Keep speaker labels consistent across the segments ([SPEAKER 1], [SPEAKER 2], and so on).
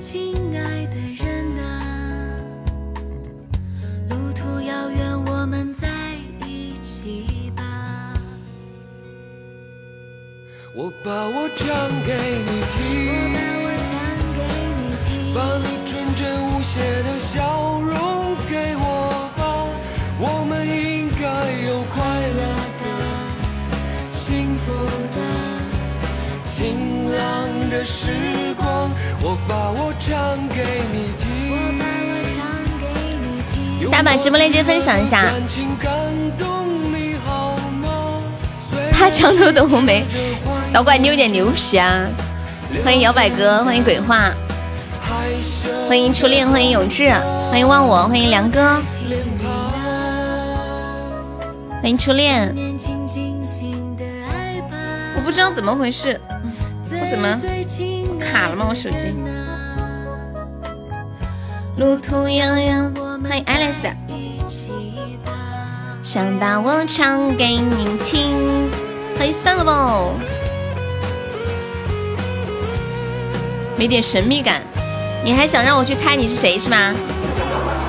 [SPEAKER 1] 亲爱的人啊，路途遥远，我们在一起吧。
[SPEAKER 2] 我把我唱给你听，
[SPEAKER 1] 我唱给你听，
[SPEAKER 2] 把你纯真无邪的笑容给我吧，我们应该有快乐的、幸福的、晴朗的时把我唱给你
[SPEAKER 1] 我把我
[SPEAKER 2] 听。
[SPEAKER 1] 唱给你听。
[SPEAKER 3] 大把直播链接分享一下
[SPEAKER 2] 感情感动你好吗？
[SPEAKER 3] 他墙头等红梅，老怪你有点牛皮啊！欢迎摇摆哥，欢迎鬼话，欢迎初恋，欢迎永志，欢迎忘我，欢迎梁哥，欢迎初恋。我不知道怎么回事，我怎么卡了吗？我手机。路途遥远，欢迎 Alice，想把我唱给你听。欢迎算了吧，没点神秘感，你还想让我去猜你是谁是吗？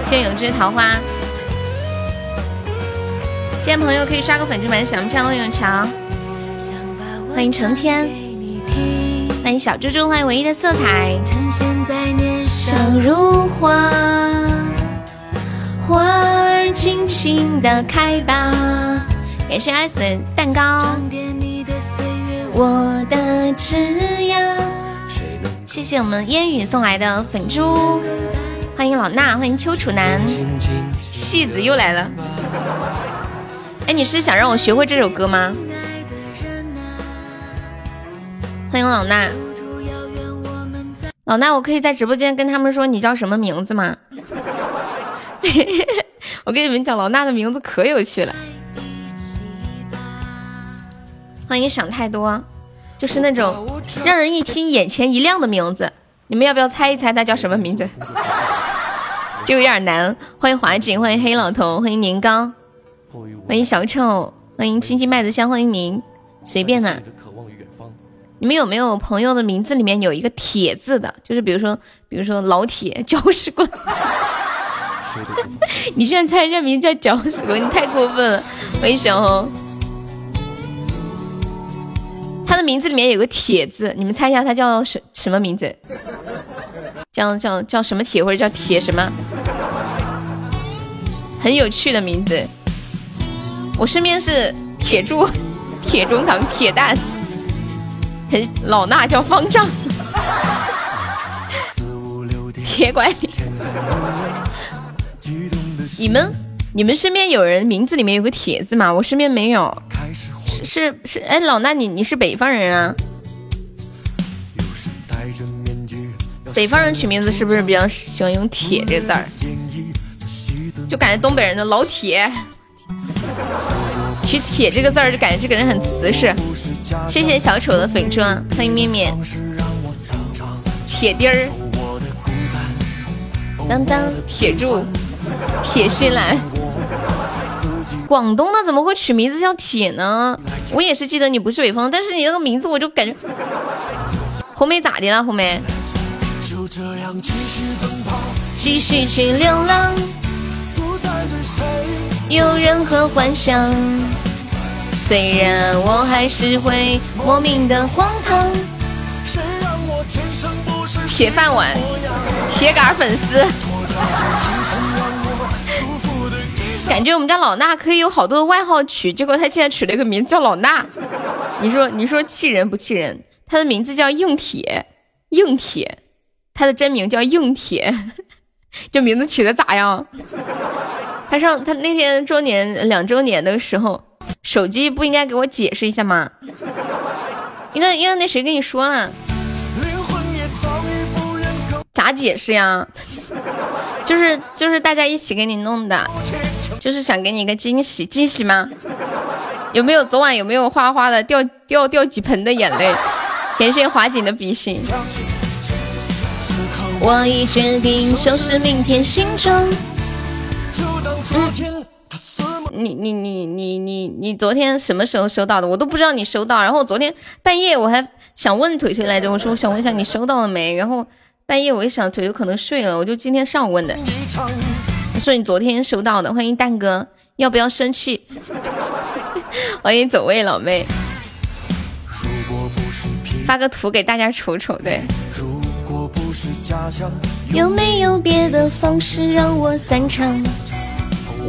[SPEAKER 3] 谢谢永之桃花，见朋友可以刷个粉丝团，想不想我永强，欢迎成天，欢迎小猪猪，欢迎唯一的色彩。笑如花，花儿尽情的开吧。感谢 S 的蛋糕，
[SPEAKER 1] 装点你的岁月，
[SPEAKER 3] 我的枝桠。谢谢我们烟雨送来的粉珠，欢迎老衲，欢迎丘处男，戏子又来了。哎，你是想让我学会这首歌吗？欢迎老衲，老衲，我可以在直播间跟他们说你叫什么名字吗？我跟你们讲，老衲的名字可有趣了。欢迎想太多，就是那种让人一听眼前一亮的名字。你们要不要猜一猜他叫什么名字？就有点难。欢迎华锦，欢迎黑老头，欢迎年糕，欢迎小丑，欢迎青青麦子香，欢迎您，随便的。你们有没有朋友的名字里面有一个铁字的？就是比如说，比如说老铁、搅屎棍。你居然猜人家名字叫搅屎棍，你太过分了！欢迎小红。他的名字里面有个铁字，你们猜一下他叫什什么名字？叫叫叫什么铁或者叫铁什么？很有趣的名字。我身边是铁柱、铁中堂、铁蛋，老衲叫方丈，铁拐李。你们你们身边有人名字里面有个铁字吗？我身边没有。是是是，哎，老衲你你是北方人啊？北方人取名字是不是比较喜欢用“铁”这个字儿？就感觉东北人的老铁，取“铁”这个字儿就感觉这个人很瓷实。谢谢小丑的粉砖，欢迎面面，铁钉儿，当当，铁柱，铁心兰。广东的怎么会取名字叫铁呢？我也是记得你不是北方，但是你那个名字我就感觉。红梅咋的了？红梅？继续去流浪，有任何幻想。虽然我还是会莫名的荒唐。铁饭碗，铁杆粉丝。感觉我们家老衲可以有好多的外号取，结果他竟然取了一个名字叫老衲。你说你说气人不气人？他的名字叫硬铁，硬铁，他的真名叫硬铁，这名字取的咋样？他上他那天周年两周年的时候，手机不应该给我解释一下吗？因为因为那谁跟你说了？咋解释呀？就是就是大家一起给你弄的。就是想给你一个惊喜，惊喜吗？有没有昨晚有没有哗哗的掉掉掉几盆的眼泪？感谢华锦的比心。我已决定收拾明天行装。嗯，你你你你你你昨天什么时候收到的？我都不知道你收到。然后昨天半夜我还想问腿腿来着，我说我想问一下你收到了没？然后。半夜我一想腿腿可能睡了，我就今天上午问的。说你昨天收到的，欢迎蛋哥，要不要生气？欢迎走位老妹，发个图给大家瞅瞅。对，
[SPEAKER 2] 如果不是家乡，
[SPEAKER 3] 有没有别的方式让我散场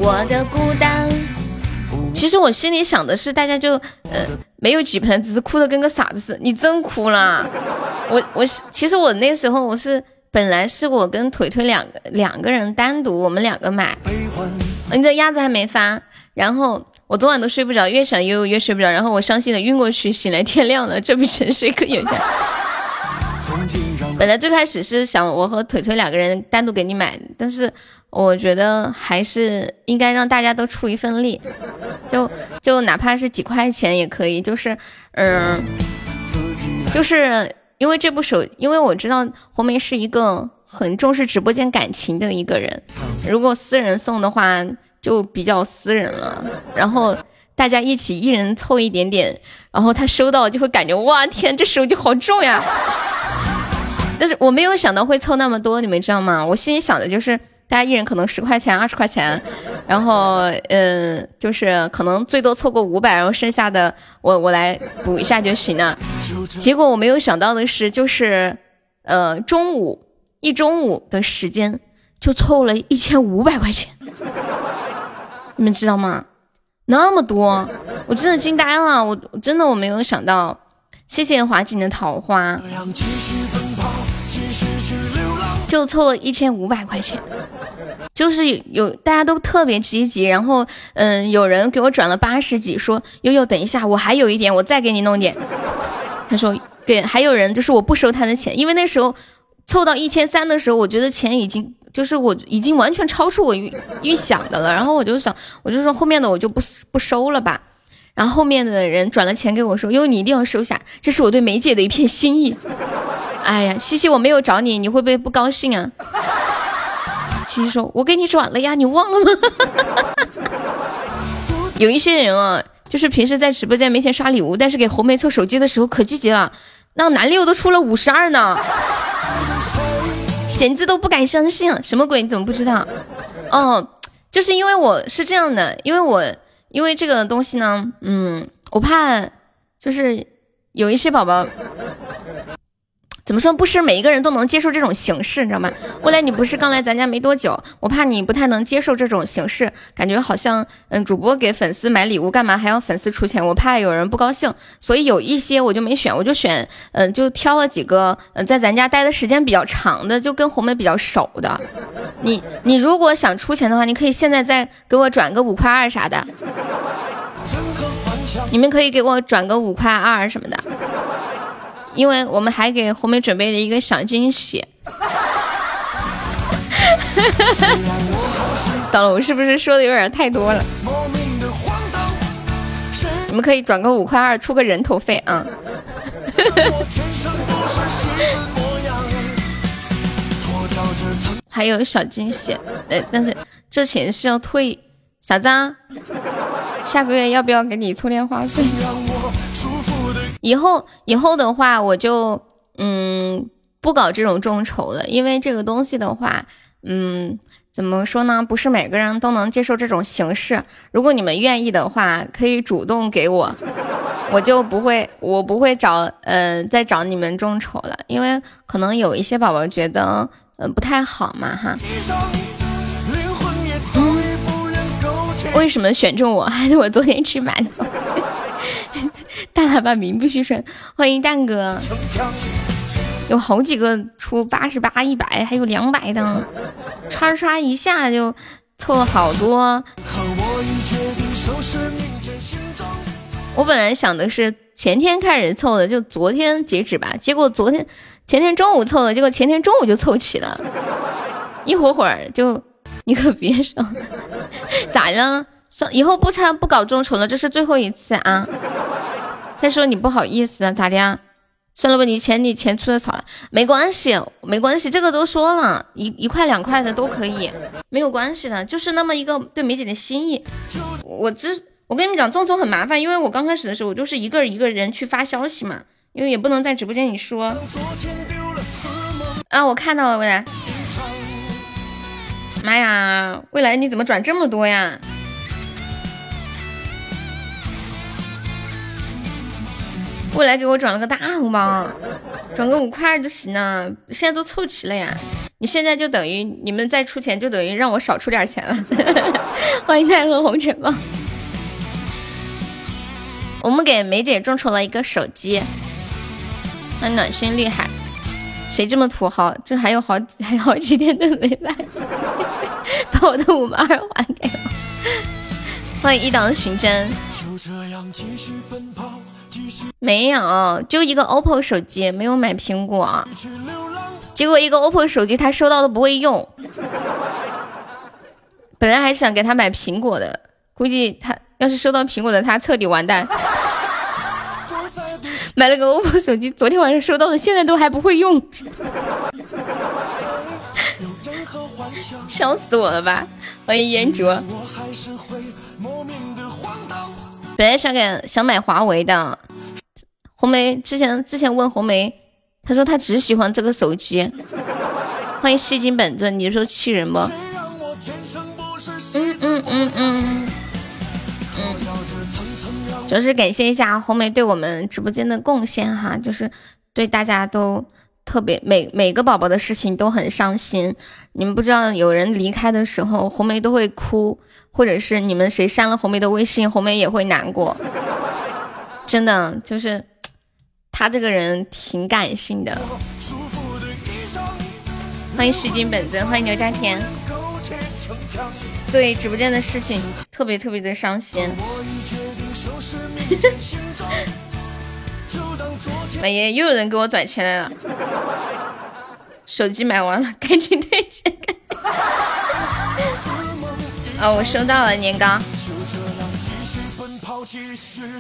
[SPEAKER 3] 我的孤单？其实我心里想的是，大家就呃没有几盆，只是哭的跟个傻子似的。你真哭了？我我是其实我那时候我是本来是我跟腿腿两个两个人单独，我们两个买。你这鸭子还没发，然后我昨晚都睡不着，越想越越睡不着，然后我伤心的晕过去，醒来天亮了，这比沉睡更有价。
[SPEAKER 2] 曾经让
[SPEAKER 3] 本来最开始是想我和腿腿两个人单独给你买，但是我觉得还是应该让大家都出一份力，就就哪怕是几块钱也可以，就是嗯、就是因为这部手，因为我知道红梅是一个很重视直播间感情的一个人，如果私人送的话就比较私人了，然后大家一起一人凑一点点，然后他收到就会感觉哇天，这手机好重呀！但是我没有想到会凑那么多，你们知道吗？我心里想的就是大家一人可能十块钱、二十块钱，然后嗯，就是可能最多凑够五百，然后剩下的我我来补一下就行了。结果我没有想到的是，就是呃中午一中午的时间就凑了一千五百块钱，你们知道吗？那么多，我真的惊呆了，我我真的我没有想到。谢谢华锦的桃花。就凑了一千五百块钱，就是有大家都特别积极，然后嗯，有人给我转了八十几，说悠悠等一下，我还有一点，我再给你弄点。他说给，还有人就是我不收他的钱，因为那时候凑到一千三的时候，我觉得钱已经就是我已经完全超出我预预想的了，然后我就想，我就说后面的我就不不收了吧。然后后面的人转了钱给我说，悠悠你一定要收下，这是我对梅姐的一片心意。哎呀，西西我没有找你，你会不会不高兴啊？西西说：“我给你转了呀，你忘了吗？” 有一些人啊，就是平时在直播间没钱刷礼物，但是给红梅凑手机的时候可积极了，那男六都出了五十二呢，简直都不敢相信，什么鬼？你怎么不知道？哦，就是因为我是这样的，因为我因为这个东西呢，嗯，我怕就是有一些宝宝。怎么说？不是每一个人都能接受这种形式，你知道吗？未来你不是刚来咱家没多久，我怕你不太能接受这种形式，感觉好像嗯，主播给粉丝买礼物干嘛还要粉丝出钱？我怕有人不高兴，所以有一些我就没选，我就选嗯，就挑了几个嗯，在咱家待的时间比较长的，就跟红梅比较熟的。你你如果想出钱的话，你可以现在再给我转个五块二啥的，你们可以给我转个五块二什么的。因为我们还给红梅准备了一个小惊喜。糟了，我是不是说的有点太多了？你们可以转个五块二，出个人头费啊。还有小惊喜，呃，但是这钱是要退，啥子啊？下个月要不要给你充电话费？以后以后的话，我就嗯不搞这种众筹了，因为这个东西的话，嗯，怎么说呢？不是每个人都能接受这种形式。如果你们愿意的话，可以主动给我，我就不会，我不会找呃再找你们众筹了，因为可能有一些宝宝觉得呃不太好嘛哈。为什么选中我？还 是我昨天吃馒头？大喇叭名不虚传，欢迎蛋哥。有好几个出八十八、一百，还有两百的，刷刷一下就凑了好多。
[SPEAKER 2] 我。
[SPEAKER 3] 本来想的是前天开始凑的，就昨天截止吧。结果昨天前天中午凑的，结果前天中午就凑齐了，一会会儿就你可别说，咋了？算以后不参不搞众筹了，这是最后一次啊！再说你不好意思啊，咋的呀？算了吧，你钱你钱出的少了，没关系，没关系，这个都说了一一块两块的都可以，没有关系的，就是那么一个对梅姐的心意。我之我跟你们讲，众筹很麻烦，因为我刚开始的时候，我就是一个一个人去发消息嘛，因为也不能在直播间里说。啊，我看到了，未来。妈呀，未来你怎么转这么多呀？未来给我转了个大红包，转个五块二就行了，现在都凑齐了呀。你现在就等于你们再出钱，就等于让我少出点钱了。欢迎太和红尘梦。我们给梅姐众筹了一个手机，欢迎暖心厉害。谁这么土豪？这还有好还有好几天都没买，把我的五毛二还给我。欢迎一档寻真。没有，就一个 OPPO 手机，没有买苹果。结果一个 OPPO 手机他收到都不会用。本来还想给他买苹果的，估计他要是收到苹果的，他彻底完蛋。买了个 OPPO 手机，昨天晚上收到的，现在都还不会用。笑死我了吧！欢迎烟卓。本来想给想买华为的。红梅之前之前问红梅，她说她只喜欢这个手机。欢迎戏精本尊，你说气人不？嗯嗯嗯嗯嗯，主要是感谢一下红梅对我们直播间的贡献哈，就是对大家都特别每每个宝宝的事情都很伤心。你们不知道有人离开的时候，红梅都会哭，或者是你们谁删了红梅的微信，红梅也会难过。真的就是。他这个人挺感性的。欢迎戏精本尊，欢迎牛家田。对直播间的事情特别特别的伤心。马爷又有人给我转钱来了，手机买完了，赶紧退钱。哦，我收到了年糕。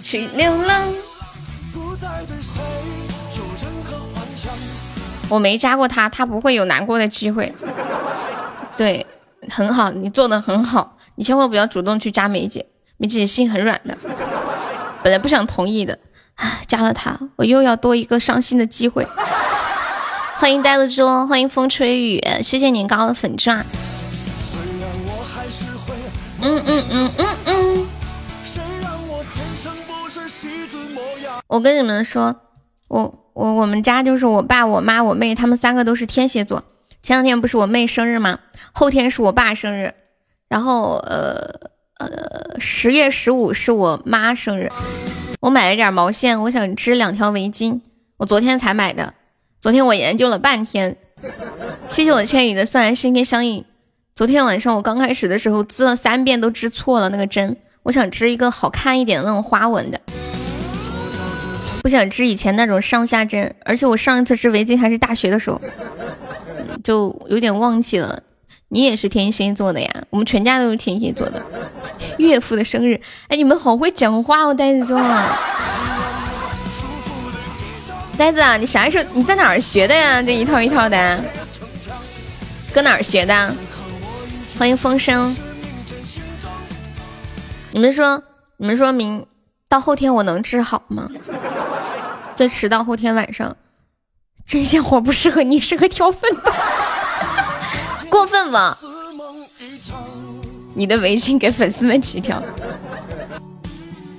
[SPEAKER 3] 去流浪。不再对谁有任何幻想我没加过他，他不会有难过的机会。对，很好，你做的很好，你千万不要主动去加梅姐，梅姐心很软的。本来不想同意的，唉，加了他，我又要多一个伤心的机会。欢迎呆了猪，欢迎风吹雨，谢谢年糕的粉钻。嗯嗯嗯嗯嗯。我跟你们说，我我我们家就是我爸、我妈、我妹，他们三个都是天蝎座。前两天不是我妹生日吗？后天是我爸生日，然后呃呃十月十五是我妈生日。我买了点毛线，我想织两条围巾，我昨天才买的。昨天我研究了半天，谢谢我千羽的算然心天相印。昨天晚上我刚开始的时候织了三遍都织错了那个针，我想织一个好看一点的那种花纹的。不想织以前那种上下针，而且我上一次织围巾还是大学的时候，就有点忘记了。你也是天蝎座的呀？我们全家都是天蝎座的。岳父的生日，哎，你们好会讲话哦，呆子说。呆子啊，你啥时候？你在哪儿学的呀？这一套一套的，搁哪儿学的？欢迎风声。你们说，你们说明到后天我能治好吗？迟到后天晚上，针线活不适合你，适合挑粪的，过分吗？你的围巾给粉丝们织一条，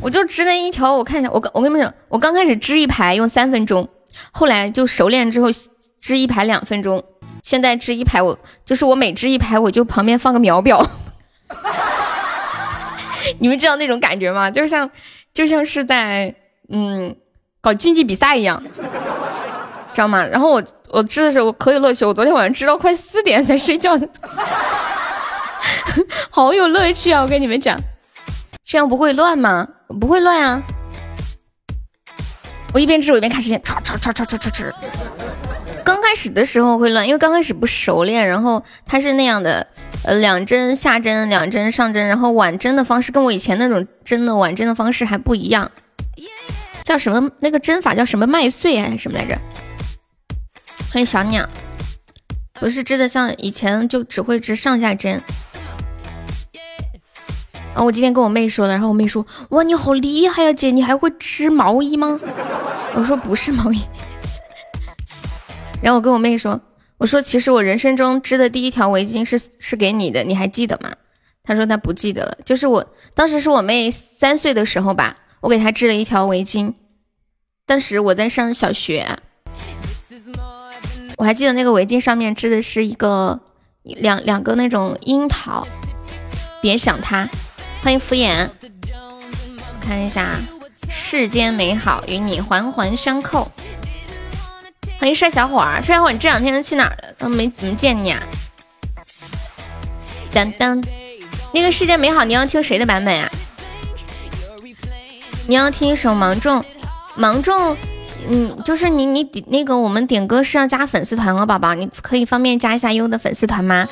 [SPEAKER 3] 我就织那一条，我看一下，我我跟你们讲，我刚开始织一排用三分钟，后来就熟练之后织一排两分钟，现在织一排我就是我每织一排我就旁边放个秒表，你们知道那种感觉吗？就像就像是在嗯。搞竞技比赛一样，知道吗？然后我我织的时候可有乐趣，我昨天晚上织到快四点才睡觉的，好有乐趣啊！我跟你们讲，这样不会乱吗？不会乱啊！我一边织我一边看时间，唰唰唰唰唰唰唰。刚开始的时候会乱，因为刚开始不熟练，然后它是那样的，呃，两针下针，两针上针，然后挽针的方式跟我以前那种针的挽针的方式还不一样。叫什么？那个针法叫什么麦穗还是什么来着？欢迎小鸟，不是织的像以前就只会织上下针。啊，我今天跟我妹说了，然后我妹说：“哇，你好厉害呀，姐，你还会织毛衣吗？”我说：“不是毛衣。”然后我跟我妹说：“我说其实我人生中织的第一条围巾是是给你的，你还记得吗？她说她不记得了，就是我当时是我妹三岁的时候吧，我给他织了一条围巾。当时我在上小学，我还记得那个围巾上面织的是一个两两个那种樱桃。别想他，欢迎敷衍，看一下世间美好与你环环相扣。欢迎帅小伙儿，帅小伙儿，你这两天去哪儿了？都没怎么见你啊。当当，那个世间美好，你要听谁的版本呀？你要听一首芒种，芒种，嗯，就是你你点那个我们点歌是要加粉丝团哦，宝宝，你可以方便加一下优的粉丝团吗？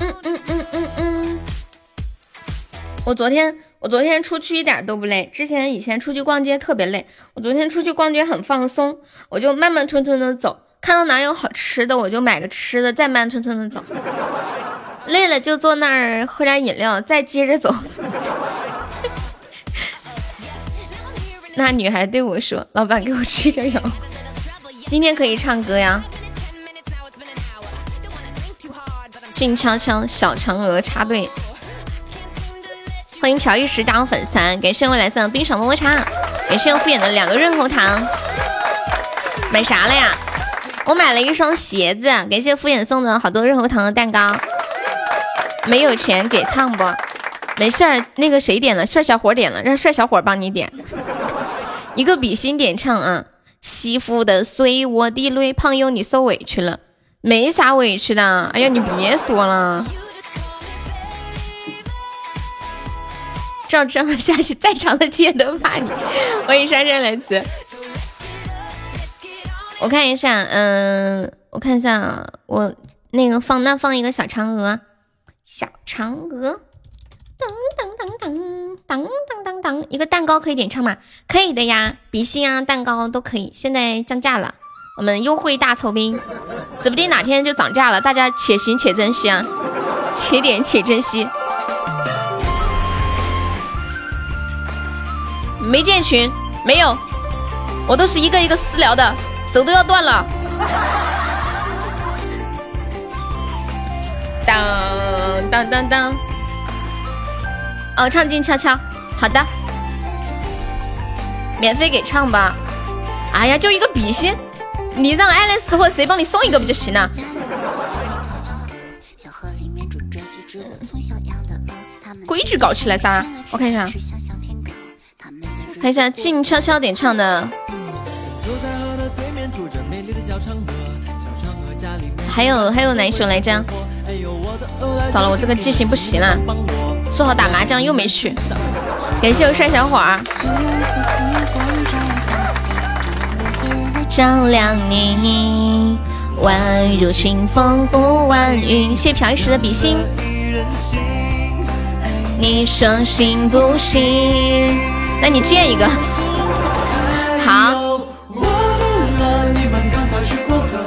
[SPEAKER 3] 嗯嗯嗯嗯嗯。我昨天我昨天出去一点都不累，之前以前出去逛街特别累，我昨天出去逛街很放松，我就慢慢吞吞的走，看到哪有好吃的我就买个吃的，再慢吞吞的走，累了就坐那儿喝点饮料，再接着走。那女孩对我说：“老板，给我吃点药。”今天可以唱歌呀！静悄悄，小嫦娥插队。欢迎朴一石加入粉丝团，感谢未来送的冰爽么么茶，感谢敷衍的两个润喉糖。买啥了呀？我买了一双鞋子，感谢敷衍送的好多润喉糖和蛋糕。没有钱给唱不？没事儿，那个谁点了？帅小伙点了，让帅小伙帮你点。一个比心点唱啊！媳妇的水，我的泪，胖友你受委屈了，没啥委屈的。哎呀，你别说了。照这样下去，再长的街都怕你。欢迎姗姗来迟。我看一下，嗯，我看一下，我那个放那放一个小嫦娥，小嫦娥。噔噔噔噔当当当当，一个蛋糕可以点唱吗？可以的呀，比心啊，蛋糕都可以。现在降价了，我们优惠大酬宾，指不定哪天就涨价了，大家且行且珍惜啊，且点且珍惜。没建群，没有，我都是一个一个私聊的，手都要断了。当当当当。哦，唱静悄悄，好的，免费给唱吧。哎呀，就一个比心，你让爱丽丝或谁帮你送一个不就行了？规矩搞起来噻！我看一下，看一下静悄悄点唱的。还有还有哪一首来着？糟了，我这个记性不行了。说好打麻将又没去，感谢我帅小伙儿。照亮你，宛如清风拂晚云。谢朴一时的比心。你说行不行？那你建一个。好。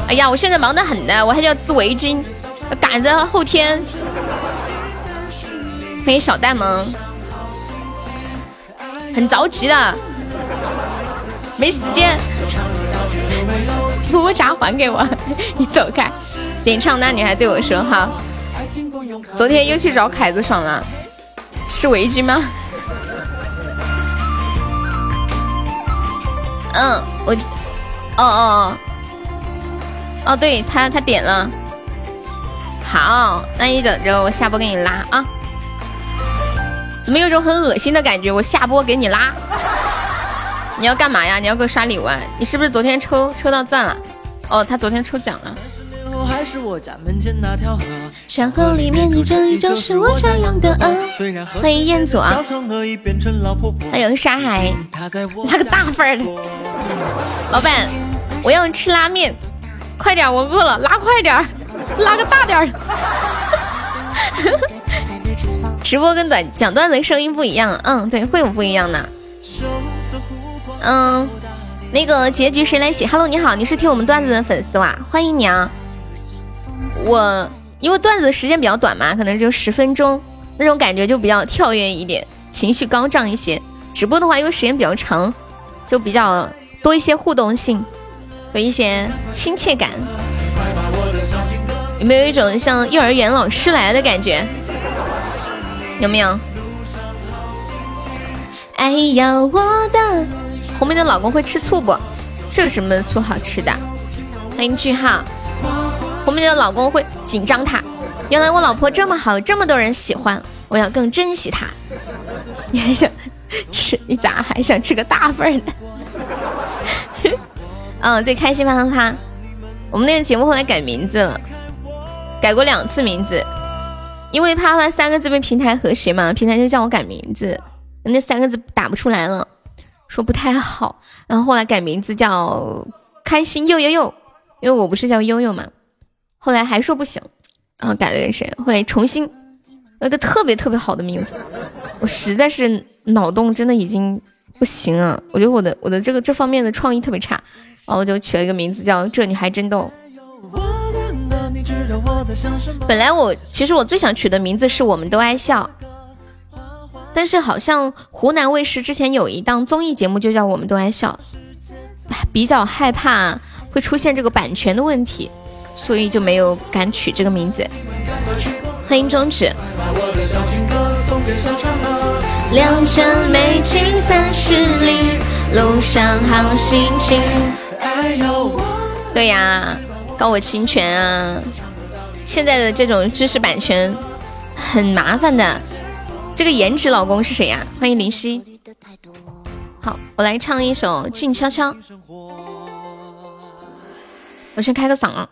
[SPEAKER 3] 哎呀，我现在忙得很呢，我还要织围巾，赶着后天。欢迎小呆萌，很着急的，没时间，么么茶还给我，你走开。点唱那女孩对我说哈，昨天又去找凯子爽了，是围巾吗？嗯，我，哦哦哦，哦，对他他点了，好，那你等着，我下播给你拉啊。怎么有种很恶心的感觉？我下播给你拉，你要干嘛呀？你要给我刷礼物？啊？你是不是昨天抽抽到钻了？哦，他昨天抽奖了。山河里面你这依旧是我家养的鹅。欢迎彦祖啊！欢迎沙海，拉个大份儿的。老板，我要吃拉面，快点，我饿了，拉快点，拉个大点儿。直播跟短讲段子声音不一样，嗯，对，会有不一样的。嗯，那个结局谁来写？Hello，你好，你是听我们段子的粉丝哇？欢迎你啊！我因为段子的时间比较短嘛，可能就十分钟，那种感觉就比较跳跃一点，情绪高涨一些。直播的话，因为时间比较长，就比较多一些互动性，有一些亲切感。
[SPEAKER 4] 有没有一种像幼儿园老师来的感觉？有没有？哎呀，我的红梅的老公会吃醋不？这有什么醋好吃的？欢迎句号。红梅的老公会紧张他。原来我老婆这么好，这么多人喜欢，我要更珍惜她。你还想吃？你咋还想吃个大份的？嗯，对，开心啪啪啪。我们那个节目后来改名字了，改过两次名字，因为啪啪三个字被平台和谐嘛，平台就叫我改名字。那三个字打不出来了，说不太好，然后后来改名字叫开心又又又，因为我不是叫悠悠嘛，后来还说不行，然后改了个谁，后来重新有一个特别特别好的名字，我实在是脑洞真的已经不行了，我觉得我的我的这个这方面的创意特别差，然后我就取了一个名字叫这女孩真逗。本来我其实我最想取的名字是我们都爱笑。但是好像湖南卫视之前有一档综艺节目就叫《我们都爱笑》，比较害怕会出现这个版权的问题，所以就没有敢取这个名字。欢迎终止。良辰美景三十里，路上好心情。对呀，告我侵权啊！现在的这种知识版权很麻烦的。这个颜值老公是谁呀？欢迎林夕。好，我来唱一首《静悄悄》。我先开个嗓。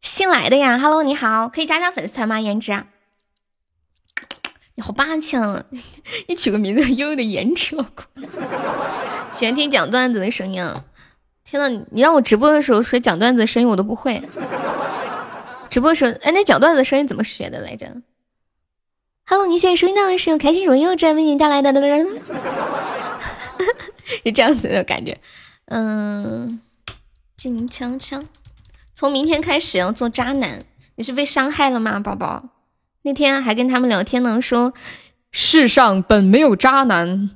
[SPEAKER 4] 新来的呀，Hello，你好，可以加加粉丝团吗？颜值啊，你好霸气啊！你取个名字，悠悠的颜值老公。喜欢听讲段子的声音啊。天呐，你让我直播的时候学讲段子的声音我都不会。直播时候，哎，那讲段子的声音怎么学的来着？Hello，你现在收听到的是由开心荣耀站为您带来的，就这样子的感觉。嗯，静悄悄，从明天开始要做渣男，你是被伤害了吗，宝宝？那天还跟他们聊天呢，说世上本没有渣男。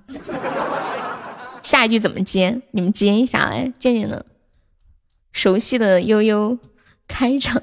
[SPEAKER 4] 下一句怎么接？你们接一下来，见见呢。熟悉的悠悠开场。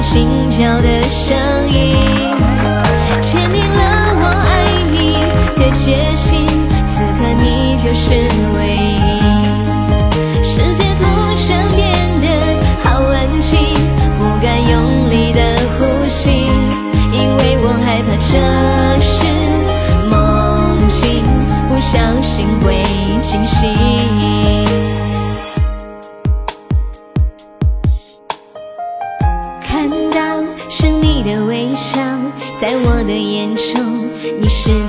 [SPEAKER 4] 心跳的声音，坚定了我爱你的决心。此刻你就是唯一。世界突然变得好安静，不敢用力的呼吸，因为我害怕这是梦境，不小心会惊醒。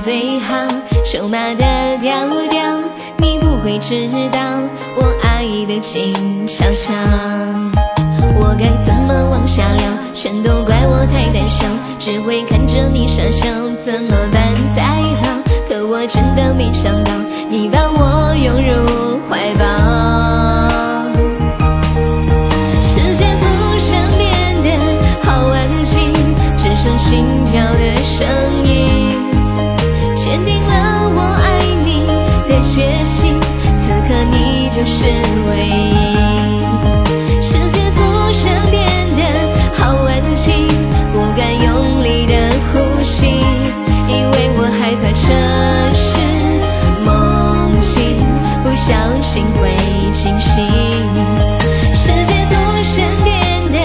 [SPEAKER 4] 最好。手马的调调，你不会知道我爱的静悄悄。我该怎么往下聊？全都怪我太胆小，只会看着你傻笑，怎么办才好？可我真的没想到，你把我拥入怀抱。心会清醒。世界突然变得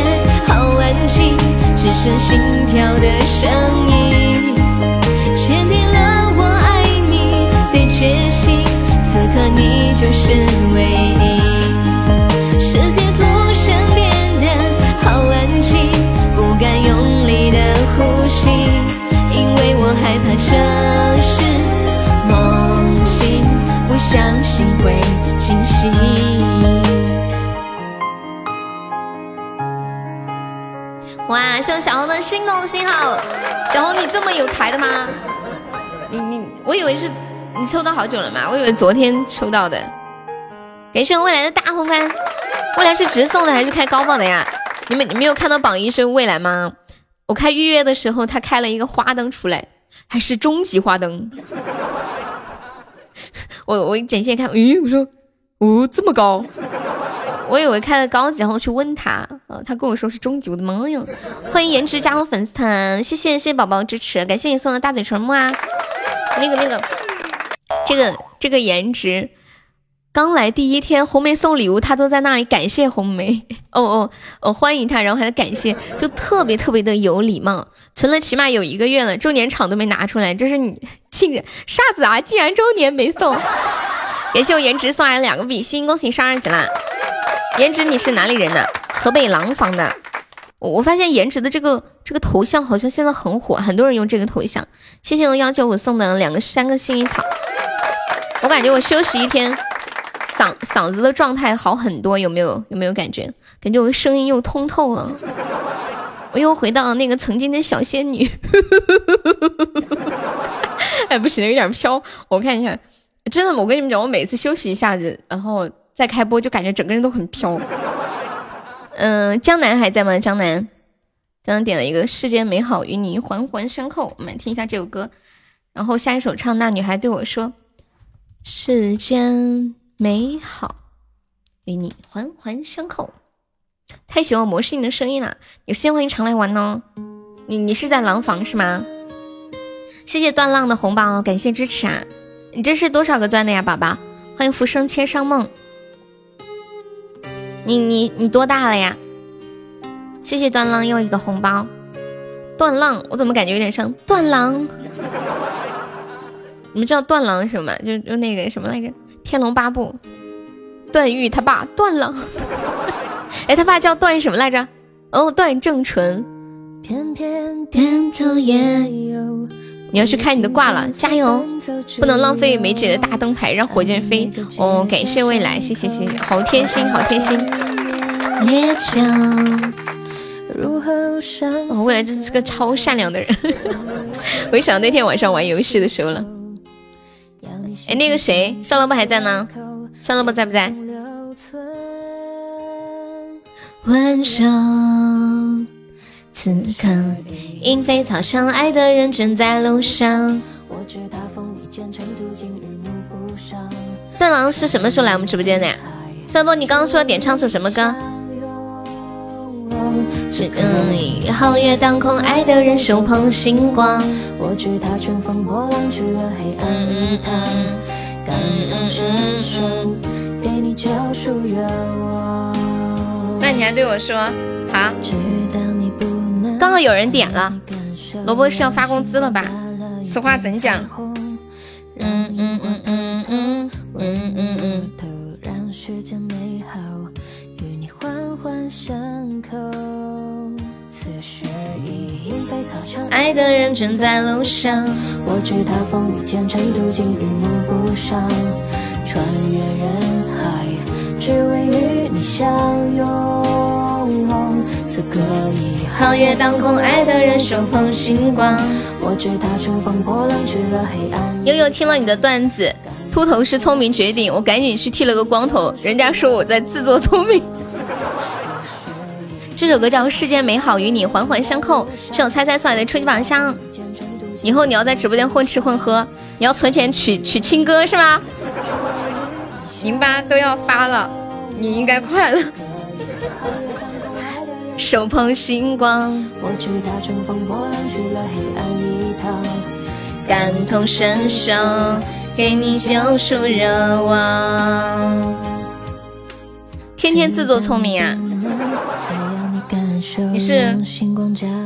[SPEAKER 4] 好安静，只剩心
[SPEAKER 3] 跳的声音。坚定了我爱你的决心，此刻你就是唯一。世界突然变得好安静，不敢用力的呼吸，因为我害怕这。相信会惊喜。哇，谢谢小红的心动信号，小红你这么有才的吗？你你，我以为是你抽到好久了嘛，我以为昨天抽到的。感谢我未来的大红冠，未来是直送的还是开高爆的呀？你们你没有看到榜一是未来吗？我开预约的时候，他开了一个花灯出来，还是终极花灯。我我简介看，咦，我说哦这么高。我以为开了高级，然后去问他，呃，他跟我说是中级，我的妈呀！欢迎颜值加入粉丝团，谢谢谢谢宝宝支持，感谢你送的大嘴唇木啊！那个那个，这个这个颜值刚来第一天，红梅送礼物，他都在那里感谢红梅，哦哦哦，欢迎他，然后还感谢，就特别特别的有礼貌。存了起码有一个月了，周年场都没拿出来，这是你竟然傻子啊！竟然周年没送，感谢我颜值送来两个比心，恭喜上二级啦！颜值，你是哪里人呢？河北廊坊的。我我发现颜值的这个这个头像好像现在很火，很多人用这个头像。谢谢我幺九五送的两个三个幸运草。我感觉我休息一天，嗓嗓子的状态好很多，有没有？有没有感觉？感觉我声音又通透了，我又回到那个曾经的小仙女。哎，不行，有点飘。我看一下，真的，我跟你们讲，我每次休息一下子，然后。再开播就感觉整个人都很飘。嗯，江南还在吗？江南，江南点了一个《世间美好与你环环相扣》，我们来听一下这首歌。然后下一首唱《那女孩对我说》，世间美好与你环环相扣。太喜欢魔性的声音了，有时间欢迎常来玩哦。你你是在廊坊是吗？谢谢断浪的红包，感谢支持啊！你这是多少个钻的呀，宝宝？欢迎浮生千上梦。你你你多大了呀？谢谢断浪又一个红包。断浪，我怎么感觉有点像断狼？你们知道断狼什么？就就那个什么来着，《天龙八部》，段誉他爸断了。哎，他爸叫段什么来着？哦，段正淳。你要去开你的挂了，加油！不能浪费梅姐的大灯牌，让火箭飞。哦，感谢未来，谢谢谢谢，好贴心，好贴心。哦，未来真是个超善良的人。我一想到那天晚上玩游戏的时候了。哎，那个谁，少萝卜还在呢？少萝卜在不在？晚上。此刻，莺飞草长，爱的人正在路上。段郎是什么时候来我们直播间的呀？三波，你刚刚说点唱首什么歌？皓月当空，爱的人手捧星光。我知他乘风破浪去了黑暗一趟，感同身受，给你救赎热望。那你还对我说好？刚好有人点了，萝卜是要发工资了吧？此话怎讲？嗯嗯嗯嗯嗯嗯嗯嗯。爱的人正在路上，我知他风雨兼程，途经日暮不赏，穿越人海，只为与你相拥。此刻已。皓月当空，爱的人手捧星光。我知他乘风破浪去了黑暗。悠悠听了你的段子，秃头是聪明绝顶，我赶紧去剃了个光头。人家说我在自作聪明。这首歌叫《世间美好与你环环相扣》，是我猜猜送来的初级宝箱。以后你要在直播间混吃混喝，你要存钱娶娶亲哥是吗？零八都要发了，你应该快了。手捧星光，我知风破浪去了黑暗一趟，感同身受，给你救赎热望。天天自作聪明啊！你是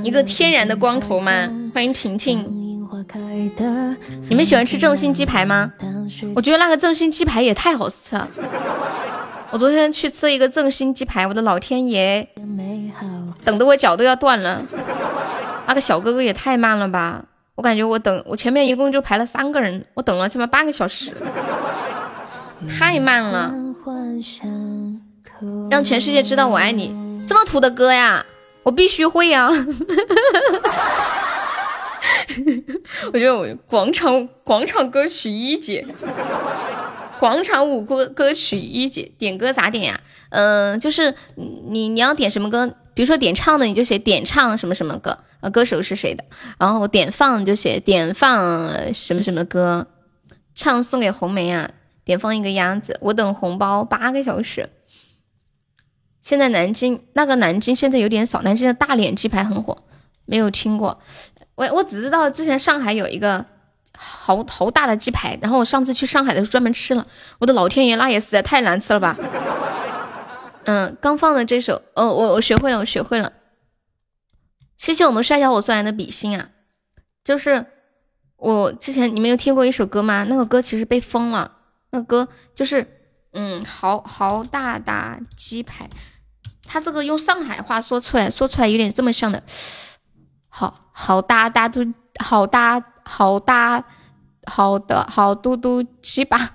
[SPEAKER 3] 一个天然的光头吗？欢迎婷婷。你们喜欢吃正新鸡排吗？我觉得那个正新鸡排也太好吃了。我昨天去吃一个正新鸡排，我的老天爷，等的我脚都要断了。那个小哥哥也太慢了吧！我感觉我等我前面一共就排了三个人，我等了起码半个小时，太慢了。让全世界知道我爱你，这么土的歌呀，我必须会呀！我觉得我广场广场歌曲一姐，广场舞歌歌曲一姐，点歌咋点呀？嗯，就是你你要点什么歌，比如说点唱的，你就写点唱什么什么歌，呃，歌手是谁的，然后点放就写点放什么什么歌，唱送给红梅啊，点放一个鸭子，我等红包八个小时。现在南京那个南京现在有点少，南京的大脸鸡排很火，没有听过。我我只知道之前上海有一个好好大的鸡排，然后我上次去上海的时候专门吃了，我的老天爷，那也实在太难吃了吧。嗯，刚放的这首，哦，我我学会了，我学会了。谢谢我们帅小伙送来的比心啊，就是我之前你们有听过一首歌吗？那个歌其实被封了，那个歌就是嗯，好好大大鸡排。他这个用上海话说出来，说出来有点这么像的，好好搭大嘟，好搭好搭好的好嘟嘟鸡巴，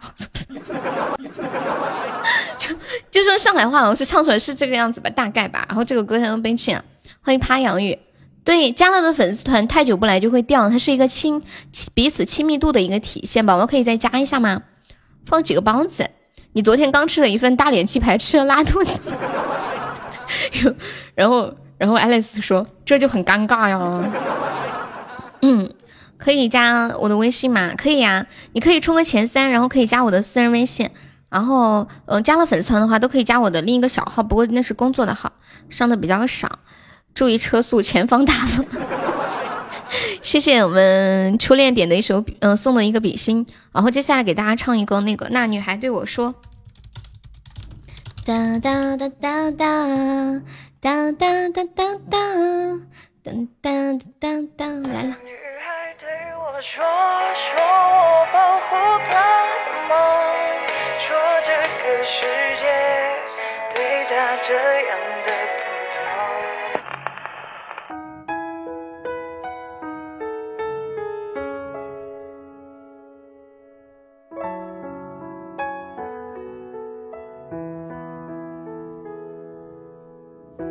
[SPEAKER 3] 就就说上海话好像是唱出来是这个样子吧，大概吧。然后这个歌现在被禁了，欢迎趴洋芋。对，加了的粉丝团太久不来就会掉，它是一个亲彼此亲密度的一个体现。宝宝可以再加一下吗？放几个包子？你昨天刚吃了一份大脸鸡排，吃了拉肚子。然后，然后 Alice 说：“这就很尴尬呀。”嗯，可以加我的微信吗？可以呀，你可以冲个前三，然后可以加我的私人微信。然后，呃，加了粉丝团的话，都可以加我的另一个小号，不过那是工作的号，上的比较少。注意车速，前方大风。谢谢我们初恋点的一首，嗯，送的一个比心。然后接下来给大家唱一个那个，那女孩对我说。哒哒哒哒哒哒哒哒哒哒哒哒哒哒来了。女孩对我说，说我保护她的梦，说这个世界对她这样的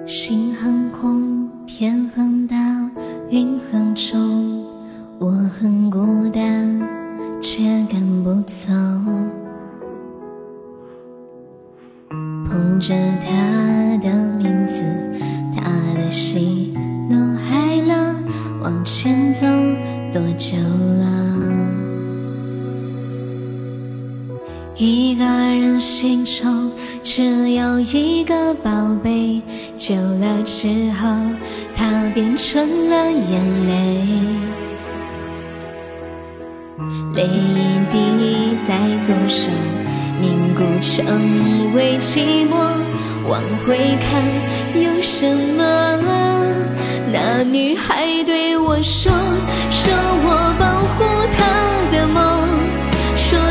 [SPEAKER 3] 心很空，天很大，云很重，我很孤单，却赶不走。捧着他的名字，他的喜怒哀乐，往前走多久了？一个人心中只有一个宝贝，久了之后，它变成了眼泪。泪一滴在左手凝固成为寂寞，往回看有什么？那女孩对我说，说我保护她的梦。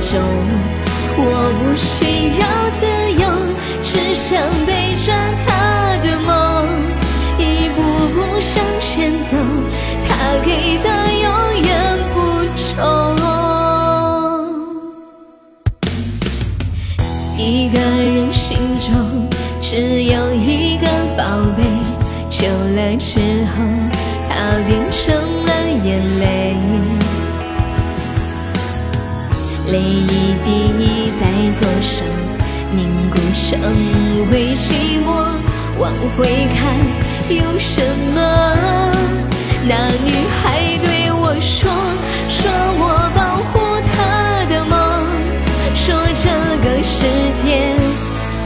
[SPEAKER 3] 中，我不需要自由，只想背着他的梦，一步步向前走，他给的永远不重。一个人心中只有一个宝贝，久了之后，他变成泪一滴在左手凝固成为寂寞，往回看有什么？那女孩对我说，说我保护她的梦，说这个世界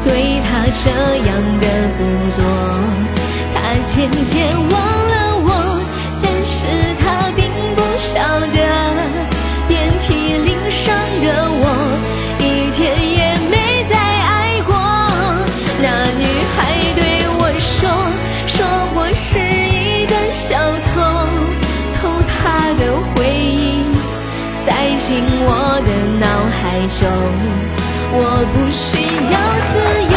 [SPEAKER 3] 对她这样的不多，她渐渐忘了我，但是小偷，偷他的回忆，塞进我的脑海中。我不需要自由，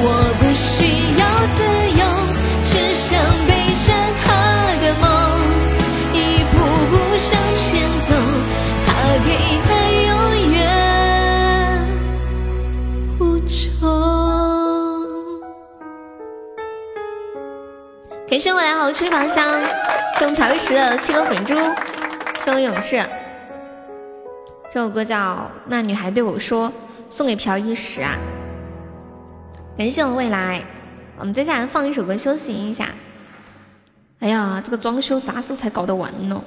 [SPEAKER 3] 我不需要自由，只想背着她的梦，一步步向前走，她给的永远不重。感谢我来好吹宝箱，谢我们朴一石的七个粉珠，谢我永志。这首歌叫《那女孩对我说》，送给朴一石啊。感谢我未来，我们接下来放一首歌休息一下。哎呀，这个装修啥时候才搞得完呢？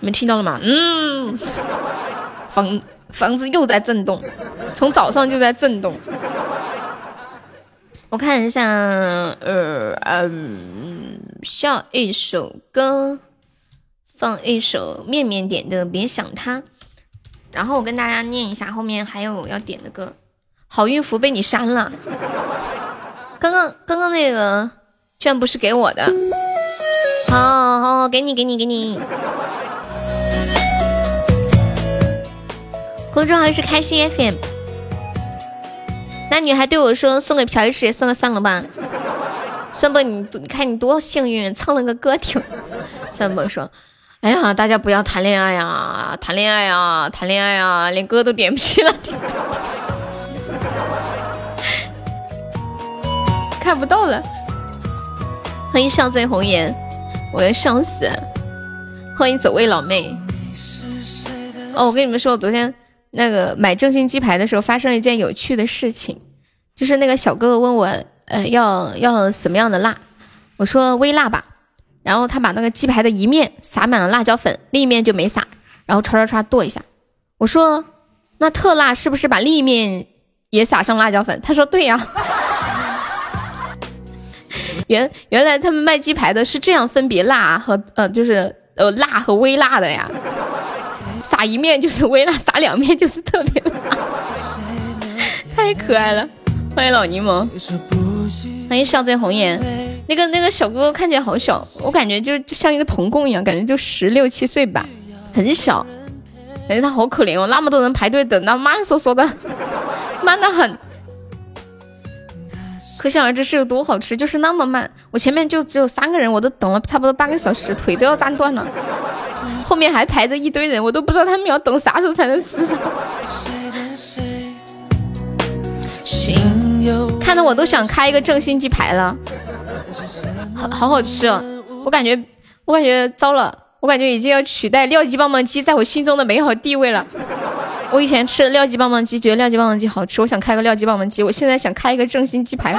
[SPEAKER 3] 你们听到了吗？嗯，房房子又在震动，从早上就在震动。我看一下，呃嗯，下一首歌，放一首面面点的《别想他》，然后我跟大家念一下，后面还有要点的歌。好运符被你删了，刚刚刚刚那个居然不是给我的，好好好，给你给你给你。公众号是开心 FM。那女孩对我说：“送给朴一石，算了算了吧，算不你你看你多幸运，蹭了个歌听。”算不说：“哎呀，大家不要谈恋爱呀，谈恋爱呀，谈恋爱呀，连歌都点不起了。”看不到了，欢迎上醉红颜，我要笑死！欢迎走位老妹。哦，我跟你们说，我昨天那个买正新鸡排的时候，发生了一件有趣的事情，就是那个小哥哥问我，呃，要要什么样的辣？我说微辣吧。然后他把那个鸡排的一面撒满了辣椒粉，另一面就没撒，然后唰唰唰剁一下。我说那特辣是不是把另一面也撒上辣椒粉？他说对呀。原原来他们卖鸡排的是这样分别辣和呃，就是呃辣和微辣的呀，撒一面就是微辣，撒两面就是特别辣，太可爱了！欢迎老柠檬，欢迎笑醉红颜。那个那个小哥哥看起来好小，我感觉就就像一个童工一样，感觉就十六七岁吧，很小，感觉他好可怜哦，那么多人排队等，那慢嗦嗦的，慢的 很。可想而知是有多好吃，就是那么慢。我前面就只有三个人，我都等了差不多半个小时，腿都要站断了。后面还排着一堆人，我都不知道他们要等啥时候才能吃上。看的我都想开一个正新鸡排了，好好好吃哦！我感觉，我感觉糟了，我感觉已经要取代廖记棒棒鸡在我心中的美好地位了。我以前吃廖记棒棒鸡，觉得廖记棒棒鸡好吃，我想开个廖记棒棒鸡。我现在想开一个正新鸡排。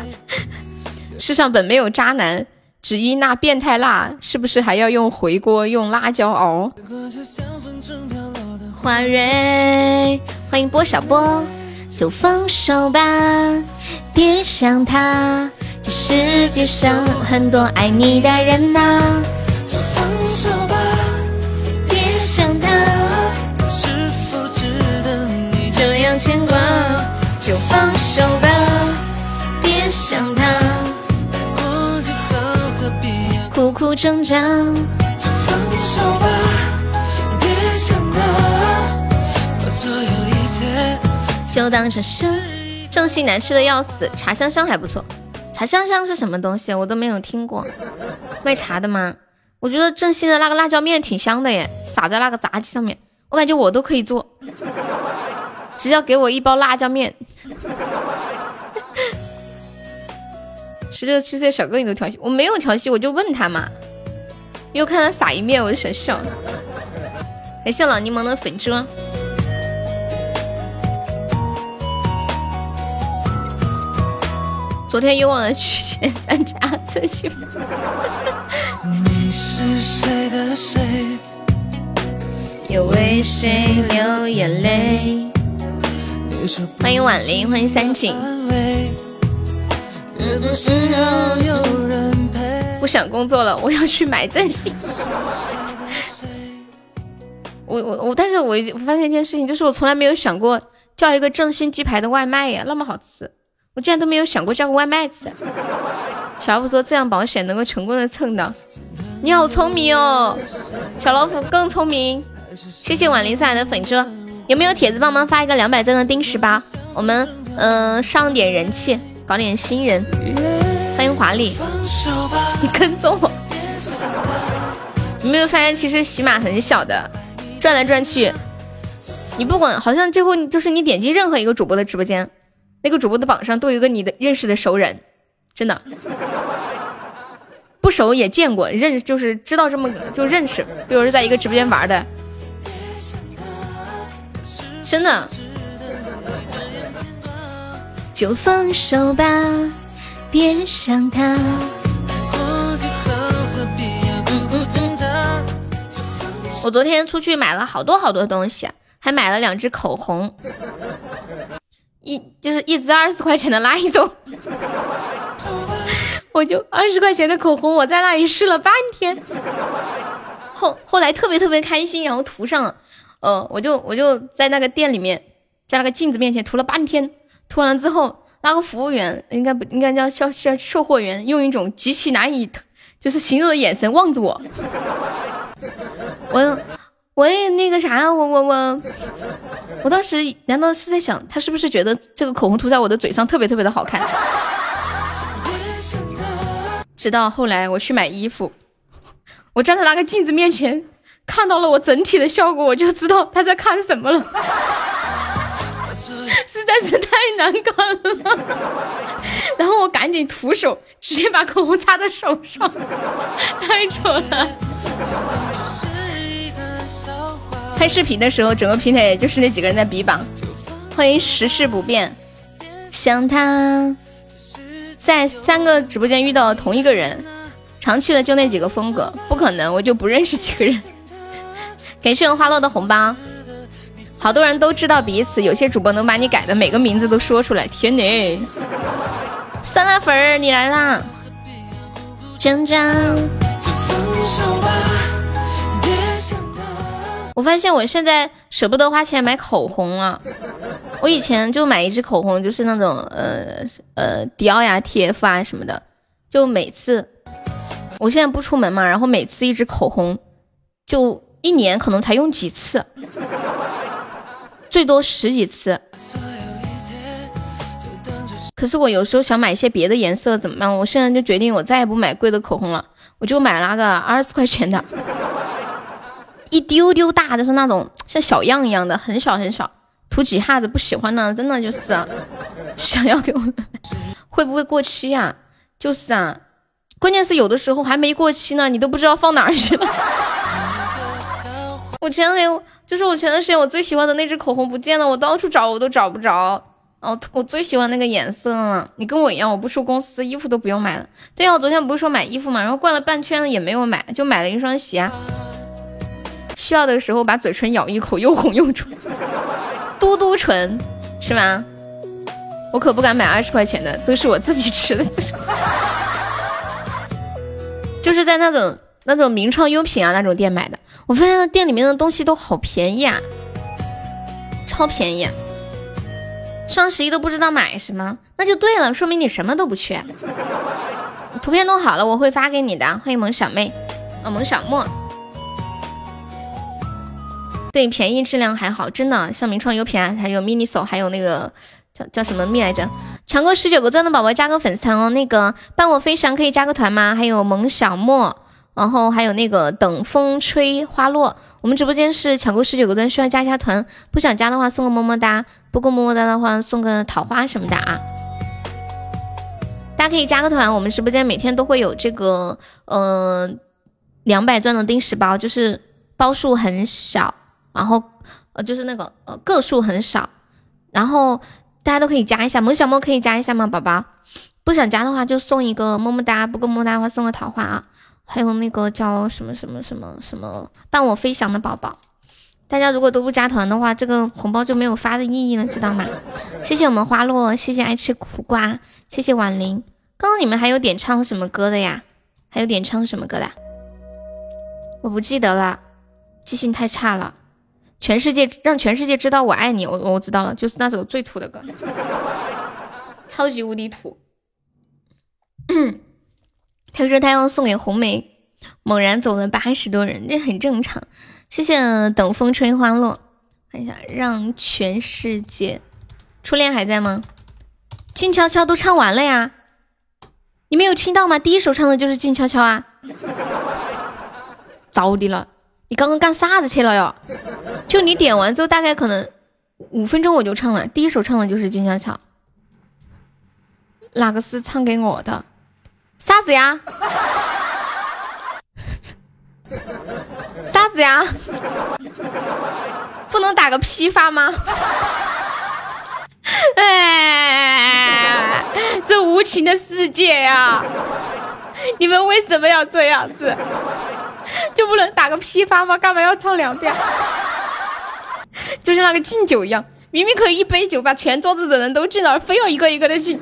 [SPEAKER 3] 世上本没有渣男，只因那变态辣，是不是还要用回锅用辣椒熬？花蕊，欢迎波小波，就放手吧，别想他。这世界上很多爱你的人呐，
[SPEAKER 5] 就放手吧，你
[SPEAKER 3] 这样牵挂，就放手吧，别想他，苦苦挣扎。
[SPEAKER 5] 就放手吧，别想他，把所有一切
[SPEAKER 3] 就当这是正西难吃的要死，茶香香还不错。茶香香是什么东西？我都没有听过，卖茶的吗？我觉得正西的那个辣椒面挺香的耶，撒在那个炸鸡上面，我感觉我都可以做，只要给我一包辣椒面。十六七岁小哥你都调戏，我没有调戏，我就问他嘛，又看他撒一面，我就想笑。感谢老柠檬的粉猪。昨天又忘了去前三家测去。
[SPEAKER 5] 你是谁的谁？
[SPEAKER 3] 又为谁流眼泪？欢迎婉玲，欢迎三井。
[SPEAKER 5] 不。
[SPEAKER 3] 想工作了，我要去买正新。我我我，但是我我发现一件事情，就是我从来没有想过叫一个正新鸡排的外卖呀，那么好吃，我竟然都没有想过叫个外卖吃。小老虎说这样保险能够成功的蹭到，你好聪明哦，小老虎更聪明。谢谢婉玲送来的粉车，有没有铁子帮忙发一个两百赞的定时包？我们嗯、上点人气，搞点新人。欢迎华丽，你跟踪我。你没有发现其实喜马很小的，转来转去，你不管好像最后就是你点击任何一个主播的直播间，那个主播的榜上都有一个你的认识的熟人，真的。不熟也见过，认就是知道这么个就认识，比如是在一个直播间玩的，真的。就放手吧，别想他。
[SPEAKER 5] 我，
[SPEAKER 3] 昨天出去买了好多好多东西，还买了两支口红，一就是一支二十块钱的那一种，我就二十块钱的口红，我在那里试了半天，后后来特别特别开心，然后涂上了，呃，我就我就在那个店里面，在那个镜子面前涂了半天，涂完之后，那个服务员应该不应该叫销销售货员，用一种极其难以就是形容的眼神望着我。我我也那个啥，我我我，我当时难道是在想，他是不是觉得这个口红涂在我的嘴上特别特别的好看？直到后来我去买衣服，我站在那个镜子面前，看到了我整体的效果，我就知道他在看什么了，实在是太难看了。然后我赶紧徒手直接把口红擦在手上，太丑了。拍视频的时候，整个平台也就是那几个人在比榜。欢迎时事不变，想他，在三个直播间遇到同一个人，常去的就那几个风格，不可能我就不认识几个人。感谢我花落的红包，好多人都知道彼此，有些主播能把你改的每个名字都说出来。天哪！酸辣粉儿，你来啦！挣扎。
[SPEAKER 5] 就放手吧，别想他。
[SPEAKER 3] 我发现我现在舍不得花钱买口红了。我以前就买一支口红，就是那种呃呃迪奥呀、TF 啊什么的，就每次我现在不出门嘛，然后每次一支口红就一年可能才用几次，最多十几次。可是我有时候想买一些别的颜色，怎么办？我现在就决定，我再也不买贵的口红了，我就买那个二十块钱的。一丢丢大，就是那种像小样一样的，很小很小，涂几下子不喜欢呢，真的就是，想要给我们会不会过期呀、就是啊，关键是有的时候还没过期呢，你都不知道放哪儿去了。我前两天就是我前段时间我最喜欢的那支口红不见了，我到处找我都找不着。哦，我最喜欢那个颜色了。你跟我一样，我不出公司，衣服都不用买了。对啊，我昨天不是说买衣服嘛，然后逛了半圈了也没有买，就买了一双鞋。需要的时候把嘴唇咬一口，又红又肿，嘟嘟唇是吗？我可不敢买二十块钱的，都是我自己吃的。就是在那种那种名创优品啊那种店买的。我发现店里面的东西都好便宜啊，超便宜。双十一都不知道买什么，那就对了，说明你什么都不缺。图片弄好了，我会发给你的。欢迎萌小妹，呃，萌小莫。对，便宜质量还好，真的，像名创优品啊，还有 MINISO，还有那个叫叫什么蜜来着？抢够十九个钻的宝宝加个粉丝团哦。那个伴我飞翔可以加个团吗？还有萌小莫，然后还有那个等风吹花落。我们直播间是抢购十九个钻需要加一下团，不想加的话送个么么哒，不够么么哒的话送个桃花什么的啊。大家可以加个团，我们直播间每天都会有这个呃两百钻的定时包，就是包数很小，然后呃就是那个呃个数很少，然后大家都可以加一下，萌小莫可以加一下吗？宝宝不想加的话就送一个么么哒，不够么么哒的话送个桃花啊。还有那个叫什么什么什么什么伴我飞翔的宝宝，大家如果都不加团的话，这个红包就没有发的意义了，知道吗？谢谢我们花落，谢谢爱吃苦瓜，谢谢婉玲。刚刚你们还有点唱什么歌的呀？还有点唱什么歌的？我不记得了，记性太差了。全世界让全世界知道我爱你，我我知道了，就是那首最土的歌，超级无敌土。他说他要送给红梅，猛然走了八十多人，这很正常。谢谢等风吹花落，看一下让全世界，初恋还在吗？静悄悄都唱完了呀，你没有听到吗？第一首唱的就是静悄悄啊，糟的了，你刚刚干啥子去了哟？就你点完之后，大概可能五分钟我就唱了，第一首唱的就是静悄悄，哪个是唱给我的？啥子呀？啥子呀？不能打个批发吗？哎，这无情的世界呀！你们为什么要这样子？就不能打个批发吗？干嘛要唱两遍？就像那个敬酒一样，明明可以一杯酒把全桌子的人都敬了，而非要一个一个的敬。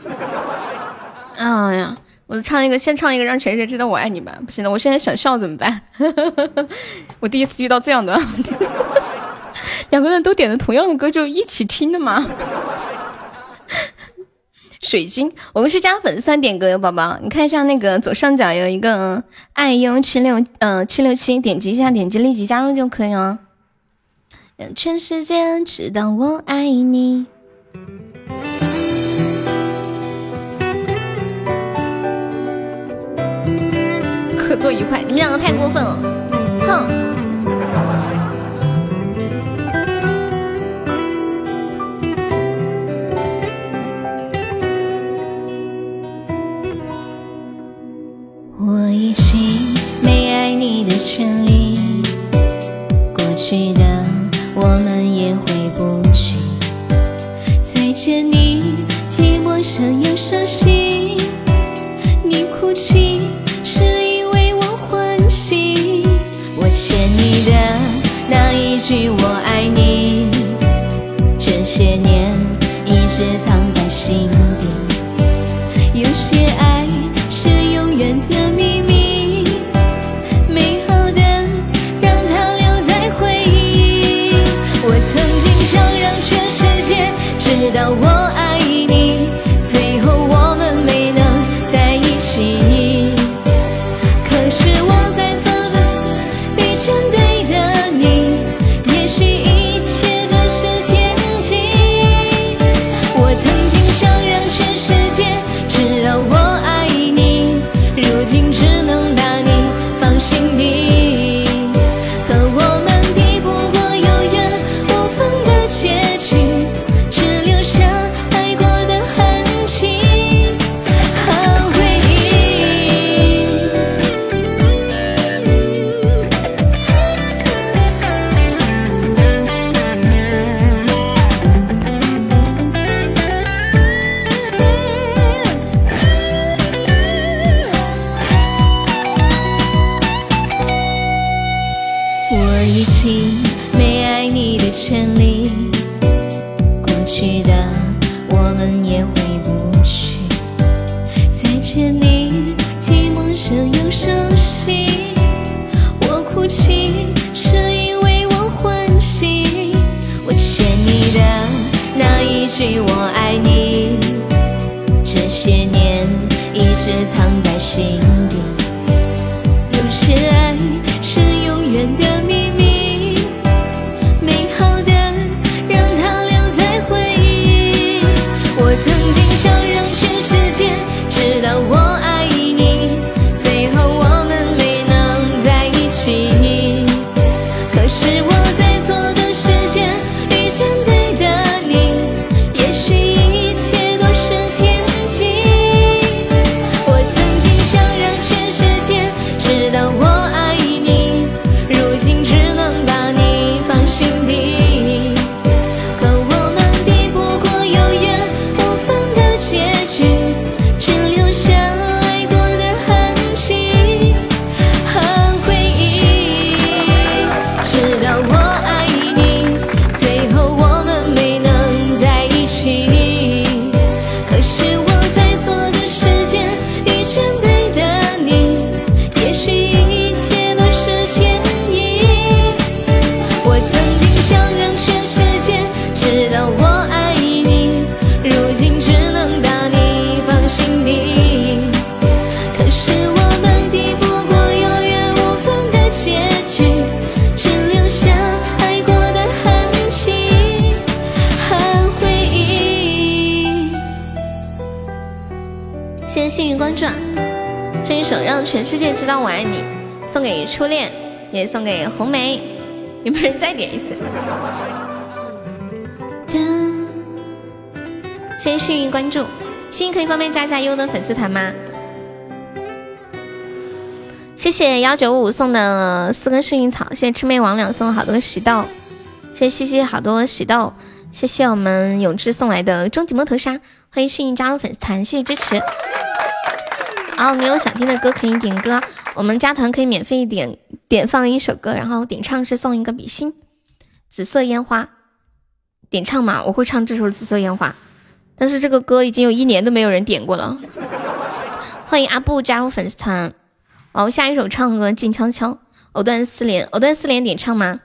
[SPEAKER 3] 哎呀！我唱一个，先唱一个，让全世界知道我爱你吧。不行的，我现在想笑怎么办？我第一次遇到这样的，两个人都点的同样的歌，就一起听的吗？水晶，我们是加粉丝点歌哟，宝宝，你看一下那个左上角有一个爱优七六，嗯，七六七，点击一下，点击立即加入就可以哦。让全世界知道我爱你。作愉快，你们两个太过分了，哼！我已经没爱你的权利，过去的我们也回不去。再见你，寂寞声又伤心，的那一句我粉丝团吗？谢谢幺九五送的四根幸运草，谢谢魑魅魍魉送了好多喜豆，谢谢西西好多喜豆，谢谢我们永志送来的终极摸头杀，欢迎幸运加入粉丝团，谢谢支持。然后，你有想听的歌可以点歌，我们加团可以免费点点放一首歌，然后点唱是送一个比心。紫色烟花，点唱嘛，我会唱这首紫色烟花，但是这个歌已经有一年都没有人点过了。欢迎阿布加入粉丝团。哦，下一首唱歌静悄悄，藕断丝连，藕断丝连点唱吗？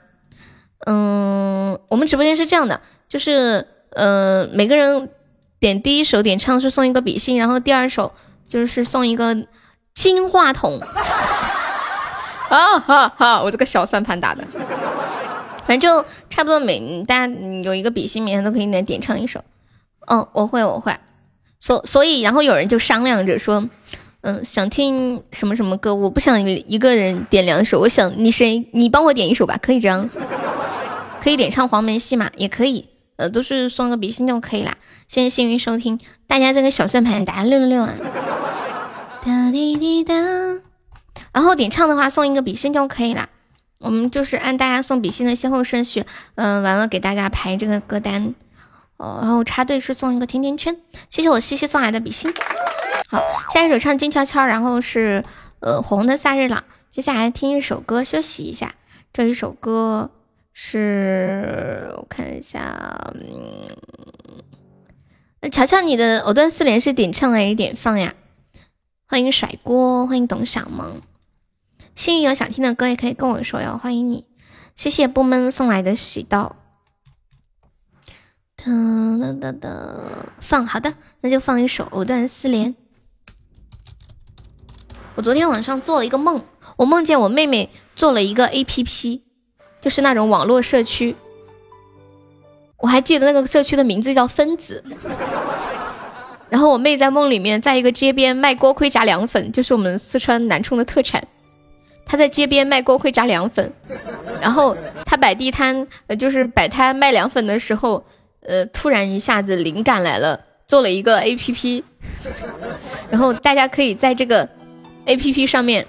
[SPEAKER 3] 嗯，我们直播间是这样的，就是呃，每个人点第一首点唱是送一个比心，然后第二首就是送一个金话筒。啊哈哈，我这个小算盘打的，反正就差不多每大家有一个比心，每天都可以来点唱一首。嗯，我会我会，所所以然后有人就商量着说。嗯，想听什么什么歌？我不想一个人点两首，我想你谁，你帮我点一首吧，可以这样，可以点唱黄梅戏嘛，也可以，呃，都是送个比心就可以啦。谢谢幸运收听，大家这个小算盘打六六六啊，哒滴滴哒，然后点唱的话送一个比心就可以啦。我们就是按大家送比心的先后顺序，嗯，完了给大家排这个歌单，哦，然后插队是送一个甜甜圈。谢谢我西西送来的比心。好，下一首唱静悄悄，然后是呃火红的夏日朗。接下来听一首歌休息一下，这一首歌是我看一下，嗯，那乔乔你的藕断丝连是点唱还是点放呀？欢迎甩锅，欢迎董小萌。幸运有想听的歌也可以跟我说哟，欢迎你，谢谢不闷送来的喜豆。噔噔噔噔，放好的，那就放一首藕断丝连。我昨天晚上做了一个梦，我梦见我妹妹做了一个 A P P，就是那种网络社区。我还记得那个社区的名字叫分子。然后我妹在梦里面，在一个街边卖锅盔炸凉粉，就是我们四川南充的特产。她在街边卖锅盔炸凉粉，然后她摆地摊，呃，就是摆摊卖凉粉的时候，呃，突然一下子灵感来了，做了一个 A P P，然后大家可以在这个。A P P 上面，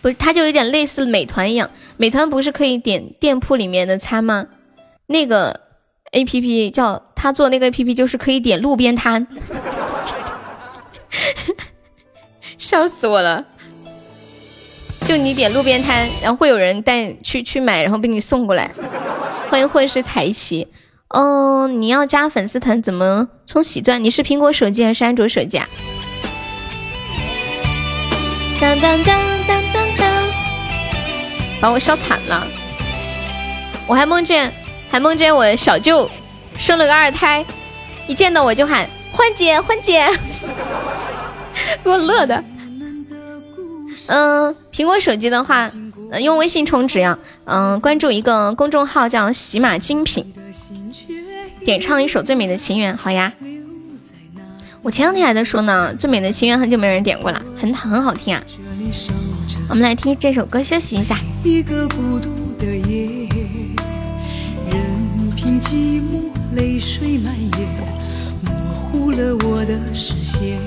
[SPEAKER 3] 不是它就有点类似美团一样，美团不是可以点店铺里面的餐吗？那个 A P P 叫他做那个 A P P 就是可以点路边摊，笑死我了！就你点路边摊，然后会有人带去去买，然后给你送过来。欢迎混世彩旗，嗯，你要加粉丝团怎么充喜钻？你是苹果手机还是安卓手机啊？当当当当当当！把我笑惨了。我还梦见，还梦见我小舅生了个二胎，一见到我就喊欢姐欢姐，给我乐的。嗯，苹果手机的话，用微信充值呀。嗯，关注一个公众号叫喜马精品，点唱一首《最美的情缘》，好呀。我前两天还在说呢，《最美的情缘》很久没人点过了，很很好听啊。我们来听这首歌休息一下。一个孤独的夜，任凭寂寞泪水蔓延，模糊了我的视线。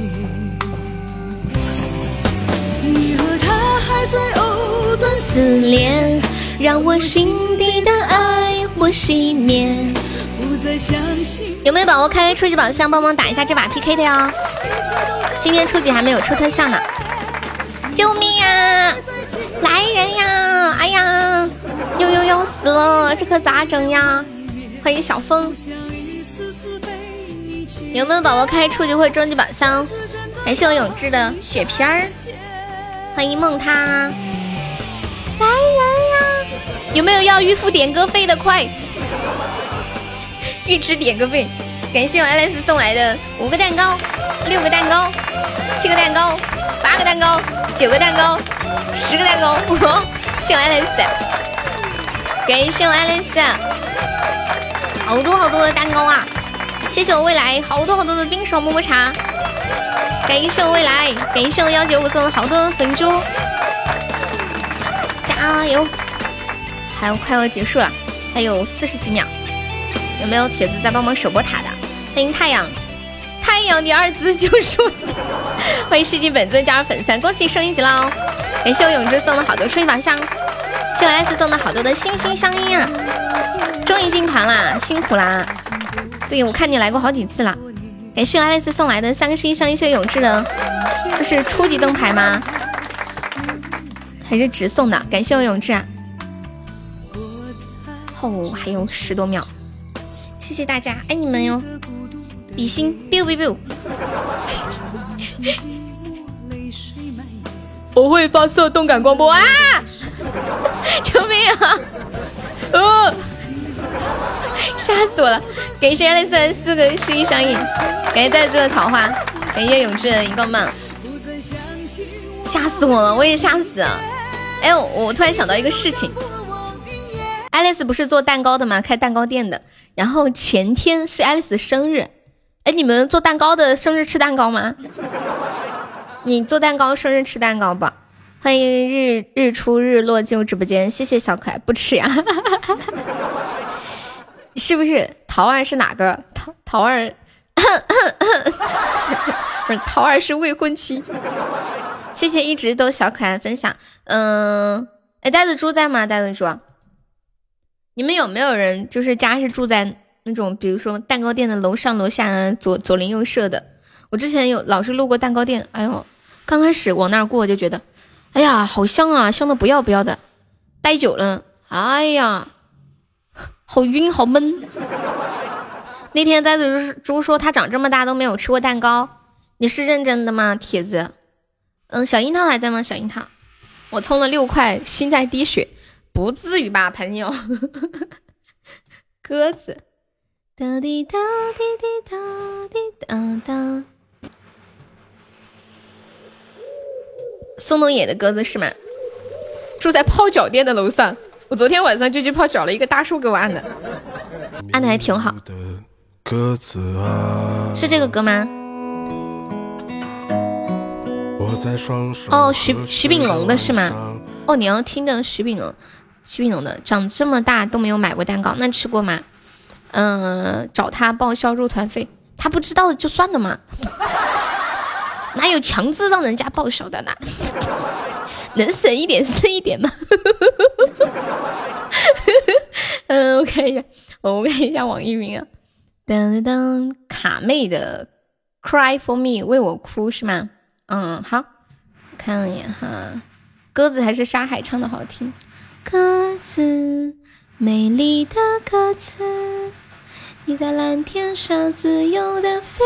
[SPEAKER 3] 你和他还在藕断丝连，让我心底的爱火熄灭。有没有宝宝开初级宝箱，帮忙打一下这把 PK 的哟？今天初级还没有出特效呢。救命呀！来人呀！哎呀，悠悠要死了，这可咋整呀？欢迎小风。有没有宝宝开初级或终极宝箱？感谢我永志的血瓶儿。欢迎梦他。来人呀！有没有要预付点歌费的？快！预支点歌费。感谢我 Alex 送来的五个蛋糕、六个蛋糕、七个蛋糕、八个蛋糕。九个蛋糕，十个蛋糕，谢我爱丽丝，感谢我爱丽丝，好多好多的蛋糕啊！谢谢我未来，好多好多的冰爽么么茶，感谢我未来，感谢我幺九五送的好多粉珠，加油！还有快要结束了，还有四十几秒，有没有铁子在帮忙守波塔的？欢迎太阳。太阳的二字就说，欢迎世纪本尊加入粉丝，恭喜升一级喽！感谢我永志送的好多初级宝箱，谢我 S 送的好多的心心相印啊！终于进团啦，辛苦啦！对，我看你来过好几次了。感谢我 Alex 送来的三个心心相印，谢永志的，这是初级灯牌吗？还是直送的？感谢我永志啊！后还有十多秒，谢谢大家，爱你们哟！比心，biu biu biu。我会发射动感光波啊！救命啊！哦，吓死我了！感谢爱丽丝四个十一相印，感谢在这的桃花，感谢永志的一个梦。吓死我了！我也吓死了。哎，我突然想到一个事情，爱丽丝不是做蛋糕的吗？开蛋糕店的。然后前天是爱丽丝生日。哎，你们做蛋糕的生日吃蛋糕吗？你做蛋糕生日吃蛋糕不？欢迎日日出日落进入直播间，谢谢小可爱，不吃呀？是不是桃儿是哪个？桃桃儿，不 是桃儿是未婚妻。谢谢一直都小可爱分享。嗯，哎，呆子猪在吗？呆子猪，你们有没有人就是家是住在？那种比如说蛋糕店的楼上楼下左左邻右舍的，我之前有老是路过蛋糕店，哎呦，刚开始往那儿过就觉得，哎呀，好香啊，香的不要不要的，待久了，哎呀，好晕好闷。那天呆子猪说他长这么大都没有吃过蛋糕，你是认真的吗，铁子？嗯，小樱桃还在吗？小樱桃，我充了六块，心在滴血，不至于吧，朋友？鸽子。哒滴哒滴滴哒滴哒哒。宋冬野的鸽子是吗？住在泡脚店的楼上，我昨天晚上就去泡脚了，一个大叔给我按的，按的还挺好。鸽子啊是这个歌吗？我在双手哦，徐徐秉龙的是吗？哦，你要听的徐秉龙，徐秉龙的，长这么大都没有买过蛋糕，那吃过吗？嗯，找他报销入团费，他不知道就算了嘛，哪有强制让人家报销的呢？能省一点是一点嘛。嗯，我看一下，我看一下网易云啊，噔噔噔，卡妹的《Cry for Me》为我哭是吗？嗯，好，看一眼哈，鸽子还是沙海唱的好听，鸽子，美丽的鸽子。你在蓝天上自由的飞。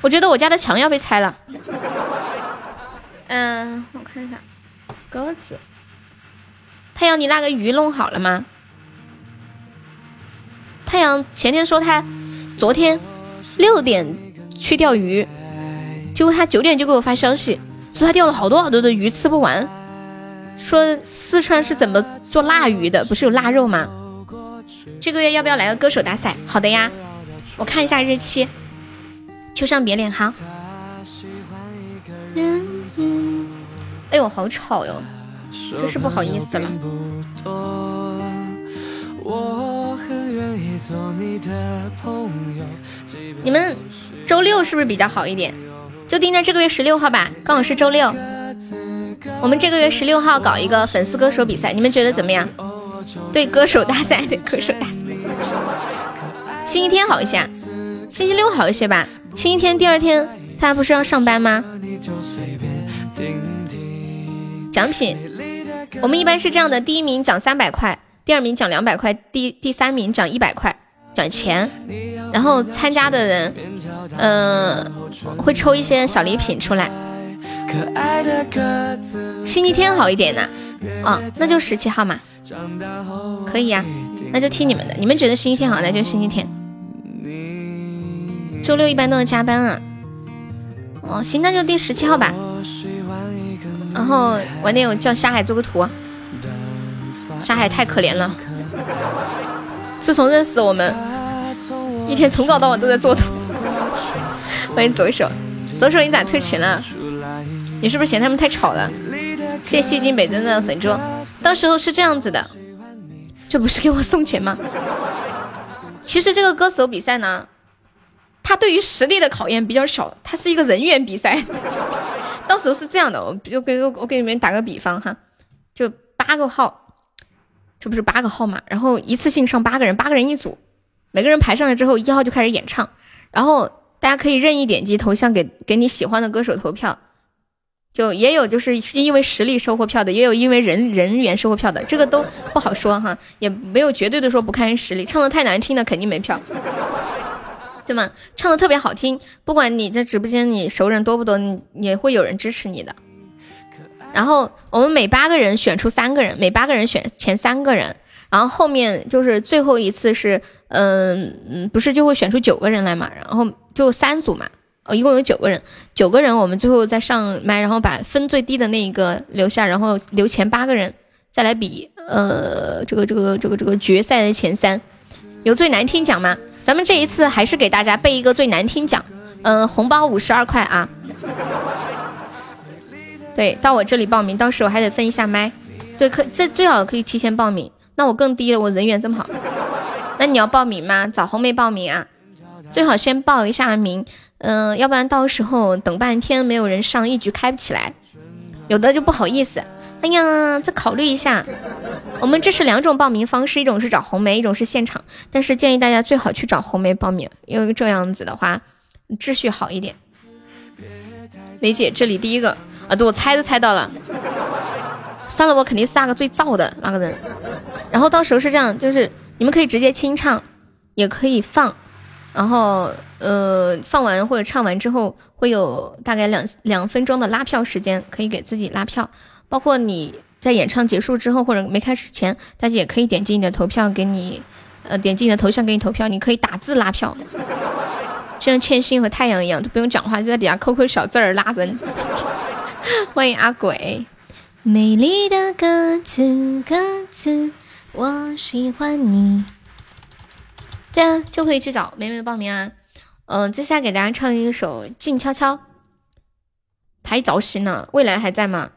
[SPEAKER 3] 我觉得我家的墙要被拆了。嗯，我看一下歌词。太阳，你那个鱼弄好了吗？太阳前天说他昨天六点去钓鱼，结果他九点就给我发消息，说他钓了好多好多的鱼，吃不完。说四川是怎么做腊鱼的？不是有腊肉吗？这个月要不要来个歌手大赛？好的呀，我看一下日期。秋上别脸哈。哎呦，好吵哟，真是不好意思了。你们周六是不是比较好一点？就定在这个月十六号吧，刚好是周六。我们这个月十六号搞一个粉丝歌手比赛，你们觉得怎么样？对歌手大赛，对歌手大赛。星期天好一些，星期六好一些吧。星期天第二天他不是要上班吗？奖品，我们一般是这样的：第一名奖三百块，第二名奖两百块，第第三名奖一百块，奖钱。然后参加的人，嗯，会抽一些小礼品出来。星期天好一点呢，啊，那就十七号嘛，可以呀，那就听你们的。你们觉得星期天好，那就星期天。周六一般都要加班啊。哦，行，那就定十七号吧。然后晚点我叫沙海做个图。沙海太可怜了，自从认识我们，一天从早到晚都在做图。欢迎左手，左手你咋退群了？你是不是嫌他们太吵了？谢谢西京北真的粉猪。到时候是这样子的，这不是给我送钱吗？其实这个歌手比赛呢，他对于实力的考验比较少，他是一个人员比赛。到时候是这样的，我就给我给你们打个比方哈，就八个号，这不是八个号嘛？然后一次性上八个人，八个人一组，每个人排上来之后，一号就开始演唱，然后大家可以任意点击头像给给你喜欢的歌手投票。就也有就是因为实力收获票的，也有因为人人员收获票的，这个都不好说哈，也没有绝对的说不看实力，唱的太难听的肯定没票，对吗？唱的特别好听，不管你在直播间你熟人多不多，也会有人支持你的。然后我们每八个人选出三个人，每八个人选前三个人，然后后面就是最后一次是，嗯，不是就会选出九个人来嘛，然后就三组嘛。哦，一共有九个人，九个人，我们最后再上麦，然后把分最低的那一个留下，然后留前八个人再来比，呃，这个这个这个这个决赛的前三，有最难听奖吗？咱们这一次还是给大家备一个最难听奖，嗯，红包五十二块啊。对，到我这里报名，到时候还得分一下麦。对，可这最好可以提前报名。那我更低了，我人缘这么好。那你要报名吗？找红梅报名啊，最好先报一下名。嗯，要不然到时候等半天没有人上，一局开不起来，有的就不好意思。哎呀，再考虑一下。我们这是两种报名方式，一种是找红梅，一种是现场。但是建议大家最好去找红梅报名，因为这样子的话秩序好一点。梅姐，这里第一个啊，对我猜都猜到了。算了，我肯定是那个最燥的那个人。然后到时候是这样，就是你们可以直接清唱，也可以放。然后，呃，放完或者唱完之后，会有大概两两分钟的拉票时间，可以给自己拉票。包括你在演唱结束之后或者没开始前，大家也可以点击你的投票，给你，呃，点击你的头像给你投票。你可以打字拉票，就像千心和太阳一样，都不用讲话，就在底下扣扣小字儿拉人。欢迎阿鬼，美丽的鸽子，鸽子，我喜欢你。对啊，就可以去找美美报名啊。嗯，接下来给大家唱一首《静悄悄》，太糟心了。未来还在吗？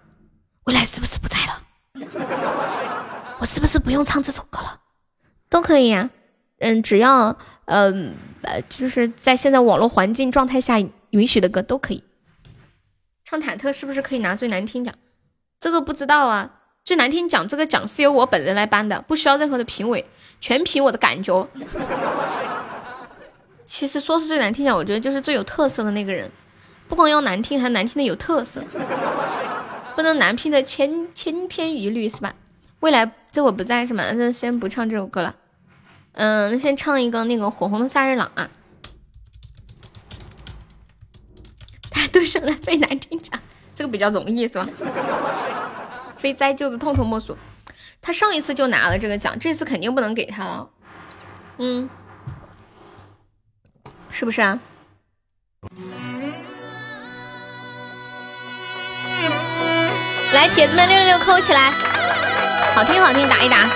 [SPEAKER 3] 未来是不是不在了？我是不是不用唱这首歌了？都可以呀。嗯，只要嗯呃，就是在现在网络环境状态下允许的歌都可以。唱忐忑是不是可以拿最难听奖？这个不知道啊。最难听奖这个奖是由我本人来颁的，不需要任何的评委。全凭我的感觉。其实说是最难听讲，我觉得就是最有特色的那个人，不光要难听，还难听的有特色，不能难听的千千篇一律，是吧？未来这我不在是吗？那先不唱这首歌了。嗯，那先唱一个那个火红的萨日朗啊。他都说了最难听奖，这个比较容易是吧？非栽就子痛痛莫属。
[SPEAKER 4] 他上一次就拿了这个奖，这次肯定不能给他了。嗯，是不是啊？来，铁子们六六六扣起来，好听好听，打一打。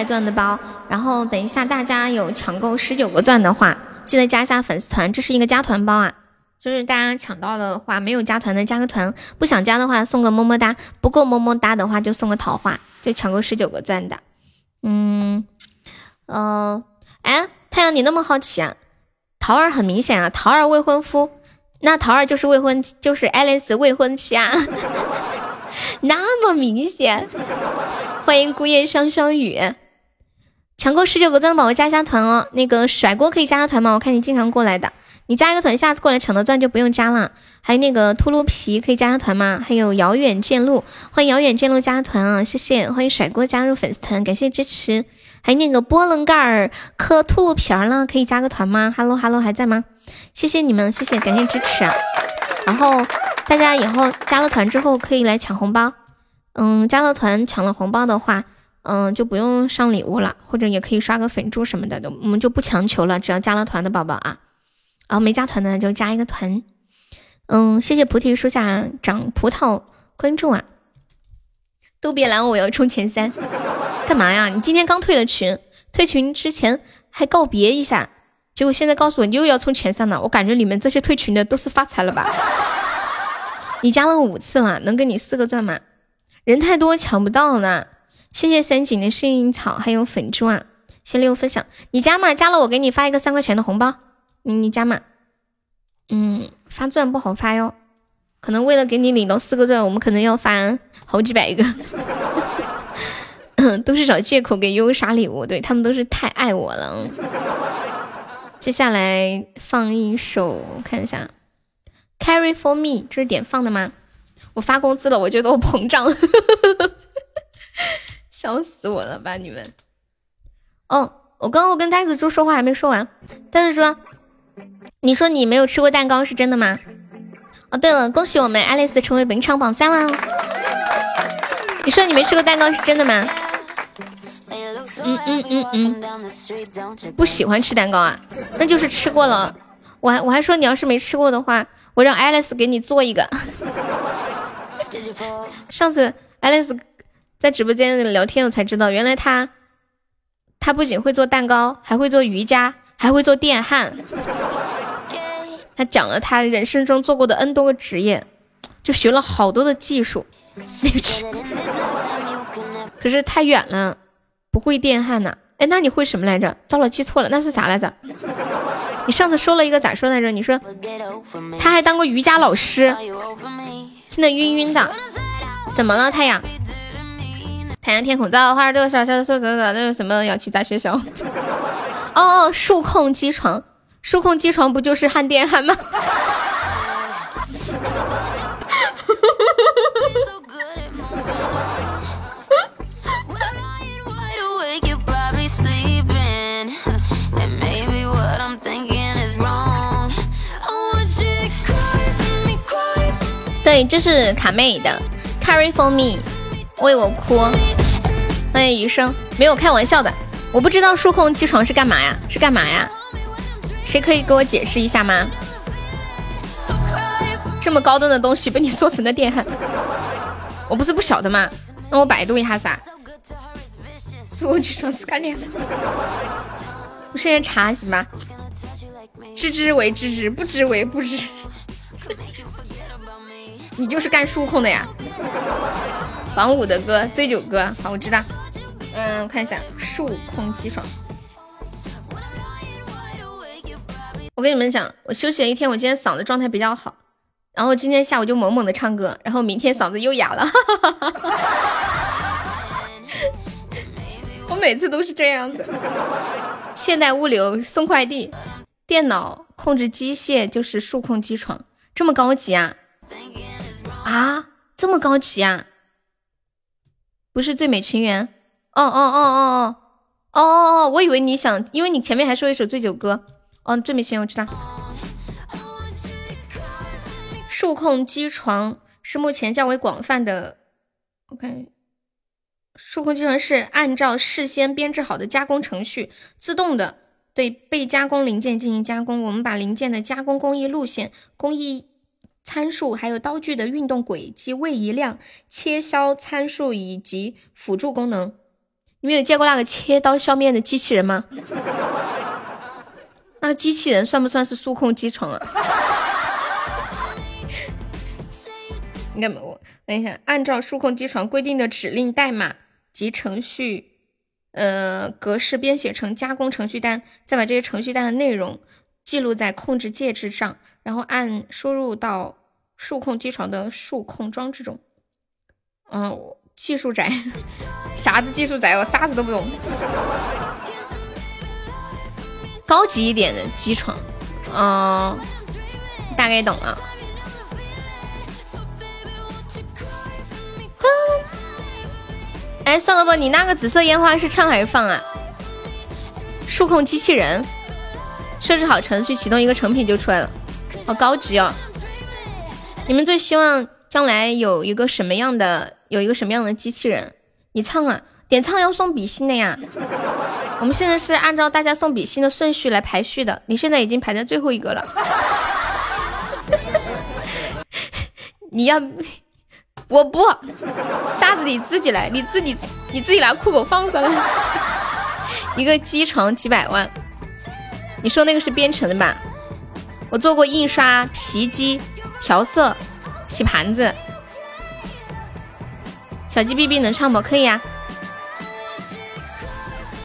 [SPEAKER 3] 百钻的包，然后等一下大家有抢够十九个钻的话，记得加一下粉丝团，这是一个加团包啊，就是大家抢到的话，没有加团的加个团，不想加的话送个么么哒，不够么么哒的话就送个桃花，就抢够十九个钻的。嗯，呃，哎，太阳你那么好奇啊？桃儿很明显啊，桃儿未婚夫，那桃儿就是未婚，就是爱丽丝未婚妻啊。那么明显，欢迎孤雁双双雨，抢够十九个钻的宝宝加一下团哦。那个甩锅可以加个团吗？我看你经常过来的，你加一个团，下次过来抢到钻就不用加了。还有那个秃噜皮可以加个团吗？还有遥远见路，欢迎遥远见路加个团啊，谢谢。欢迎甩锅加入粉丝团，感谢支持。还有那个波棱盖儿磕秃噜皮儿了，可以加个团吗？Hello Hello 还在吗？谢谢你们，谢谢，感谢支持。然后大家以后加了团之后可以来抢红包。嗯，加了团抢了红包的话，嗯，就不用上礼物了，或者也可以刷个粉猪什么的，我们就不强求了。只要加了团的宝宝啊，然后没加团的就加一个团。嗯，谢谢菩提树下长葡萄关注啊！都别拦我，我要冲前三。干嘛呀？你今天刚退了群，退群之前还告别一下，结果现在告诉我你又要冲前三了。我感觉你们这些退群的都是发财了吧？你加了五次了，能给你四个钻吗？人太多抢不到呢。谢谢三井的幸运草，还有粉猪啊！谢六分享，你加吗？加了我给你发一个三块钱的红包。你你加吗？嗯。发钻不好发哟，可能为了给你领到四个钻，我们可能要发好几百个。都是找借口给悠悠刷礼物，对他们都是太爱我了。接下来放一首，看一下《Carry for Me》，这是点放的吗？我发工资了，我觉得我膨胀，笑死我了吧你们！哦，我刚刚我跟呆子猪说话还没说完，呆子说。你说你没有吃过蛋糕是真的吗？哦，对了，恭喜我们爱丽丝成为本场榜三了。你说你没吃过蛋糕是真的吗？嗯嗯嗯嗯，不喜欢吃蛋糕啊？那就是吃过了。我还我还说你要是没吃过的话，我让爱丽丝给你做一个。上次爱丽丝在直播间聊天，我才知道原来他，他不仅会做蛋糕，还会做瑜伽，还会做电焊。他讲了他人生中做过的 N 多个职业，就学了好多的技术。可是太远了，不会电焊呢。哎，那你会什么来着？糟了，记错了，那是啥来着？你上次说了一个咋说来着？你说他还当过瑜伽老师，现在晕晕的。怎么了，太阳？太阳天空，造花都啥啥说咋咋那什么要去砸学校？哦，数控机床。数控机床不就是焊电焊吗？对，这是卡妹的《Carry for Me》，为我哭。欢迎余生，没有开玩笑的。我不知道数控机床是干嘛呀？是干嘛呀？谁可以给我解释一下吗？这么高端的东西被你说成了电焊，我不是不晓得吗？让我百度一下噻。数据上是干电焊，我现在查行吧？知之为知之，不知为不知。你就是干数控的呀？王五的歌，醉酒歌，好，我知道。嗯，我看一下数控机床。我跟你们讲，我休息了一天，我今天嗓子状态比较好，然后今天下午就猛猛的唱歌，然后明天嗓子又哑了。我每次都是这样子。现代物流送快递，电脑控制机械就是数控机床，这么高级啊？啊，这么高级啊？不是最美情缘。哦哦哦哦哦哦哦哦我以为你想因为你前面还说一首醉酒歌。哦最美情缘我知道。数控机床是目前较为广泛的我看数控机床是按照事先编制好的加工程序自动的对被加工零件进行加工。我们把零件的加工工艺路线工艺参数，还有刀具的运动轨迹、位移量、切削参数以及辅助功能。你们有见过那个切刀削面的机器人吗？那个机器人算不算是数控机床啊？你看我等一下，按照数控机床规定的指令代码及程序呃格式编写成加工程序单，再把这些程序单的内容记录在控制介质上，然后按输入到数控机床的数控装置中。嗯，技术宅，啥子技术宅？我啥子都不懂。高级一点的机床，嗯，大概懂了。哎，算了吧，你那个紫色烟花是唱还是放啊？数控机器人，设置好程序，启动一个成品就出来了，好高级哦。你们最希望将来有一个什么样的，有一个什么样的机器人？你唱啊，点唱要送比心的呀。我们现在是按照大家送比心的顺序来排序的，你现在已经排在最后一个了。你要，我不，啥子你自己来，你自己你自己拿酷狗放上来。一个机床几百万，你说那个是编程的吧？我做过印刷、皮机、调色、洗盘子。小鸡哔哔能唱不？可以呀。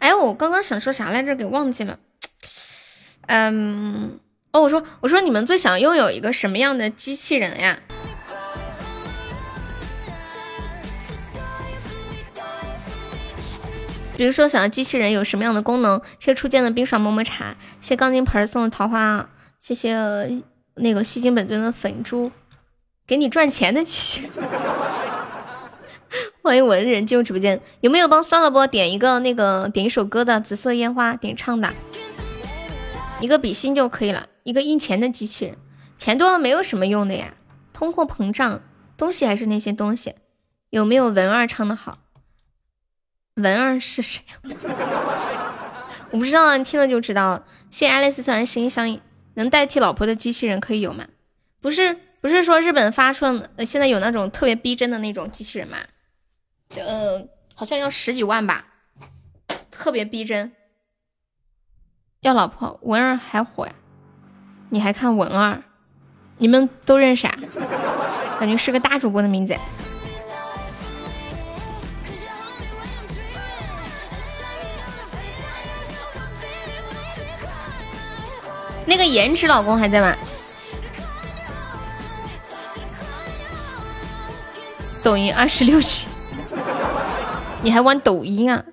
[SPEAKER 3] 哎，我刚刚想说啥来着？给忘记了。嗯，哦，我说，我说你们最想拥有一个什么样的机器人呀？比如说，想要机器人有什么样的功能？谢初见的冰爽么么茶，谢钢筋盆送的桃花，谢谢那个吸金本尊的粉珠，给你赚钱的机器。欢迎文人进入直播间，有没有帮酸萝卜点一个那个点一首歌的《紫色烟花》点唱的？一个比心就可以了，一个印钱的机器人，钱多了没有什么用的呀。通货膨胀，东西还是那些东西。有没有文二唱的好？文二是谁？我不知道啊，听了就知道了。谢谢爱丽丝送的心相印，能代替老婆的机器人可以有吗？不是，不是说日本发出的，现在有那种特别逼真的那种机器人吗？就好像要十几万吧，特别逼真。要老婆文儿还火呀？你还看文儿？你们都认识啊？感觉是个大主播的名字。那个颜值老公还在吗？抖音二十六级。你还玩抖音啊？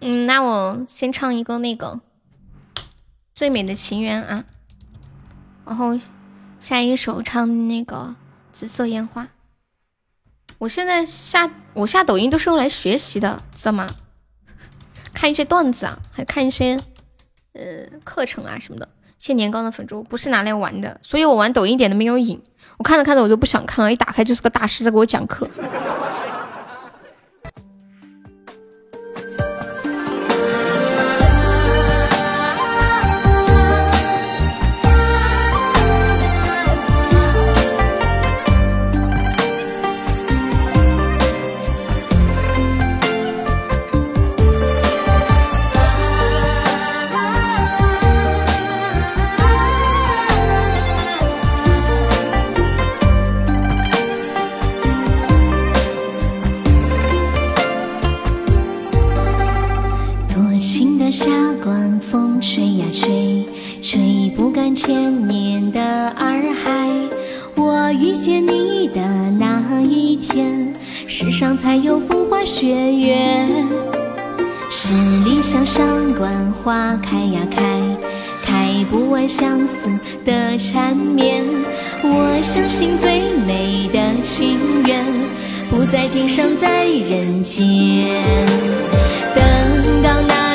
[SPEAKER 3] 嗯，那我先唱一个那个《最美的情缘》啊，然后下一首唱那个《紫色烟花》。我现在下我下抖音都是用来学习的，知道吗？看一些段子啊，还看一些呃课程啊什么的。谢年糕的粉猪不是拿来玩的，所以我玩抖音点的没有瘾。我看着看着我就不想看了，一打开就是个大师在给我讲课。
[SPEAKER 4] 管花开呀开，开不完相思的缠绵。我相信最美的情缘，不在天上，在人间。等到那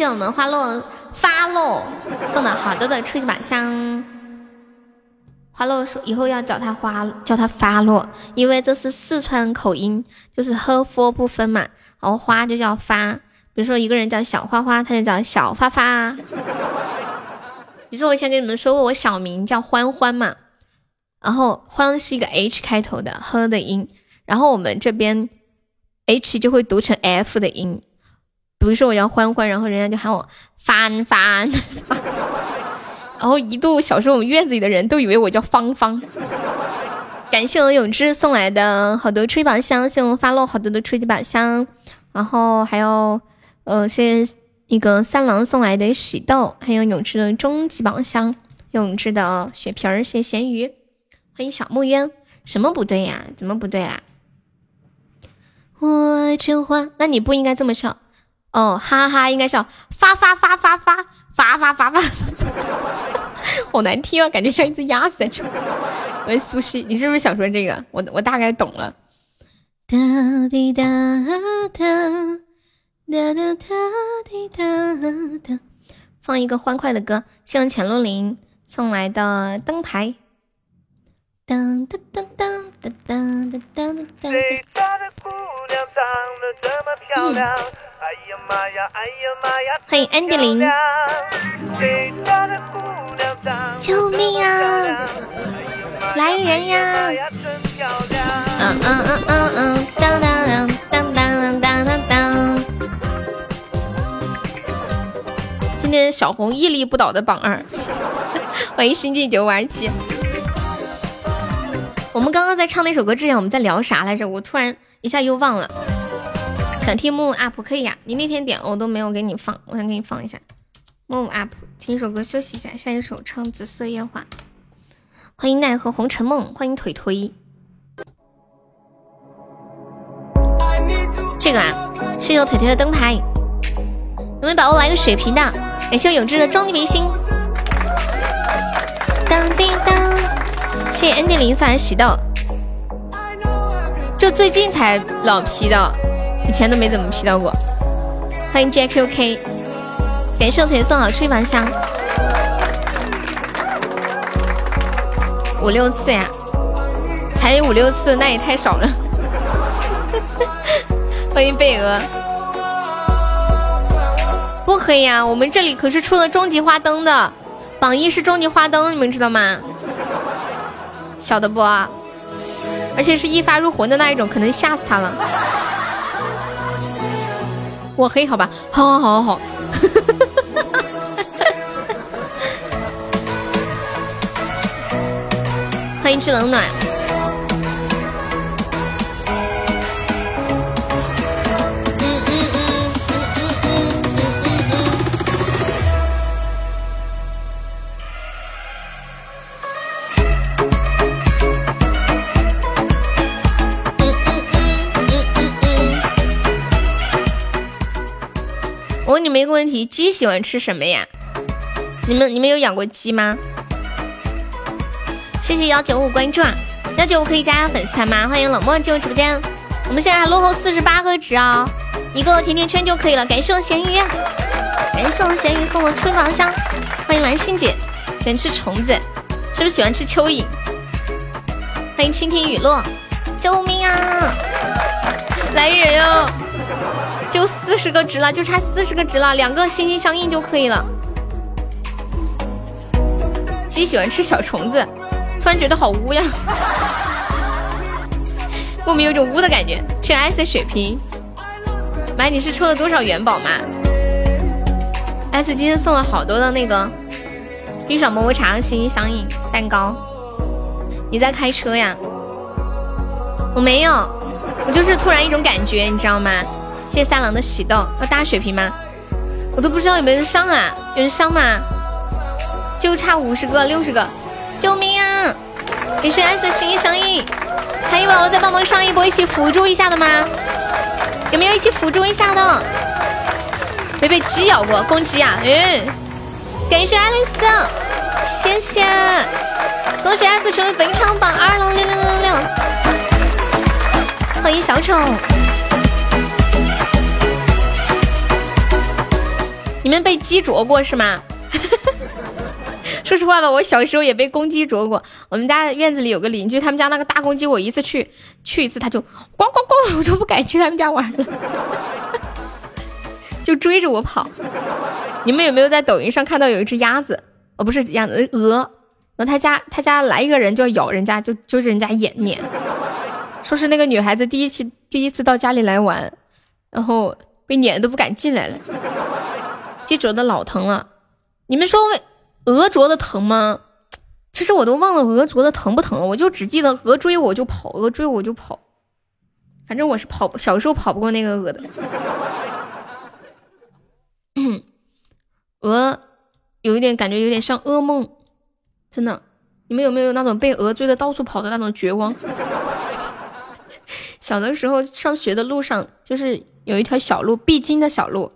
[SPEAKER 4] 谢我
[SPEAKER 3] 们花落发落送的好多的初级宝箱。花落说以后要叫他花，叫他发落，因为这是四川口音，就是呵佛不分嘛。然后花就叫发，比如说一个人叫小花花，他就叫小发发。比如说我以前跟你们说过，我小名叫欢欢嘛，然后欢是一个 H 开头的呵的音，然后我们这边 H 就会读成 F 的音。比如说我叫欢欢，然后人家就喊我帆帆，然后一度小时候我们院子里的人都以为我叫芳芳。感谢我永志送来的好多吹宝箱，谢我发落好多的吹宝箱，然后还有呃谢谢那个三郎送来的喜豆，还有永志的终极宝箱，永志的雪皮儿，谢咸鱼，欢迎小木鸢，什么不对呀？怎么不对啦？我真花，那你不应该这么笑哦，哈哈，应该是发发发发发发发发发，好难听啊，感觉像一只鸭子在叫。喂，苏西，你是不是想说这个？我我大概懂了。哒滴哒哒哒哒哒滴哒哒，放一个欢快的歌，向浅露林送来的灯牌。当当当当当当当当当。
[SPEAKER 6] 谁家的姑娘长得这么漂亮？哎呀妈呀，哎呀妈呀！
[SPEAKER 3] 欢迎安迪林，
[SPEAKER 6] 谁家的姑娘长得
[SPEAKER 3] 救命啊！来人呀！嗯嗯嗯嗯嗯，当当当当当当当当。今天小红屹立不倒的榜二，欢迎新进九五二七。我们刚刚在唱那首歌之前，我们在聊啥来着？我突然一下又忘了。想听木木 up 可以呀、你那天点我都没有给你放，我想给你放一下。木木 up 听一首歌休息一下，下一首唱《紫色烟花》。欢迎奈何红尘梦，欢迎腿腿。这个啊，是有腿腿的灯牌，有没有宝宝来个血瓶的？感谢我永志的终极明星。当叮当，谢谢 N D 零送来喜豆，就最近才老 P 到，以前都没怎么 P 到过。欢迎 JQK，感谢我腿送好吹板香，五六次呀，才五六次，那也太少了。欢迎贝鹅，不可以啊！我们这里可是出了终极花灯的，榜一是终极花灯，你们知道吗？晓得不？而且是一发入魂的那一种，可能吓死他了。我黑好吧，好好好好。欢迎吃冷暖。我问你们一个问题：鸡喜欢吃什么呀？你们你们有养过鸡吗？谢谢幺九五关注啊！幺九五可以加下粉丝团吗？欢迎冷漠进入直播间。我们现在还落后四十八个值啊，一个甜甜圈就可以了。感谢我咸鱼，感谢我咸鱼送的吹糖香。欢迎蓝心姐，喜欢吃虫子，是不是喜欢吃蚯蚓？欢迎蜻蜓雨落，救命啊！来人哟！就四十个值了，就差四十个值了，两个心心相印就可以了。鸡喜欢吃小虫子，突然觉得好污呀，莫名有种污的感觉。是 S 水瓶，买你是抽了多少元宝吗？S 今天送了好多的那个冰爽抹抹茶、心心相印蛋糕。你在开车呀？我没有，我就是突然一种感觉，你知道吗？谢谢三郎的喜豆，要大血瓶吗？我都不知道有没有人上啊？有人上吗？就差五十个、六十个，救命啊！也是 S 心意相印，还有宝宝再帮忙上一波，一起辅助一下的吗？有没有一起辅助一下的？没被鸡咬过，公鸡啊！嗯，感谢爱丽丝，谢谢，恭喜 S 成为本场榜二了，六六六六六，欢迎小丑。你们被鸡啄过是吗？说实话吧，我小时候也被公鸡啄过。我们家院子里有个邻居，他们家那个大公鸡，我一次去去一次，它就呱呱呱，我就不敢去他们家玩了，就追着我跑。你们有没有在抖音上看到有一只鸭子？哦，不是鸭子，鹅。然后他家他家来一个人就要咬人家，就揪着人家眼撵。说是那个女孩子第一次第一次到家里来玩，然后被撵都不敢进来了。鸡啄的老疼了，你们说鹅啄的疼吗？其实我都忘了鹅啄的疼不疼了，我就只记得鹅追我就跑，鹅追我就跑，反正我是跑，小时候跑不过那个鹅的。鹅有一点感觉，有点像噩梦，真的。你们有没有那种被鹅追的到处跑的那种绝望？小的时候上学的路上，就是有一条小路必经的小路。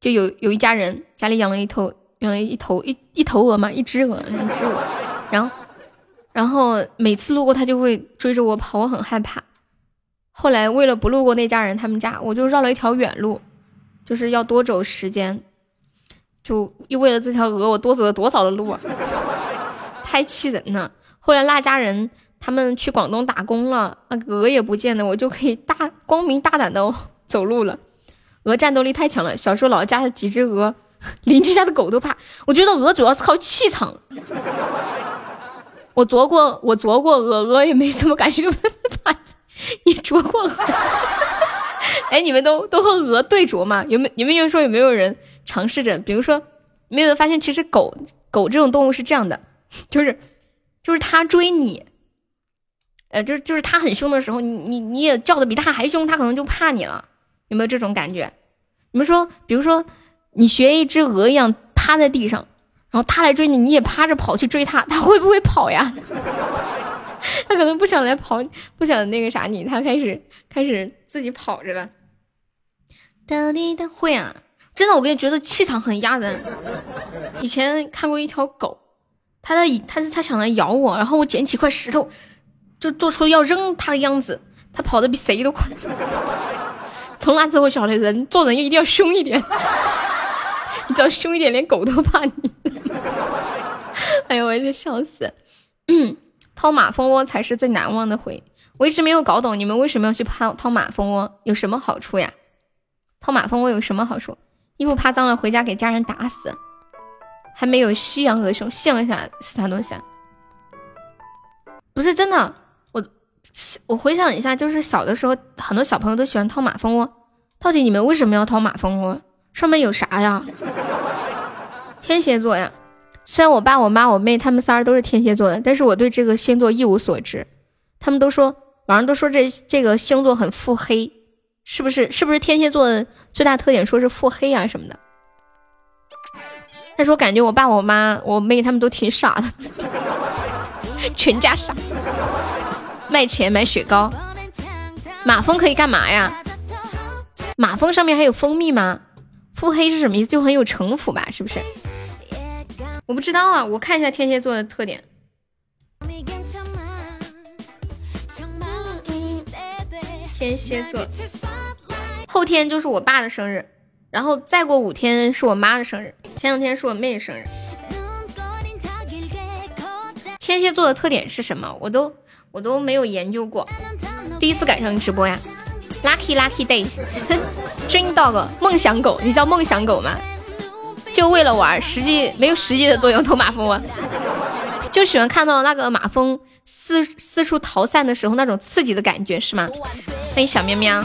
[SPEAKER 3] 就有有一家人家里养了一头养了一头一一头鹅嘛，一只鹅，一只鹅，然后然后每次路过它就会追着我跑，我很害怕。后来为了不路过那家人他们家，我就绕了一条远路，就是要多走时间，就又为了这条鹅，我多走了多少的路啊，太气人了。后来那家人他们去广东打工了，那鹅也不见了，我就可以大光明大胆的走路了。鹅战斗力太强了，小时候老家的几只鹅，邻居家的狗都怕。我觉得鹅主要是靠气场。我啄过，我啄过鹅，鹅也没什么感觉。你啄过鹅？哎，你们都都和鹅对啄吗？有没？你们有说有没有人尝试着？比如说，没有发现，其实狗狗这种动物是这样的，就是就是它追你，呃，就是就是它很凶的时候，你你你也叫的比它还凶，它可能就怕你了。有没有这种感觉？你们说，比如说，你学一只鹅一样趴在地上，然后它来追你，你也趴着跑去追它，它会不会跑呀？它可能不想来跑，不想那个啥你，它开始开始自己跑着了。哒滴哒，会啊，真的，我跟你觉得气场很压人。以前看过一条狗，它在它是它想来咬我，然后我捡起块石头，就做出要扔它的样子，它跑得比谁都快。从那之后，晓得人做人一定要凶一点，你只要凶一点，连狗都怕你。哎呦，我要笑死！掏马蜂窝才是最难忘的回。我一直没有搞懂，你们为什么要去掏掏马蜂窝？有什么好处呀？掏马蜂窝有什么好处？衣服怕脏了，回家给家人打死。还没有夕阳鹅凶，夕阳啥是啥东西啊？不是真的。我回想一下，就是小的时候，很多小朋友都喜欢掏马蜂窝。到底你们为什么要掏马蜂窝？上面有啥呀？天蝎座呀。虽然我爸、我妈、我妹他们仨都是天蝎座的，但是我对这个星座一无所知。他们都说网上都说这这个星座很腹黑，是不是？是不是天蝎座的最大特点说是腹黑啊什么的？但是我感觉我爸、我妈、我妹他们都挺傻的，全家傻。卖钱买雪糕，马蜂可以干嘛呀？马蜂上面还有蜂蜜吗？腹黑是什么意思？就很有城府吧？是不是？我不知道啊，我看一下天蝎座的特点。天蝎座，后天就是我爸的生日，然后再过五天是我妈的生日，前两天是我妹的生日。天蝎座的特点是什么？我都我都没有研究过，第一次赶上直播呀，lucky lucky day，dream dog，梦想狗，你叫梦想狗吗？就为了玩，实际没有实际的作用，偷马蜂窝，就喜欢看到那个马蜂四四处逃散的时候那种刺激的感觉，是吗？欢迎小喵喵。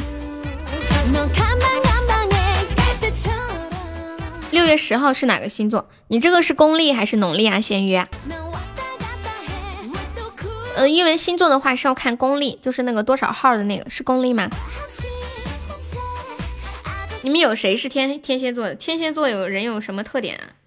[SPEAKER 3] 六月十号是哪个星座？你这个是公历还是农历啊？先约。嗯，因为星座的话是要看公历，就是那个多少号的那个是公历吗？你们有谁是天天蝎座的？天蝎座有人有什么特点啊？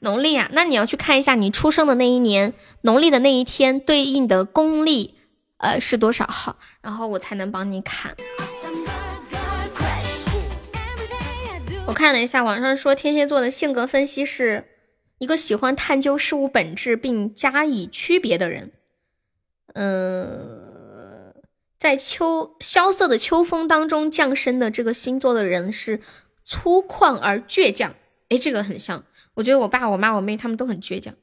[SPEAKER 3] 农历啊，那你要去看一下你出生的那一年农历的那一天对应的公历，呃是多少号，然后我才能帮你砍。我看了一下网上说天蝎座的性格分析是一个喜欢探究事物本质并加以区别的人，嗯。在秋萧瑟的秋风当中降生的这个星座的人是粗犷而倔强，哎，这个很像。我觉得我爸、我妈、我妹他们都很倔强。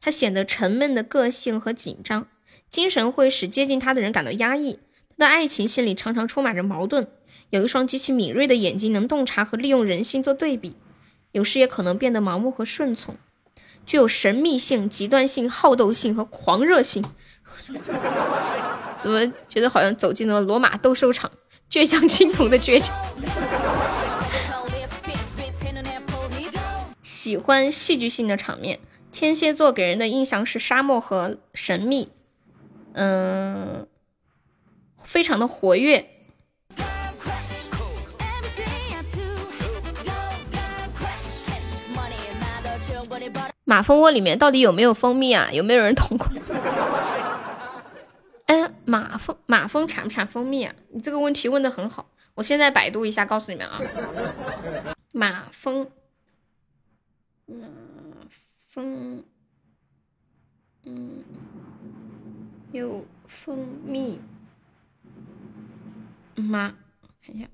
[SPEAKER 3] 他显得沉闷的个性和紧张，精神会使接近他的人感到压抑。他的爱情心里常常充满着矛盾，有一双极其敏锐的眼睛，能洞察和利用人性做对比，有时也可能变得盲目和顺从，具有神秘性、极端性、好斗性和狂热性。怎么觉得好像走进了罗马斗兽场？倔强青铜的倔强，喜欢戏剧性的场面。天蝎座给人的印象是沙漠和神秘，嗯，非常的活跃。马蜂窝里面到底有没有蜂蜜啊？有没有人捅过？哎，马蜂马蜂产不产蜂蜜啊？你这个问题问的很好，我现在百度一下，告诉你们啊。马蜂，马蜂，嗯，有蜂蜜吗？看一下，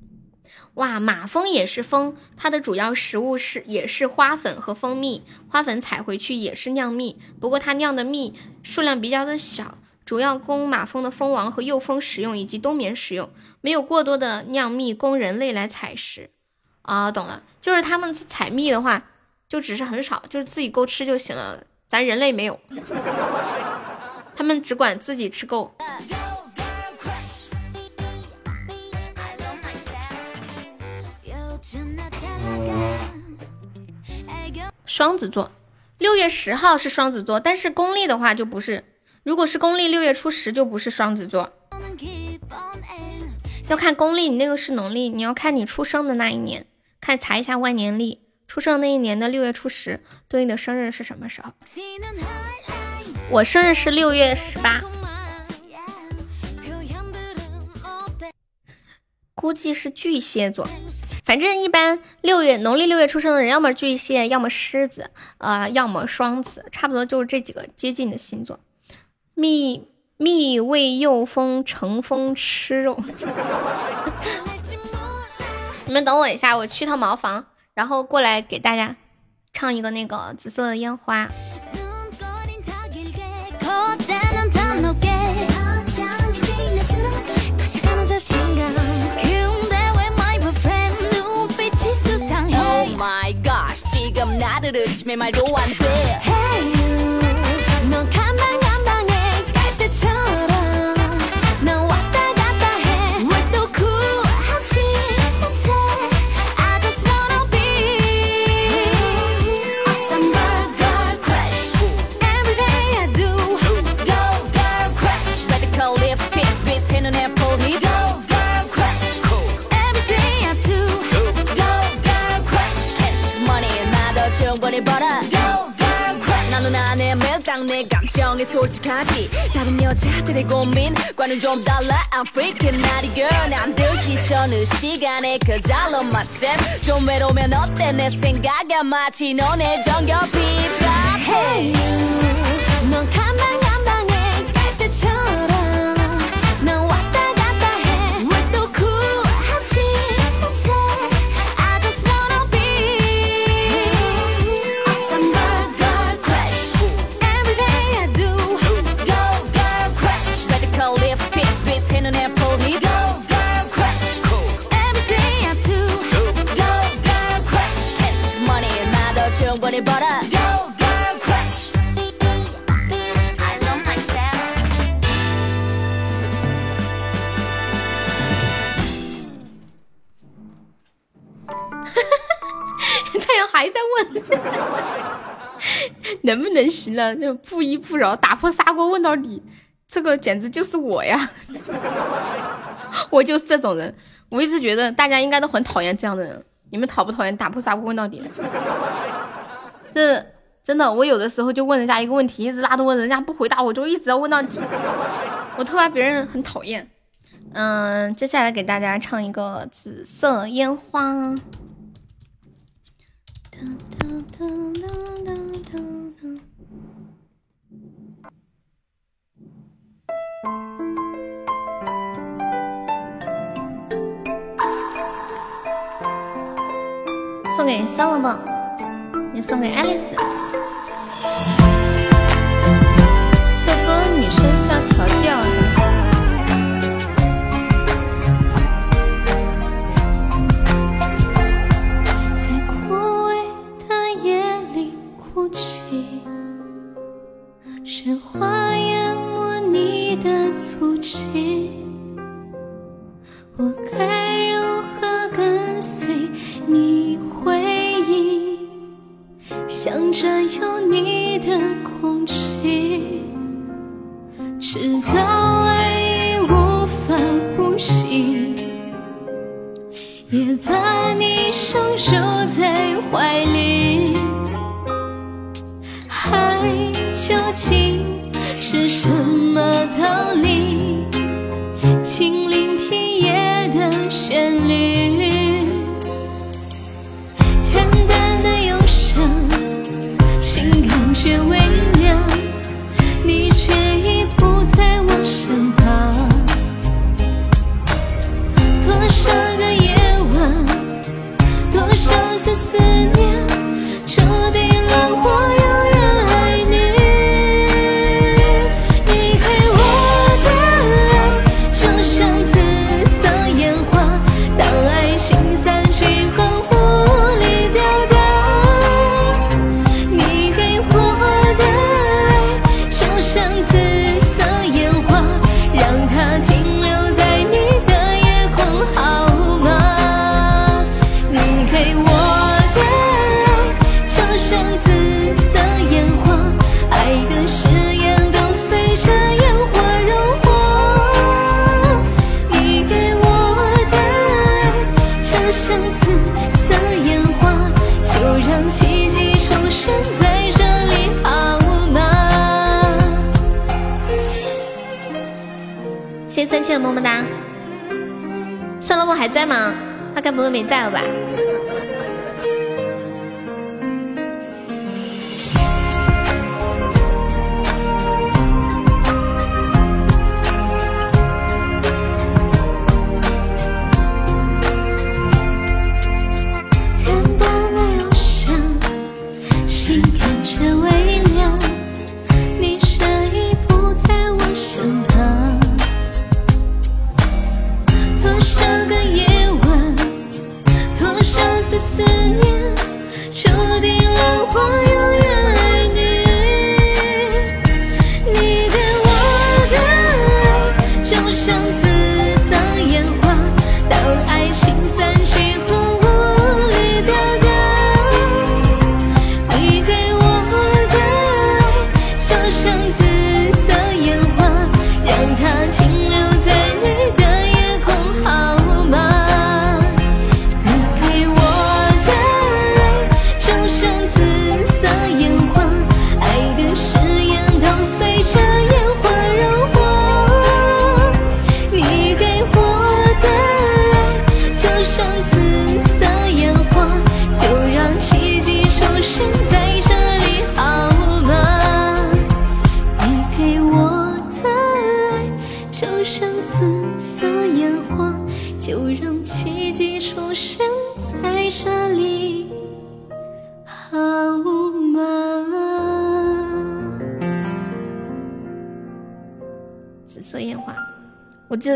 [SPEAKER 3] 哇，马蜂也是蜂，它的主要食物是也是花粉和蜂蜜，花粉采回去也是酿蜜，不过它酿的蜜数量比较的小。主要供马蜂的蜂王和幼蜂食用，以及冬眠食用，没有过多的酿蜜供人类来采食。啊，懂了，就是他们采蜜的话，就只是很少，就是自己够吃就行了。咱人类没有，他们只管自己吃够。双子座，六月十号是双子座，但是公历的话就不是。如果是公历六月初十，就不是双子座。要看公历，你那个是农历，你要看你出生的那一年，看查一下万年历，出生那一年的六月初十对应的生日是什么时候？我生日是六月十八，估计是巨蟹座。反正一般六月农历六月出生的人，要么巨蟹，要么狮子，呃，要么双子，差不多就是这几个接近的星座。蜜蜜喂幼蜂成蜂吃肉，你们等我一下，我去趟茅房，然后过来给大家唱一个那个紫色的烟花。
[SPEAKER 7] 흐르르 심해 말도 안돼 Hey you 인정해 솔직하지? 다른 여자들의 고민과는 좀 달라. I'm freaking naughty girl. 남들 시선을 시간에 Cause I love myself 좀 외로우면 어때? 내 생각에 마치 너네 정겹이 Hey. you
[SPEAKER 3] 还在问，能不能行了？就不依不饶，打破砂锅问到底，这个简直就是我呀！我就是这种人，我一直觉得大家应该都很讨厌这样的人。你们讨不讨厌打破砂锅问到底？这真的，我有的时候就问人家一个问题，一直拉着问，人家不回答，我就一直要问到底。我特怕别人很讨厌。嗯，接下来给大家唱一个《紫色烟花》。送给香了吧，也送给爱丽丝。
[SPEAKER 4] 足迹。我该如何跟随你回忆？想着有你的空气，直到爱已无法呼吸。也把你收入在怀里。在吗？
[SPEAKER 3] 他该不会没在了吧？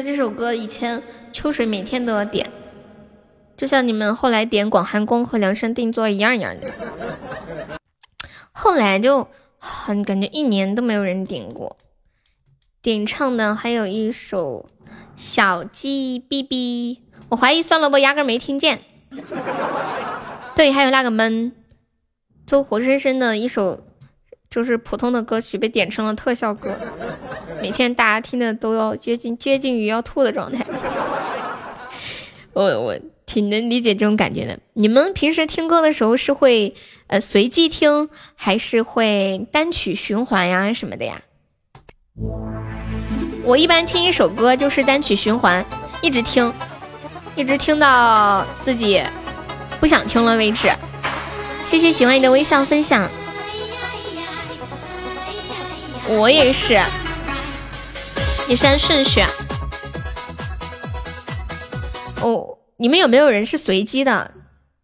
[SPEAKER 4] 这
[SPEAKER 3] 首歌以前秋水每天都要点，就像你们后来点广寒宫和量身定做一样一样的。后来就很感觉一年都没有人点过，点唱的还有一首小鸡哔哔，我怀疑酸萝卜压根没听见。对，还有那个闷，就活生生的一首就是普通的歌曲被点成了特效歌，每天大家听的都要接近接近于要吐的状态。我我挺能理解这种感觉的。你们平时听歌的时候是会呃随机听，还是会单曲循环呀什么的呀？我一般听一首歌就是单曲循环，一直听，一直听到自己不想听了为止。谢谢喜欢你的微笑分享，我也是，也是按顺序。哦，你们有没有人是随机的？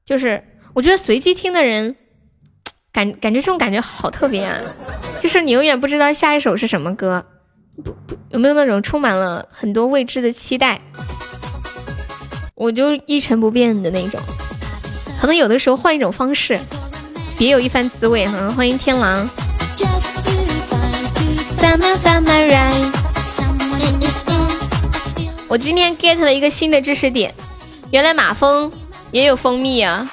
[SPEAKER 3] 就是我觉得随机听的人，感感觉这种感觉好特别啊！就是你永远不知道下一首是什么歌，不不有没有那种充满了很多未知的期待？我就一成不变的那种，可能有的时候换一种方式，别有一番滋味哈！欢迎天狼。我今天 get 了一个新的知识点，原来马蜂也有蜂蜜啊！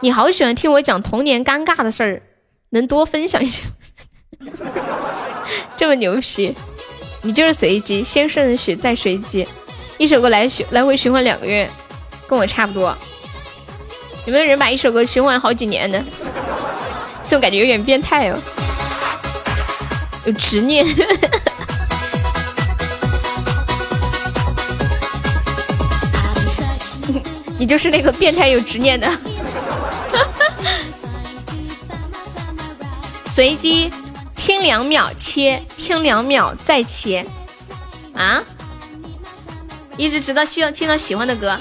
[SPEAKER 3] 你好喜欢听我讲童年尴尬的事儿，能多分享一下？这么牛皮，你就是随机，先顺序再随机，一首歌来循来回循环两个月，跟我差不多。有没有人把一首歌循环好几年的？这种感觉有点变态哦，有执念。你就是那个变态有执念的，随机听两秒切，听两秒再切，啊？一直直到需要听到喜欢的歌，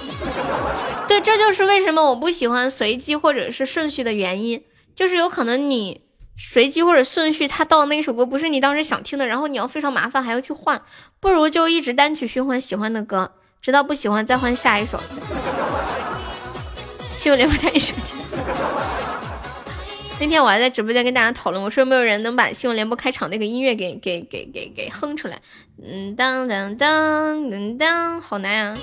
[SPEAKER 3] 对，这就是为什么我不喜欢随机或者是顺序的原因，就是有可能你随机或者顺序，他到那首歌不是你当时想听的，然后你要非常麻烦，还要去换，不如就一直单曲循环喜欢的歌。直到不喜欢再换下一首。新闻联播太手机。那天我还在直播间跟大家讨论，我说有没有人能把新闻联播开场那个音乐给给给给给哼出来？嗯，当当当当当，好难啊！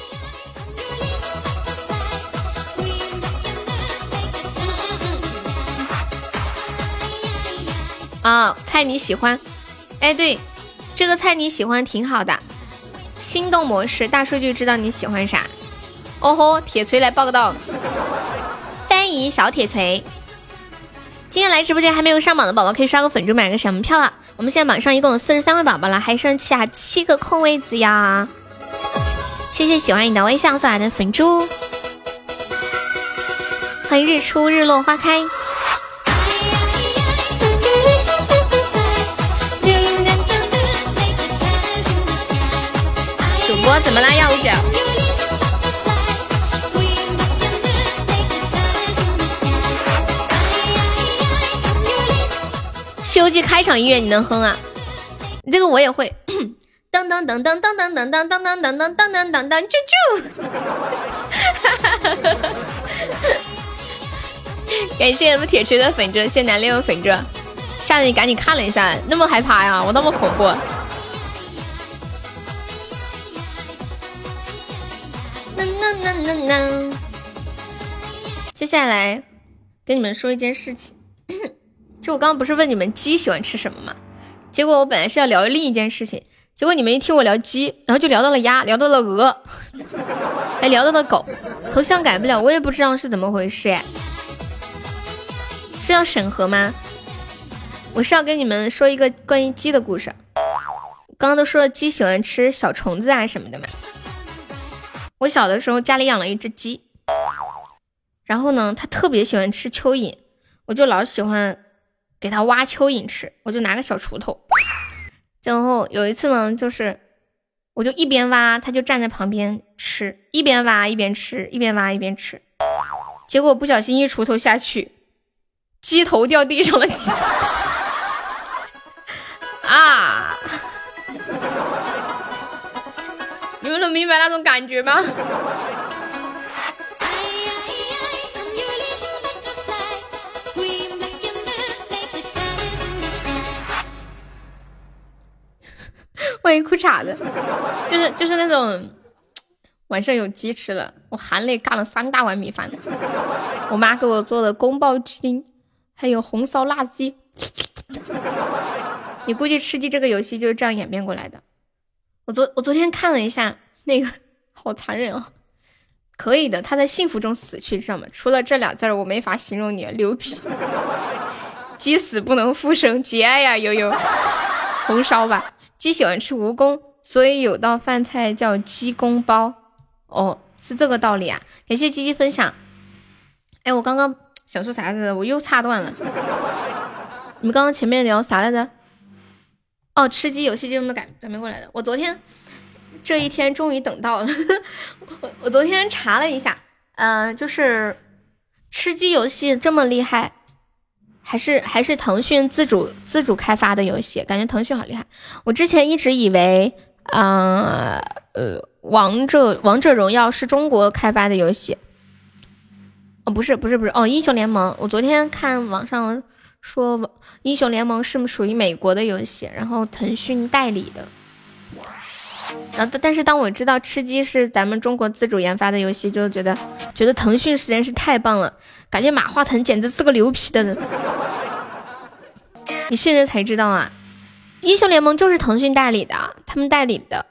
[SPEAKER 3] 啊，菜你喜欢？哎，对，这个菜你喜欢挺好的。心动模式，大数据知道你喜欢啥。哦吼，铁锤来报个到。翻译小铁锤。今天来直播间还没有上榜的宝宝，可以刷个粉猪买个小门票了。我们现在榜上一共有四十三位宝宝了，还剩下七个空位子呀。谢谢喜欢你的微笑送来的粉猪。欢迎日出日落花开。主播怎么啦？要五九。西游记开场音乐你能哼啊？这个我也会。噔噔噔噔噔噔噔噔噔噔噔噔噔噔噔啾啾。感谢我们铁锤的粉猪，谢谢南六粉猪，吓得你赶紧看了一下，那么害怕呀？我那么恐怖。呐呐呐！接下来跟你们说一件事情，就我刚刚不是问你们鸡喜欢吃什么吗？结果我本来是要聊另一件事情，结果你们一听我聊鸡，然后就聊到了鸭，聊到了鹅，还聊到了狗。头像改不了，我也不知道是怎么回事哎，是要审核吗？我是要跟你们说一个关于鸡的故事。刚刚都说了鸡喜欢吃小虫子啊什么的嘛。我小的时候家里养了一只鸡，然后呢，它特别喜欢吃蚯蚓，我就老喜欢给它挖蚯蚓吃，我就拿个小锄头。然后有一次呢，就是我就一边挖，它就站在旁边吃，一边挖一边吃，一边挖一边吃。结果不小心一锄头下去，鸡头掉地上了。啊！你们能明白那种感觉吗？欢迎裤衩子，就是就是那种晚上有鸡吃了，我含泪干了三大碗米饭。我妈给我做的宫保鸡丁，还有红烧辣鸡。你估计吃鸡这个游戏就是这样演变过来的。我昨我昨天看了一下，那个好残忍啊！可以的，他在幸福中死去，知道吗？除了这俩字儿，我没法形容你，牛皮。鸡死不能复生，节哀呀，悠悠。红烧吧。鸡喜欢吃蜈蚣，所以有道饭菜叫鸡公煲。哦，是这个道理啊！感谢鸡鸡分享。哎，我刚刚想说啥来着？我又岔断了。你们刚刚前面聊啥来着？哦，吃鸡游戏就这么改改编过来的。我昨天这一天终于等到了。我我昨天查了一下，嗯，就是吃鸡游戏这么厉害。还是还是腾讯自主自主开发的游戏，感觉腾讯好厉害。我之前一直以为，啊呃，王者王者荣耀是中国开发的游戏。哦，不是不是不是，哦，英雄联盟。我昨天看网上说，英雄联盟是属于美国的游戏，然后腾讯代理的。然后，但是当我知道吃鸡是咱们中国自主研发的游戏，就觉得觉得腾讯实在是太棒了。感觉马化腾简直是个牛皮的人，你现在才知道啊！英雄联盟就是腾讯代理的，他们代理的，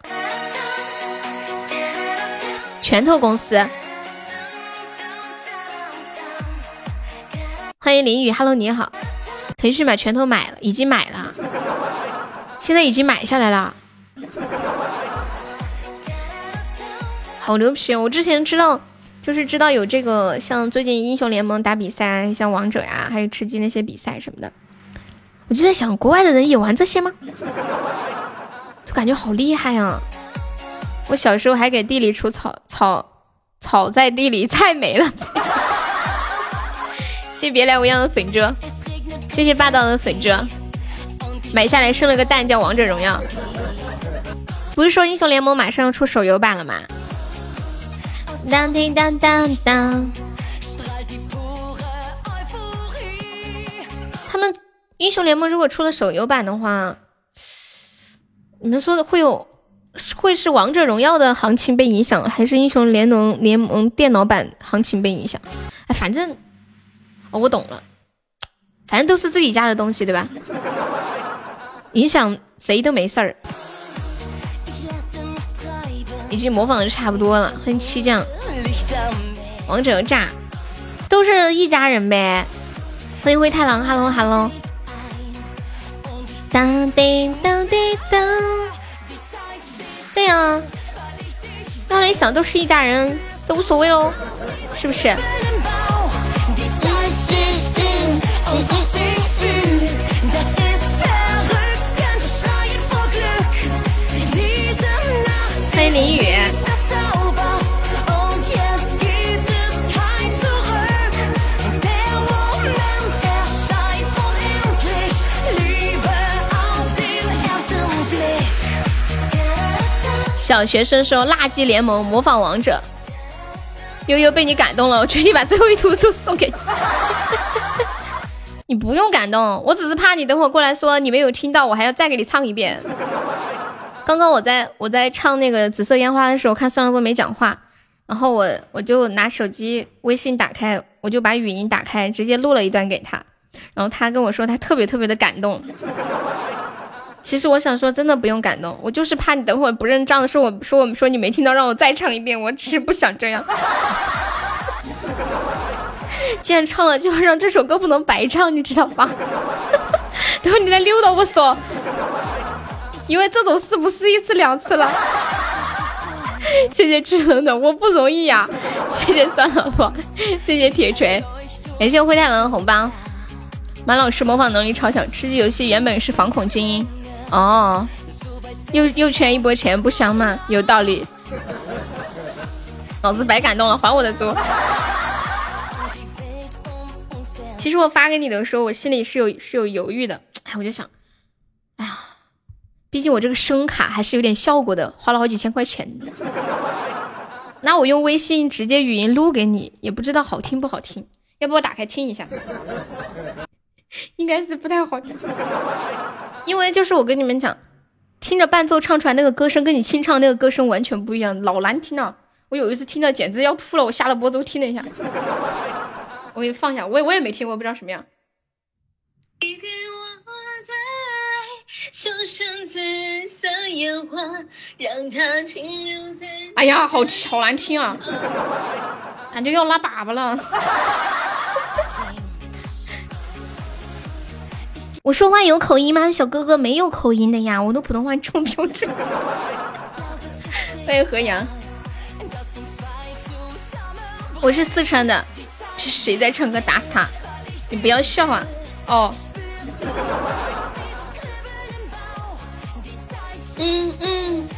[SPEAKER 3] 拳头公司。欢迎林雨，Hello，你好。腾讯把拳头买了，已经买了，现在已经买下来了，好牛皮！我之前知道。就是知道有这个，像最近英雄联盟打比赛，像王者呀，还有吃鸡那些比赛什么的，我就在想，国外的人也玩这些吗？就感觉好厉害啊！我小时候还给地里除草，草草在地里，菜没了。谢谢别来无恙的粉遮，谢谢霸道的粉遮，买下来生了个蛋叫王者荣耀。不是说英雄联盟马上要出手游版了吗？当当当当，他们英雄联盟如果出了手游版的话，你们说的会有会是王者荣耀的行情被影响，还是英雄联盟联盟电脑版行情被影响？哎，反正我懂了，反正都是自己家的东西，对吧？影响谁都没事儿。已经模仿的差不多了，欢迎七将，王者炸，都是一家人呗。欢迎灰太狼，Hello Hello。当叮当叮当，对呀，刚来想都是一家人，都无所谓喽，是不是？欢迎林雨。小学生说：“垃圾联盟模仿王者。”悠悠被你感动了，我决定把最后一图就送给你。你不用感动，我只是怕你等会过来说你没有听到，我还要再给你唱一遍。刚刚我在我在唱那个紫色烟花的时候，看孙老波没讲话，然后我我就拿手机微信打开，我就把语音打开，直接录了一段给他，然后他跟我说他特别特别的感动。其实我想说，真的不用感动，我就是怕你等会不认账，说我说我说你没听到，让我再唱一遍，我只是不想这样。既然唱了，就要让这首歌不能白唱，你知道吧？等会你再溜到我说。因为这种事不是一次两次了，谢谢智能的，我不容易呀，谢谢酸老婆，谢谢铁锤，感谢灰太狼的红包。马老师模仿能力超强，吃鸡游戏原本是反恐精英，哦，又又圈一波钱，不香吗？有道理。老子白感动了，还我的猪。其实我发给你的时候，我心里是有是有犹豫的。哎，我就想，哎呀，毕竟我这个声卡还是有点效果的，花了好几千块钱。那我用微信直接语音录给你，也不知道好听不好听。要不我打开听一下？应该是不太好听，因为就是我跟你们讲，听着伴奏唱出来那个歌声，跟你清唱那个歌声完全不一样，老难听了。我有一次听到简直要吐了，我下了播之后听了一下，我给你放下，我也我也没听过，不知道什么样。哎呀，好好难听啊，感觉要拉粑粑了。我说话有口音吗？小哥哥没有口音的呀，我的普通话这么标准。欢迎何阳，我是四川的，是谁在唱歌？打死他！你不要笑啊！哦，嗯嗯，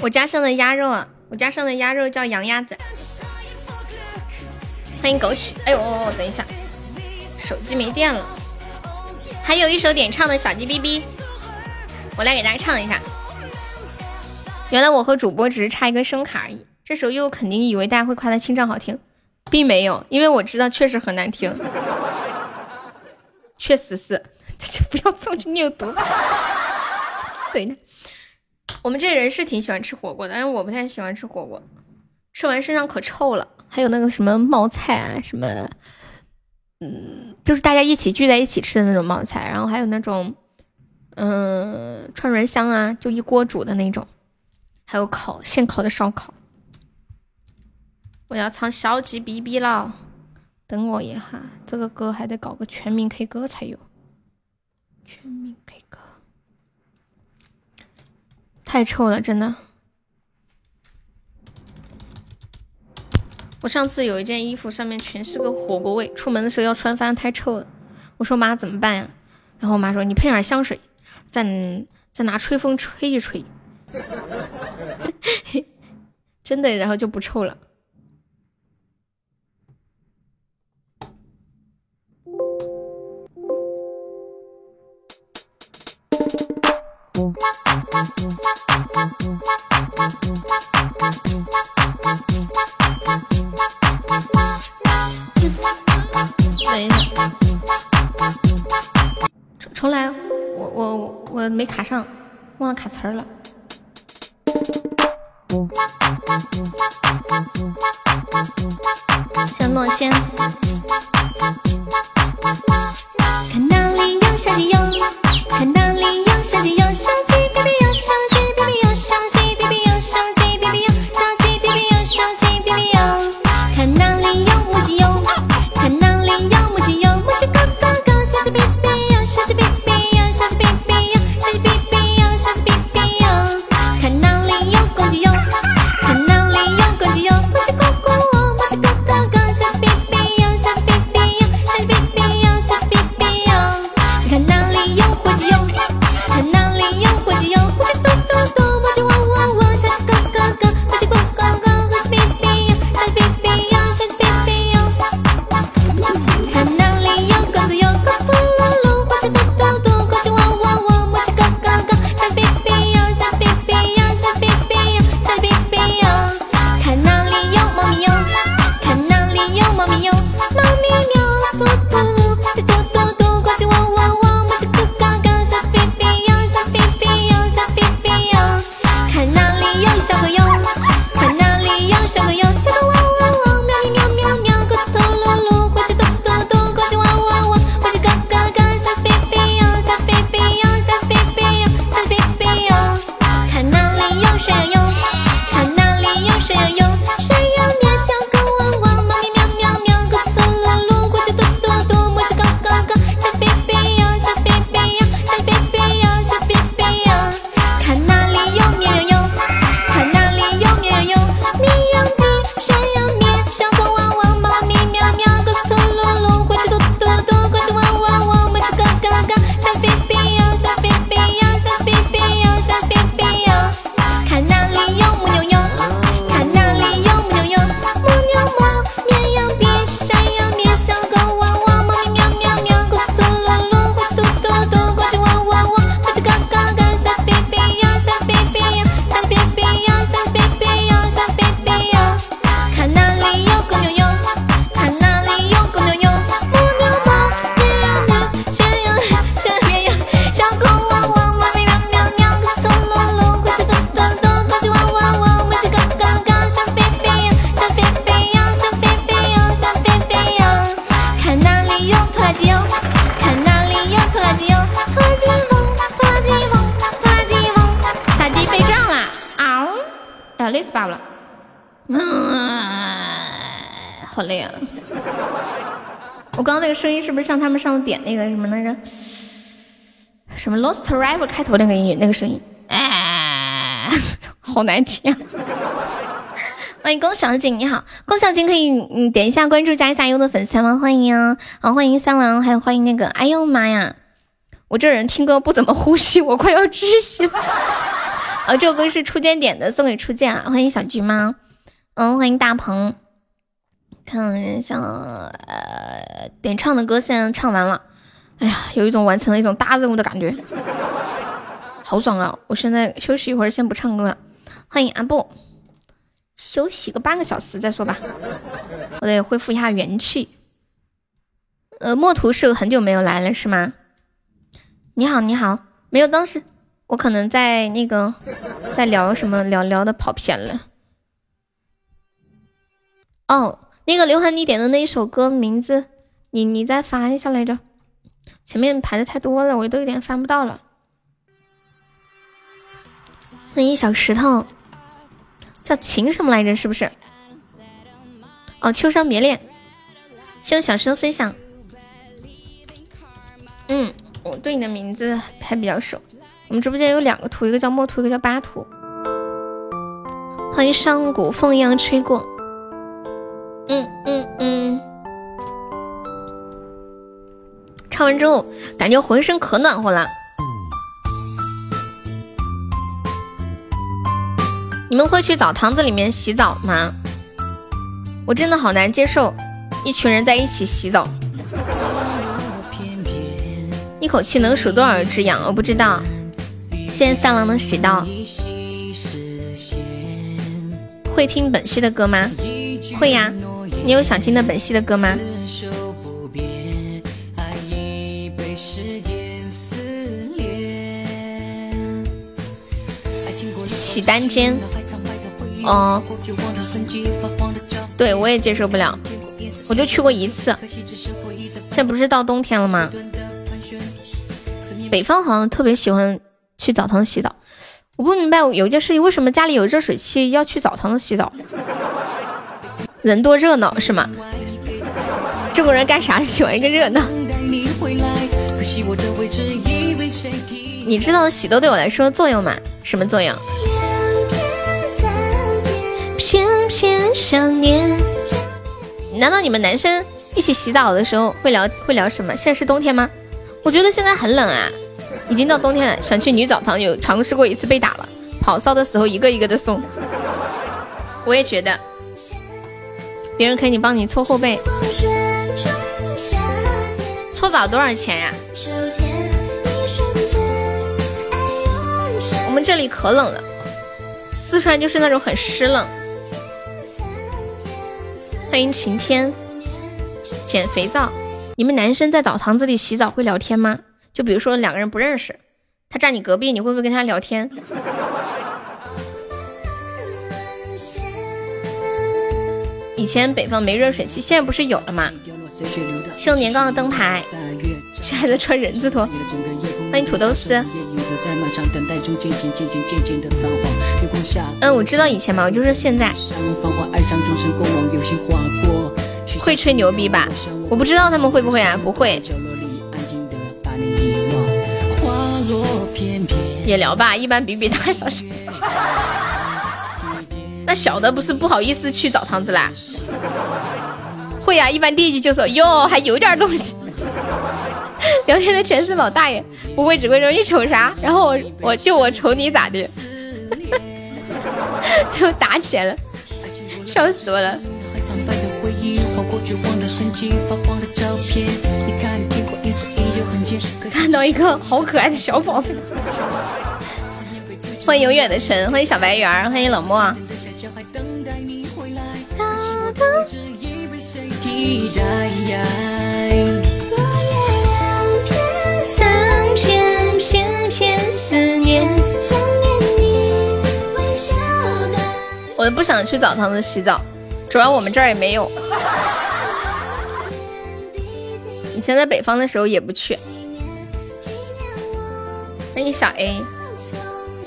[SPEAKER 3] 我家上的鸭肉啊，我家上的鸭肉叫羊鸭子。欢迎枸杞，哎呦，等一下。手机没电了，还有一首点唱的小鸡哔哔，我来给大家唱一下。原来我和主播只是差一个声卡而已。这时候又肯定以为大家会夸他清唱好听，并没有，因为我知道确实很难听，确实是。不要这么扭毒。对，我们这人是挺喜欢吃火锅的，但是我不太喜欢吃火锅，吃完身上可臭了。还有那个什么冒菜啊，什么。嗯，就是大家一起聚在一起吃的那种冒菜，然后还有那种，嗯，串串香啊，就一锅煮的那种，还有烤现烤的烧烤。我要唱小鸡哔哔了，等我一下，这个歌还得搞个全民 K 歌才有。全民 K 歌，太臭了，真的。我上次有一件衣服，上面全是个火锅味，出门的时候要穿，发现太臭了。我说妈怎么办呀？然后我妈说你喷点香水，再再拿吹风吹一吹，真的，然后就不臭了。等一下，重重来，我我我没卡上，忘了卡词儿了。小诺先。看哪里有小鸡哟，看哪里有小鸡哟，小鸡哔哔哟，小鸡哔哔哟，小鸡哔哔哟，小声音是不是像他们上次点那个什么来着？什么 Lost River 开头那个音乐那个声音？哎，好难听啊！欢迎龚小景，你好，龚小景可以嗯点一下关注，加一下优的粉丝吗？欢迎啊！好，欢迎三郎，还有欢迎那个，哎呦妈呀！我这人听歌不怎么呼吸，我快要窒息了。啊，这首歌是初见点的，送给初见啊！欢迎小橘猫，嗯，欢迎大鹏。看一下，呃，点唱的歌现在唱完了，哎呀，有一种完成了一种大任务的感觉，好爽啊！我现在休息一会儿，先不唱歌了。欢迎阿布。休息个半个小时再说吧，我得恢复一下元气。呃，墨图是很久没有来了是吗？你好，你好，没有，当时我可能在那个在聊什么，聊聊的跑偏了。哦，那个刘涵，你点的那一首歌名字，你你再发一下来着，前面排的太多了，我都有点翻不到了。欢迎小石头。叫情什么来着？是不是？哦，秋伤别恋。谢谢小石头分享。嗯，我对你的名字还比较熟。我们直播间有两个图，一个叫墨图，一个叫巴图。欢迎上古风一样吹过。嗯嗯嗯。唱完之后，感觉浑身可暖和了。你们会去澡堂子里面洗澡吗？我真的好难接受一群人在一起洗澡，一口气能数多少只羊？我不知道。谢谢三郎能洗到。会听本兮的歌吗？会呀。你有想听的本兮的歌吗？洗单间。哦，对我也接受不了，我就去过一次。现在不是到冬天了吗？北方好像特别喜欢去澡堂洗澡。我不明白有一件事情，为什么家里有热水器要去澡堂洗澡？人多热闹是吗？中国人干啥喜欢一个热闹？你知道洗头对我来说作用吗？什么作用？偏偏想念。难道你们男生一起洗澡的时候会聊会聊什么？现在是冬天吗？我觉得现在很冷啊，已经到冬天了。想去女澡堂，有尝试过一次被打了。跑骚的时候一个一个的送。我也觉得，别人可以帮你搓后背。搓澡多少钱呀？我们这里可冷了，四川就是那种很湿冷。欢迎晴天，捡肥皂。你们男生在澡堂子里洗澡会聊天吗？就比如说两个人不认识，他站你隔壁，你会不会跟他聊天？以前北方没热水器，现在不是有了吗？秀年糕的灯牌，谁还在穿人字拖？欢迎土豆丝。嗯，我知道以前嘛，我就是现在。会吹牛逼吧？我不知道他们会不会啊？不会。也聊吧，一般比比大小。那小的不是不好意思去澡堂子啦？会呀，一般第一句就说哟，还有点东西。聊天的全是老大爷，不会只会说你瞅啥，然后我我就我瞅你咋的，就打起来了，笑死我了。看到一个好可爱的小宝贝，欢迎永远的神，欢迎小白圆，欢迎冷漠。我不想去澡堂子洗澡，主要我们这儿也没有。以前在北方的时候也不去。欢迎小 A，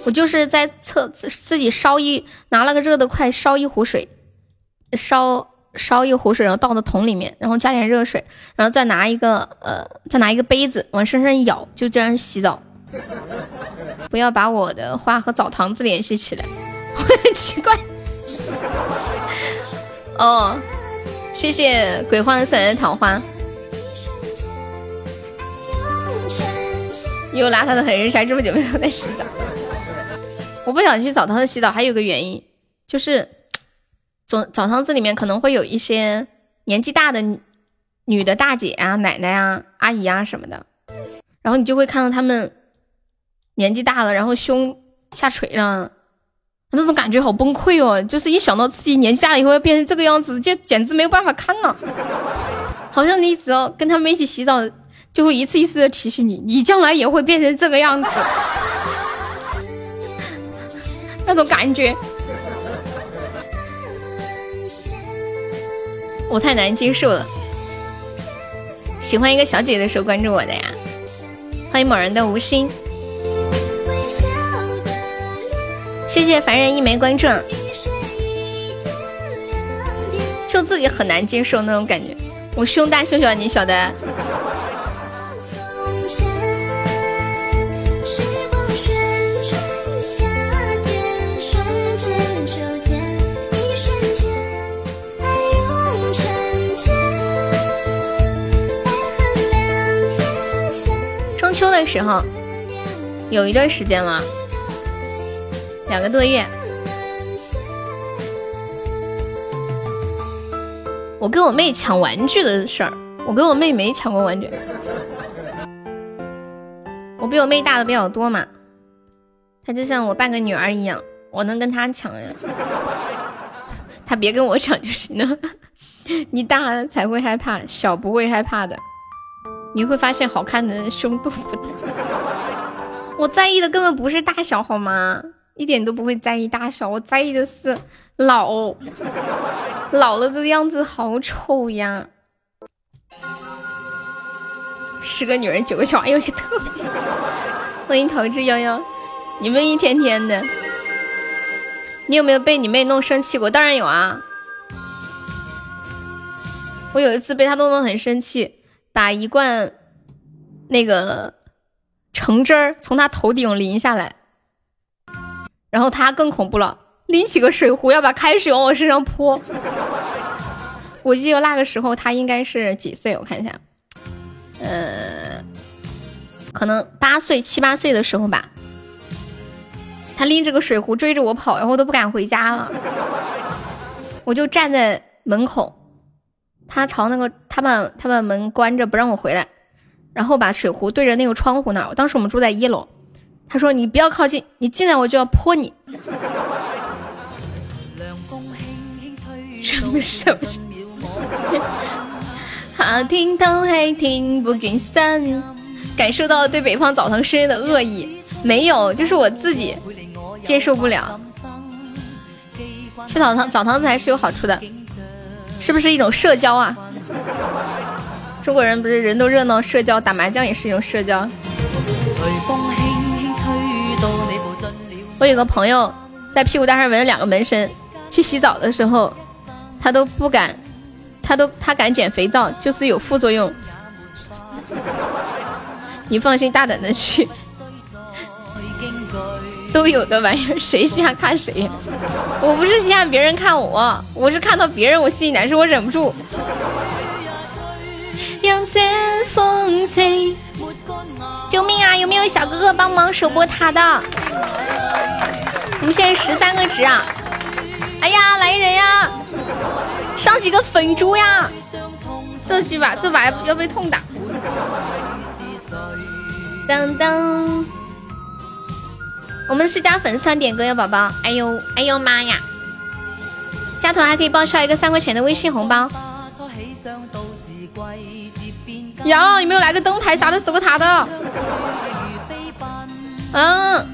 [SPEAKER 3] 我就是在厕自自己烧一拿了个热的快烧一壶水，烧烧一壶水，然后倒到桶里面，然后加点热水，然后再拿一个呃再拿一个杯子往身上一舀，就这样洗澡。不要把我的话和澡堂子联系起来，我很奇怪。哦，谢谢鬼幻送来的桃花。又邋遢的很，人啥这么久没有在洗澡？我不想去澡堂子洗澡，还有个原因就是澡澡堂子里面可能会有一些年纪大的女的大姐啊、奶奶啊、阿姨啊什么的，然后你就会看到他们年纪大了，然后胸下垂了，那种感觉好崩溃哦！就是一想到自己年纪大了以后要变成这个样子，就简直没有办法看了。好像你只要跟他们一起洗澡。就会一次一次的提醒你，你将来也会变成这个样子，那种感觉，我太难接受了。喜欢一个小姐姐的时候关注我的呀，欢迎某人的无心，谢谢凡人一枚关注，就自己很难接受那种感觉。我胸大胸小你晓得？的时候，有一段时间了，两个多月，我跟我妹抢玩具的事儿，我跟我妹没抢过玩具，我比我妹大的比较多嘛，她就像我半个女儿一样，我能跟她抢呀，她别跟我抢就行了，你大才会害怕，小不会害怕的。你会发现好看的胸都不大，我在意的根本不是大小好吗？一点都不会在意大小，我在意的是老，老了的样子好丑呀！十个女人九个小娃，有一个特别。欢迎桃之夭夭，你们一天天的，你有没有被你妹弄生气过？当然有啊，我有一次被她弄得很生气。把一罐那个橙汁儿从他头顶淋下来，然后他更恐怖了，拎起个水壶要把开水往我身上泼。我记得那个时候他应该是几岁？我看一下，呃，可能八岁七八岁的时候吧。他拎着个水壶追着我跑，然后都不敢回家了。我就站在门口。他朝那个，他把他把门关着不让我回来，然后把水壶对着那个窗户那儿。当时我们住在一楼，他说：“你不要靠近，你进来我就要泼你。”全部是不是？好听都还听不进声，感受到对北方澡堂师的恶意，没有，就是我自己接受不了。去澡堂澡堂子还是有好处的。是不是一种社交啊？中国人不是人都热闹，社交打麻将也是一种社交。我有个朋友在屁股蛋上纹了两个纹身，去洗澡的时候他都不敢，他都他敢捡肥皂，就是有副作用。你放心大胆的去，都有的玩意儿，谁稀罕看谁。我不是稀罕别人看我，我是看到别人我心里难受，我忍不住。救命啊！有没有小哥哥帮忙守波塔的？我们现在十三个值啊！哎呀，来人呀！上几个粉猪呀！这局吧，这把要被痛打。当当。我们是加粉丝团点歌哟，宝宝。哎呦，哎呦妈呀！加团还可以报销一个三块钱的微信红包。呀，有没有来个灯牌啥的守个塔的？嗯。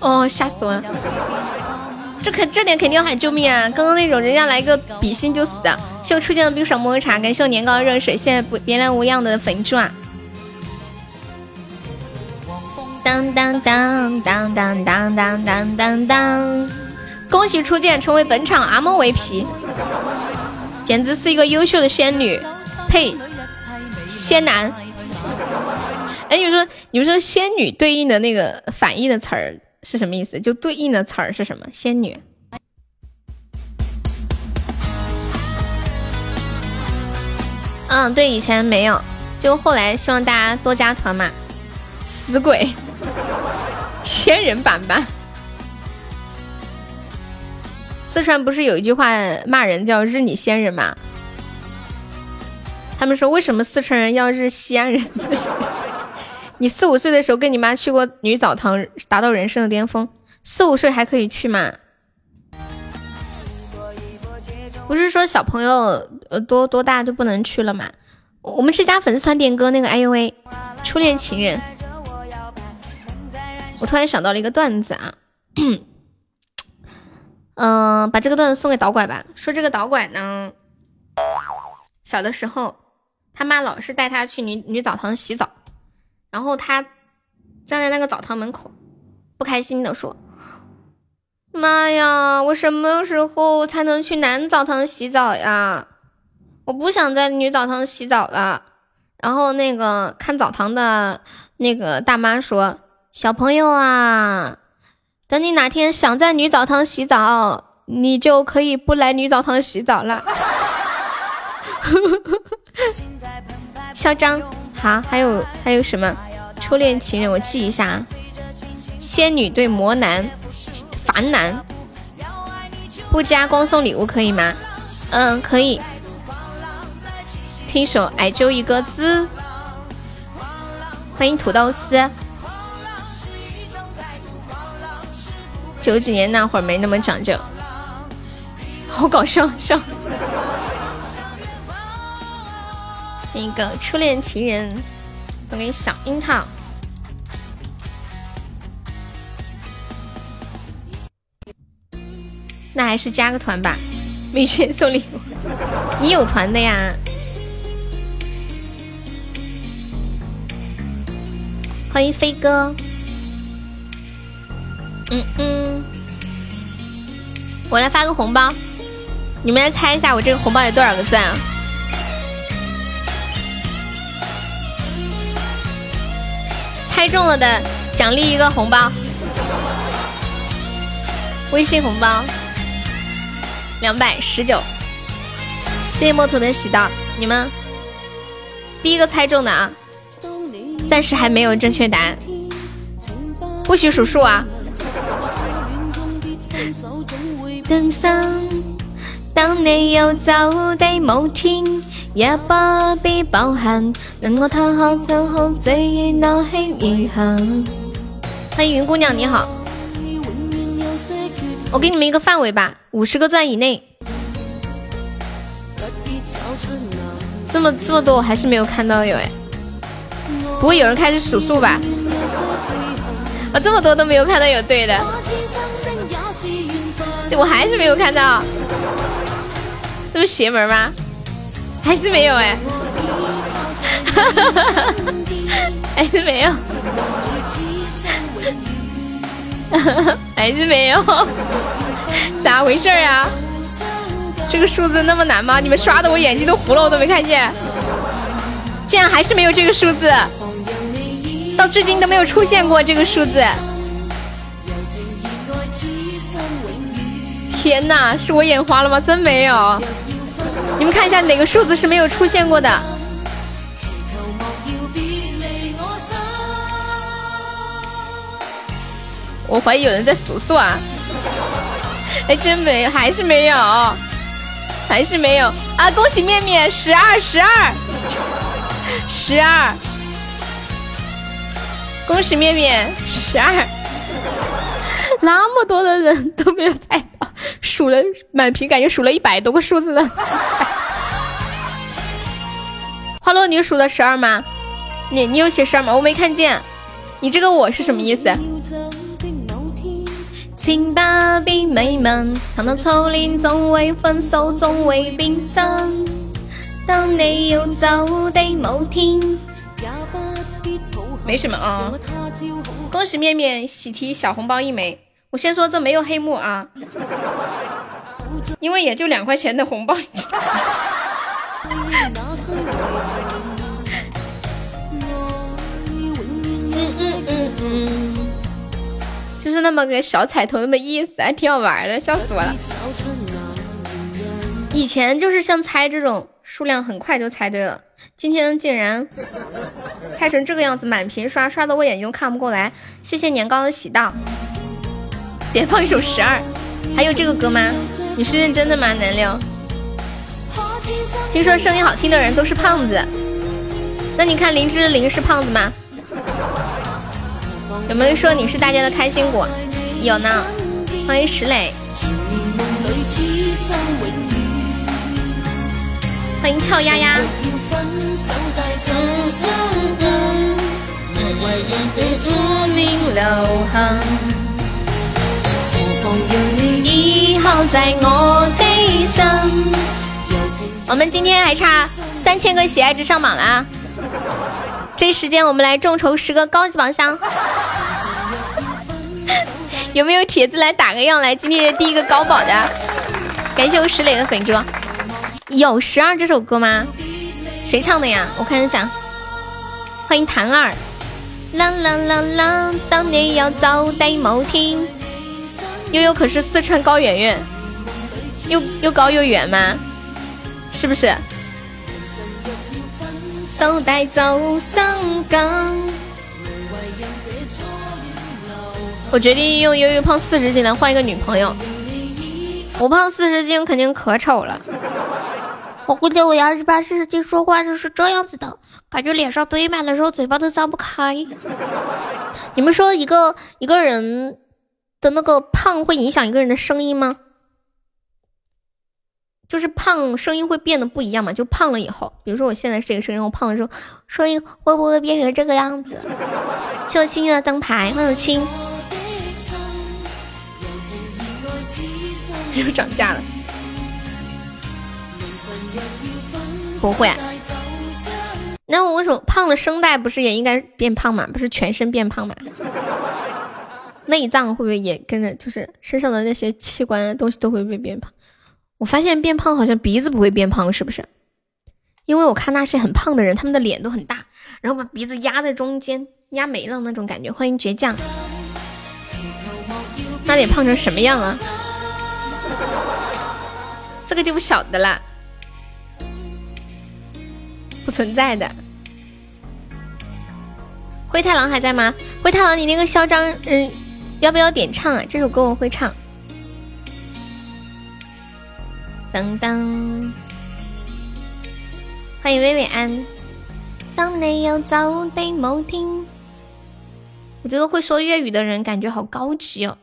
[SPEAKER 3] 哦，吓死我了！这肯这点肯定要喊救命啊！刚刚那种人家来个比心就死。谢我初见的冰爽抹茶，感谢我年糕热水，谢谢不别来无恙的粉钻。当当当当当当当当当当！恭喜初见成为本场阿莫 VP，简直是一个优秀的仙女，呸，仙男。哎，你们说，你们说仙女对应的那个反义的词儿是什么意思？就对应的词儿是什么？仙女。嗯，对，以前没有，就后来希望大家多加团嘛。死鬼，千人板板。四川不是有一句话骂人叫“日你仙人”吗？他们说为什么四川人要日西安人？你四五岁的时候跟你妈去过女澡堂，达到人生的巅峰。四五岁还可以去吗？不是说小朋友呃多多大就不能去了吗？我们是加粉丝团点歌那个，哎呦喂，初恋情人。我突然想到了一个段子啊，嗯，把这个段子送给导拐吧。说这个导拐呢，小的时候他妈老是带他去女女澡堂洗澡，然后他站在那个澡堂门口，不开心的说。妈呀！我什么时候才能去男澡堂洗澡呀？我不想在女澡堂洗澡了。然后那个看澡堂的那个大妈说：“小朋友啊，等你哪天想在女澡堂洗澡，你就可以不来女澡堂洗澡了。”嚣张。好，还有还有什么？初恋情人，我记一下。仙女对魔男。凡男，不加光送礼物可以吗？嗯，可以。听首《爱就一个字》，欢迎土豆丝。九几年那会儿没那么讲究，好搞笑笑。一个初恋情人送给小樱桃。那还是加个团吧，没钱送礼物。你有团的呀？欢迎飞哥。嗯嗯，我来发个红包，你们来猜一下我这个红包有多少个钻啊？猜中了的奖励一个红包，微信红包。两百十九，谢谢墨图的喜到，你们第一个猜中的啊，暂时还没有正确答案，不许数数啊。当你要走的某天，也不必抱憾，能我躺好就好，这夜那轻易行。欢迎云姑娘，你好。我给你们一个范围吧，五十个钻以内。这么这么多，我还是没有看到有哎。不会有人开始数数吧？我，这么多都没有看到有对的。我还是没有看到。这不邪门吗？还是没有哎。还是没有。还是没有，咋回事啊？这个数字那么难吗？你们刷的我眼睛都糊了，我都没看见。竟然还是没有这个数字，到至今都没有出现过这个数字。天哪，是我眼花了吗？真没有。你们看一下哪个数字是没有出现过的。我怀疑有人在数数啊！哎，真没，还是没有，还是没有啊！恭喜面面十二十二十二，恭喜面面十二，那么多的人都没有猜到，数了满屏，感觉数了一百多个数字了。花落，你数了十二吗？你你有写十二吗？我没看见，你这个我是什么意思？请美到总会分手，总。当你要走的某天，没什么啊。恭喜面面喜提小红包一枚。我先说这没有黑幕啊，因为也就两块钱的红包。就是那么个小彩头，那么意思，还挺好玩的，笑死我了。以前就是像猜这种数量很快就猜对了，今天竟然猜成这个样子，满屏刷，刷的我眼睛都看不过来。谢谢年糕的喜到，点放一首十二，还有这个歌吗？你是认真的吗，南六？听说声音好听的人都是胖子，那你看林志玲是胖子吗？有没有说你是大家的开心果？有呢，欢迎石磊，欢迎俏丫丫。我们今天还差三千个喜爱值上榜啦！这时间我们来众筹十个高级宝箱，有没有铁子来打个样？来今天第一个高宝的，感谢我石磊的粉猪。有十二这首歌吗？谁唱的呀？我看一下。欢迎谭二。啦啦啦啦，当年要早得冇听。悠悠可是四川高圆圆，又又高又圆吗？是不是？我决定用悠悠胖四十斤来换一个女朋友。我胖四十斤肯定可丑了。我估计我要是八十斤说话就是这样子的，感觉脸上堆满了肉，嘴巴都张不开。你们说一个一个人的那个胖会影响一个人的声音吗？就是胖，声音会变得不一样嘛？就胖了以后，比如说我现在是这个声音，我胖的时候，声音会不会变成这个样子？谢我青青的灯牌，欢迎青，又涨价了，不会。那我为什么胖了？声带不是也应该变胖吗？不是全身变胖吗？内脏会不会也跟着？就是身上的那些器官东西都会被变胖？我发现变胖好像鼻子不会变胖，是不是？因为我看那些很胖的人，他们的脸都很大，然后把鼻子压在中间，压没了那种感觉。欢迎倔强，那得胖成什么样啊？这个就不晓得啦，不存在的。灰太狼还在吗？灰太狼，你那个嚣张，嗯，要不要点唱啊？这首歌我会唱。当当，欢迎薇薇安。当你要走的某天，我觉得会说粤语的人感觉好高级哦。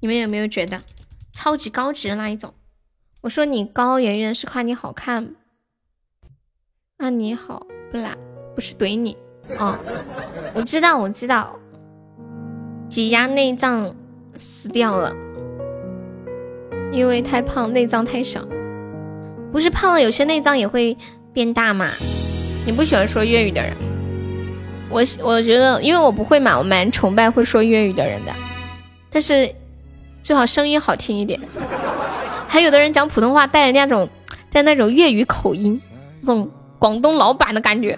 [SPEAKER 3] 你们有没有觉得超级高级的那一种？我说你高圆圆是夸你好看，啊你好不啦？不是怼你哦。我知道我知道，挤压内脏死掉了。因为太胖，内脏太小，不是胖了，有些内脏也会变大嘛。你不喜欢说粤语的人，我我觉得，因为我不会嘛，我蛮崇拜会说粤语的人的，但是最好声音好听一点。还有的人讲普通话带着那种带那种粤语口音，那种广东老板的感觉，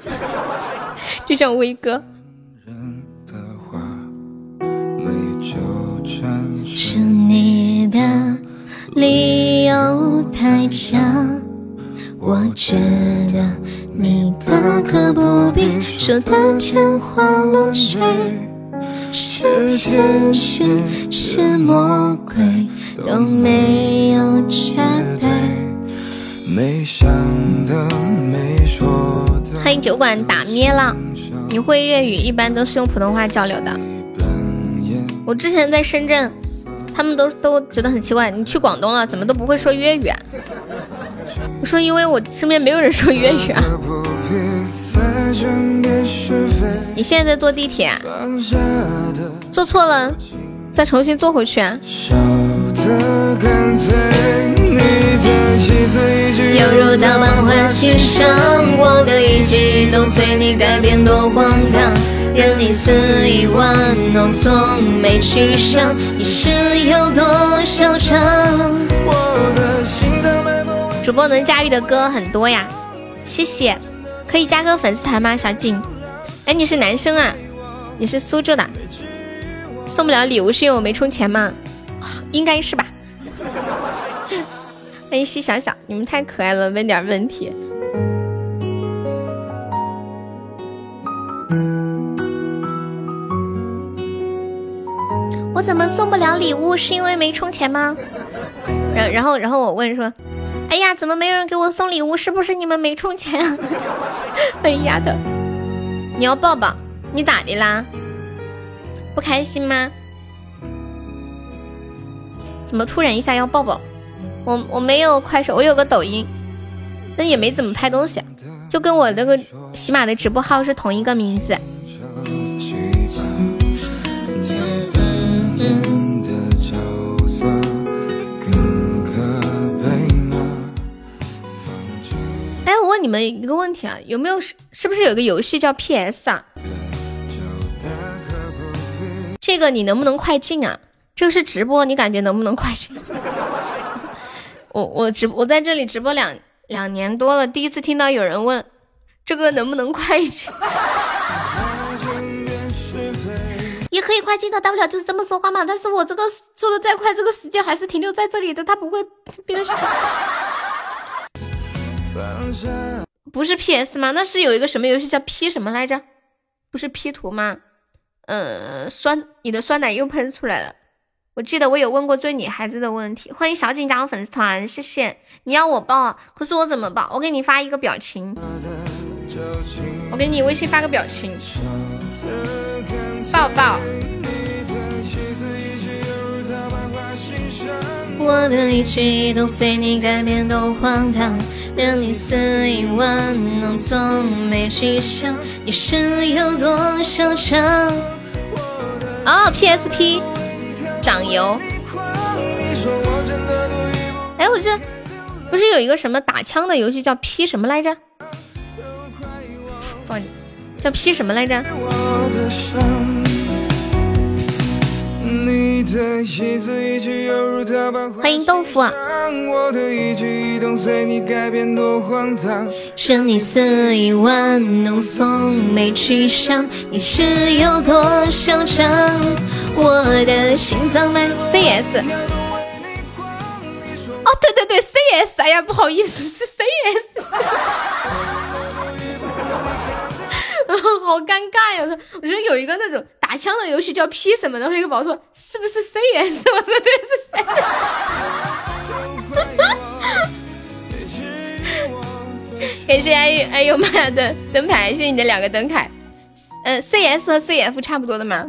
[SPEAKER 3] 就像威哥。是你的。理由太强，我觉得你大可不必说的天花乱坠，是天使是魔鬼都没有绝对。没想的没说的。欢迎酒馆打灭了，你会粤语，一般都是用普通话交流的。我之前在深圳。他们都都觉得很奇怪，你去广东了，怎么都不会说粤语啊？我说，因为我身边没有人说粤语啊。你现在在坐地铁，坐错了，再重新坐回去啊。犹如刀疤花心上，我的一举一动随你改变多荒唐。任你肆意玩弄，从没去想你是有多嚣张。主播能驾驭的歌很多呀，谢谢。可以加个粉丝团吗，小景？哎，你是男生啊？你是苏州的？送不了礼物是因为我没充钱吗？应该是吧。欢迎西小小，你们太可爱了，问点问题。我怎么送不了礼物？是因为没充钱吗？然然后然后我问说，哎呀，怎么没有人给我送礼物？是不是你们没充钱啊？哎呀的，你要抱抱？你咋的啦？不开心吗？怎么突然一下要抱抱？我我没有快手，我有个抖音，但也没怎么拍东西，就跟我那个喜马的直播号是同一个名字。哎，我问你们一个问题啊，有没有是是不是有个游戏叫 PS 啊？这个你能不能快进啊？这个是直播，你感觉能不能快进？我我直我在这里直播两两年多了，第一次听到有人问这个能不能快进。也可以快进的，大不了就是这么说话嘛。但是我这个说的再快，这个时间还是停留在这里的，它不会变小。不是 PS 吗？那是有一个什么游戏叫 P 什么来着？不是 P 图吗？嗯，酸，你的酸奶又喷出来了。我记得我有问过追女孩子的问题。欢迎小景加入粉丝团，谢谢。你要我抱，可是我怎么抱？我给你发一个表情，我给你微信发个表情，抱抱。我的一举一动随你改变都荒唐，任你肆意玩弄，从没去想你是有多嚣张。哦，PSP。掌油。哎，我这不是有一个什么打枪的游戏叫 P 什么来着？放叫 P 什么来着？欢迎豆腐。任你肆意玩弄，从没去想你是有多嚣张。我的心脏没 CS。哦，对对对，CS。哎呀，不好意思，是 CS。好尴尬呀！我说，我觉得有一个那种打枪的游戏叫 P 什么的，有一个宝宝说是不是 CS？我说对是 CS。感谢 哎呦哎呦妈呀的灯牌，谢谢你的两个灯牌。嗯，CS 和 CF 差不多的吗？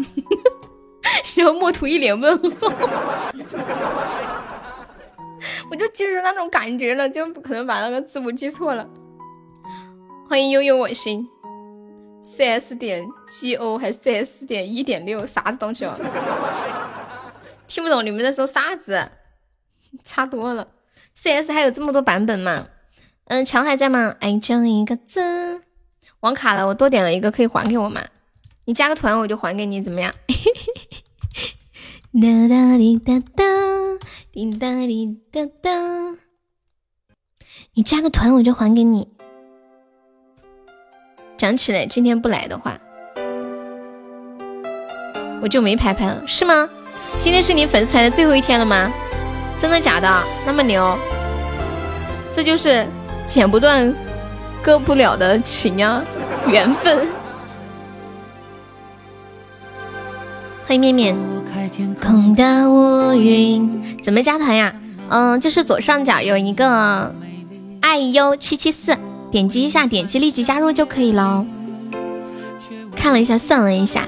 [SPEAKER 3] 然后墨图一脸问号，我就记住那种感觉了，就不可能把那个字母记错了。欢迎悠悠我心。C S 点 G O 还是 C S 点一点六？啥子东西哦？听不懂你们在说啥子？差多了。C S 还有这么多版本吗？嗯，强还在吗？爱就一个字。网卡了，我多点了一个，可以还给我吗？你加个团，我就还给你，怎么样？哒哒滴哒哒，滴哒滴哒哒。你加个团，我就还给你。讲起来，今天不来的话，我就没牌牌了，是吗？今天是你粉丝团的最后一天了吗？真的假的？那么牛？这就是剪不断、割不了的情啊，缘分。欢迎面面。空的乌云，怎么加团呀？嗯，就是左上角有一个爱优七七四。点击一下，点击立即加入就可以了。看了一下，算了一下，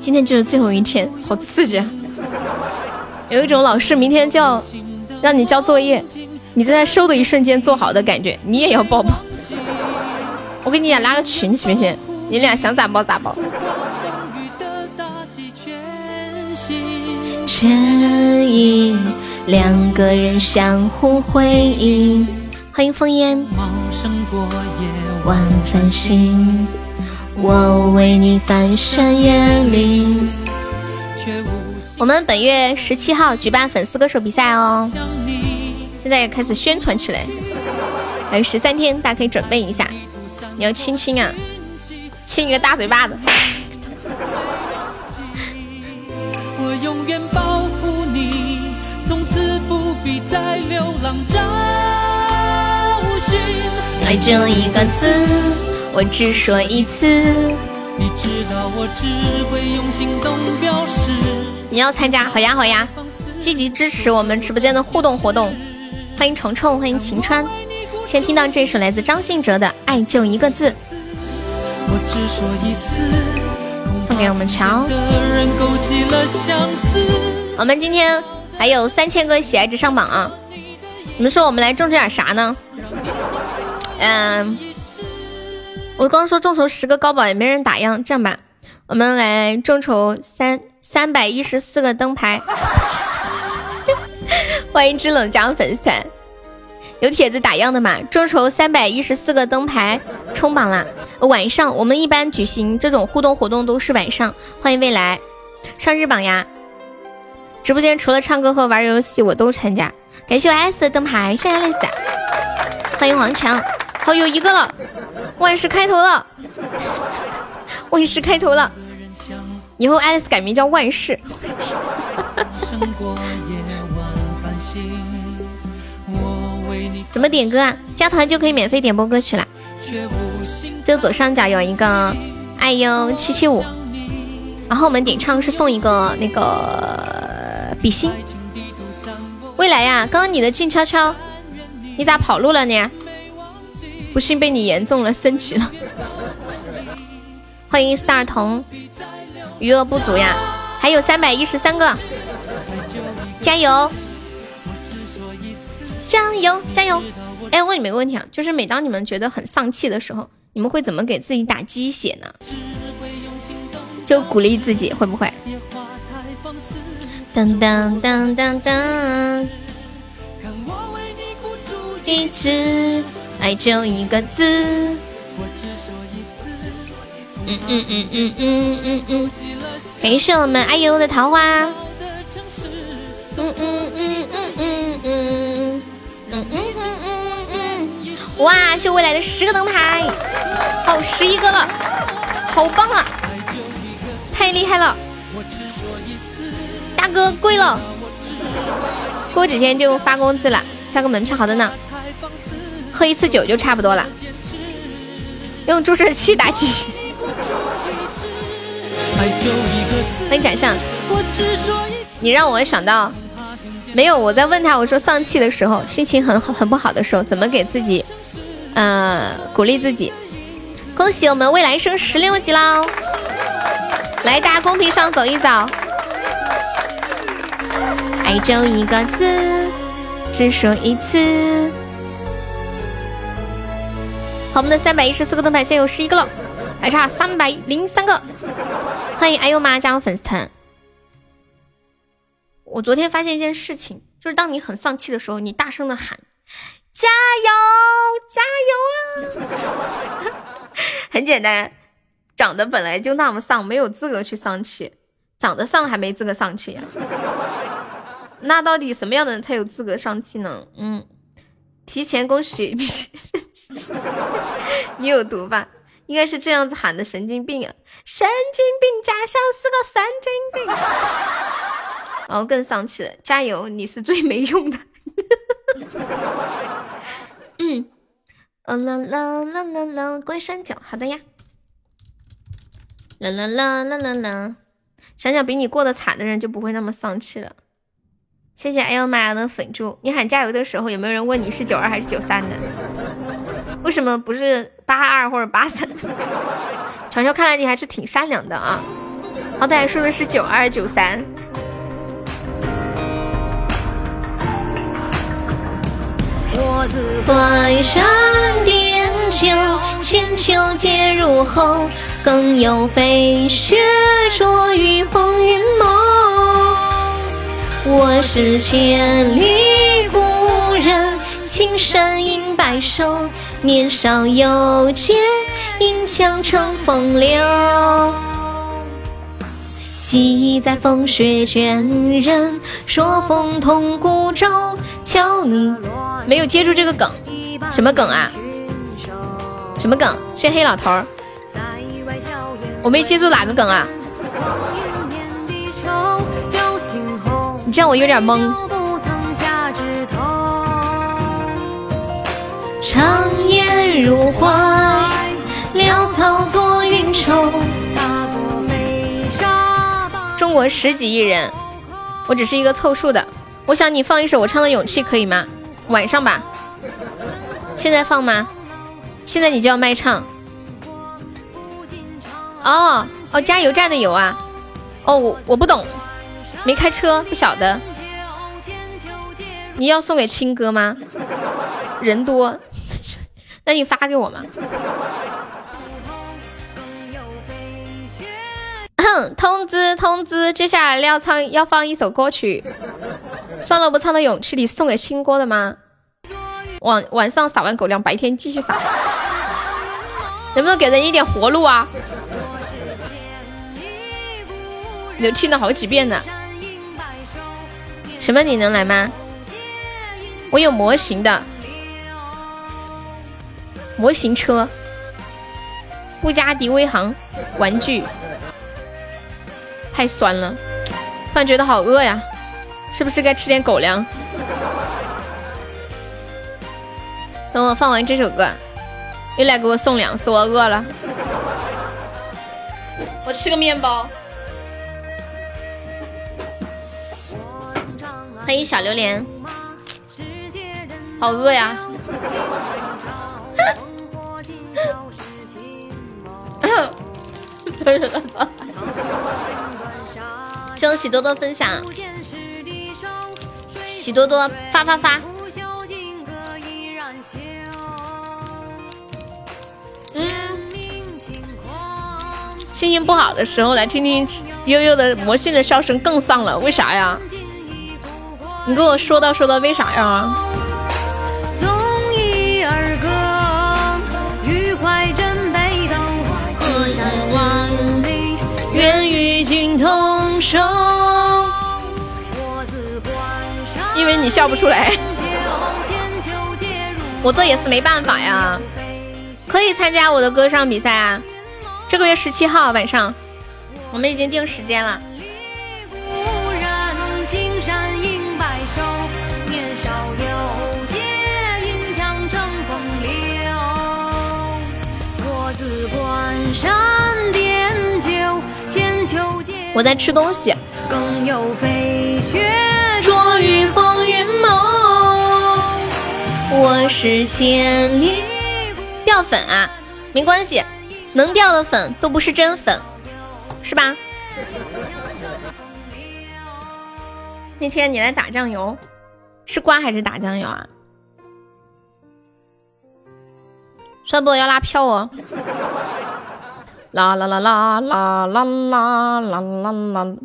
[SPEAKER 3] 今天就是最后一天，好刺激啊！有一种老师明天就要让你交作业，你在收的一瞬间做好的感觉，你也要抱抱。我给你俩拉个群行不行？你俩想咋抱咋抱。两个人相互辉映。欢迎烽烟。
[SPEAKER 5] 茂盛过夜
[SPEAKER 3] 晚繁星，我为你翻山越岭。
[SPEAKER 5] 却无心
[SPEAKER 3] 我们本月十七号举办粉丝歌手比赛哦。现在也开始宣传起来，还有十三天，大家可以准备一下。你要亲亲啊，亲一个大嘴巴子。
[SPEAKER 5] 我永远保护此不必再流浪找寻。
[SPEAKER 3] 爱就一个字，我只说一次。
[SPEAKER 5] 你知道我只会用行动表示。
[SPEAKER 3] 你要参加，好呀好呀，积极支持我们直播间的互动活动。欢迎虫虫，欢迎晴川。先听到这首来自张信哲的《爱就一个字》，
[SPEAKER 5] 我只说一次，
[SPEAKER 3] 送给我们乔。我们今天还有三千个喜爱值上榜啊！你们说我们来众筹点啥呢？嗯，我刚说众筹十个高宝也没人打样，这样吧，我们来众筹三三百一十四个灯牌。欢迎知冷加入粉丝团，有帖子打样的吗？众筹三百一十四个灯牌冲榜啦！晚上我们一般举行这种互动活动都是晚上，欢迎未来上日榜呀！直播间除了唱歌和玩游戏，我都参加。感谢我 S 的灯牌，谢谢 Alice，欢迎王强，好有一个了，万事开头了，万事开头了，以后 Alice 改名叫万事。怎么点歌啊？加团就可以免费点播歌曲了。就左上角有一个爱优七七五，然后我们点唱是送一个那个比心。未来呀，刚刚你的静悄悄，你咋跑路了呢？不幸被你言中了，升级了。欢迎 star 童，余额不足呀，还有三百一十三个，加油！加油加油！哎，问你们个问题啊，就是每当你们觉得很丧气的时候，你们会怎么给自己打鸡血呢？就鼓励自己，会不会？当当当当当，一直爱就一个字。嗯嗯嗯嗯嗯嗯嗯，感谢我们爱优的桃花。嗯嗯嗯嗯嗯嗯嗯嗯嗯嗯嗯，哇！谢未来的十个灯牌，好，十一个了，好棒啊！太厉害了，大哥贵了，过几天就发工资了，交个门票好的呢，喝一次酒就差不多了，用注射器打鸡血。欢迎展上，你让我想到，没有我在问他，我说丧气的时候，心情很很不好的时候，怎么给自己，呃，鼓励自己。恭喜我们未来升十六级喽！来，大家公屏上走一走。爱就一个字，只说一次。好，我们的三百一十四个灯牌现在有十一个了，还差三百零三个。欢迎哎呦妈加入粉丝团。我昨天发现一件事情，就是当你很丧气的时候，你大声的喊“加油，加油啊！” 很简单，长得本来就那么丧，没有资格去丧气。长得丧还没资格丧气呀？那到底什么样的人才有资格丧气呢？嗯，提前恭喜 你有毒吧？应该是这样子喊的，神经病啊！神经病加上是个神经病，然后更丧气了。加油，你是最没用的。嗯，嗯啦啦啦啦啦，关山角，好的呀。啦啦啦啦啦啦，想想比你过得惨的人，就不会那么丧气了。谢谢哎呦妈呀的粉猪，你喊加油的时候，有没有人问你是九二还是九三的？为什么不是八二或者八三？乔乔看来你还是挺善良的啊，好歹说的是九二九三。我自关山点酒，千秋皆入喉，更有飞雪着于风云梦。我是千里故人，青山应白首，年少有节，银枪成风流。记忆在风雪卷人，说风同孤舟，瞧你没有接住这个梗，什么梗啊？什么梗？谢黑老头儿，我没接住哪个梗啊？这样我有点懵。长烟入怀，潦草作云愁。中国十几亿人，我只是一个凑数的。我想你放一首我唱的《勇气》可以吗？晚上吧。现在放吗？现在你就要卖唱。哦哦，加油站的油啊。哦，我我不懂，没开车，不晓得。你要送给亲哥吗？人多，那你发给我嘛。通知通知，接下来要唱要放一首歌曲，算了不唱的勇气，你送给亲哥的吗？晚晚上撒完狗粮，白天继续撒，能不能给人一点活路啊？你都听了好几遍了，什么你能来吗？我有模型的，模型车，布加迪威航玩具。太酸了，突然觉得好饿呀，是不是该吃点狗粮？等我放完这首歌，又来给我送粮食，我饿了。我吃个面包。欢迎小榴莲，好饿呀！谢谢喜多多分享，喜多多发发发。嗯，心情不好的时候来听听悠悠的魔性的笑声更丧了，为啥呀？你给我说道说道为啥呀？愿与君同守。因为你笑不出来，我这也是没办法呀。可以参加我的歌唱比赛啊！这个月十七号晚上，我们已经定时间了。我在吃东西。更有飞雪捉于风云梦。我是千里。掉粉啊，没关系，能掉的粉都不是真粉，是吧？那天你来打酱油，吃瓜还是打酱油啊？帅不要拉票哦。啦啦啦啦啦啦啦啦啦啦！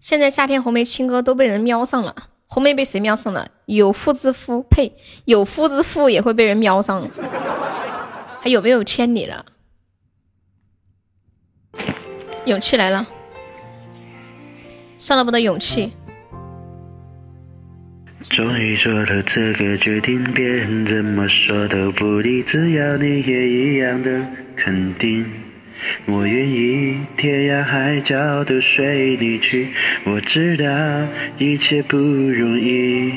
[SPEAKER 3] 现在夏天红梅青哥都被人瞄上了，红梅被谁瞄上了？有夫之夫呸，有夫之妇也会被人瞄上。还有没有千里了？勇气来了，算了不得勇气。
[SPEAKER 8] 终于做了这个决定，别人怎么说都不理，只要你也一样的肯定。我愿意天涯海角都随你去，我知道一切不容易。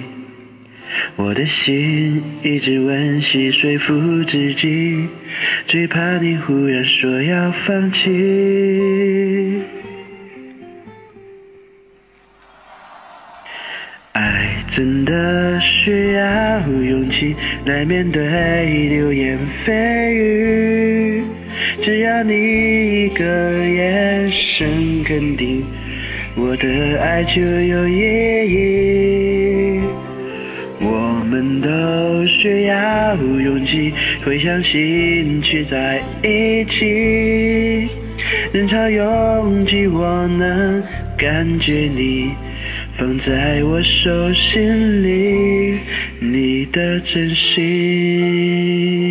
[SPEAKER 8] 我的心一直温习说服自己，最怕你忽然说要放弃。爱真的需要勇气来面对流言蜚语。只要你一个眼神肯定，我的爱就有意义。我们都需要勇气，会相信去在一起。人潮拥挤，我能感觉你放在我手心里，你的真心。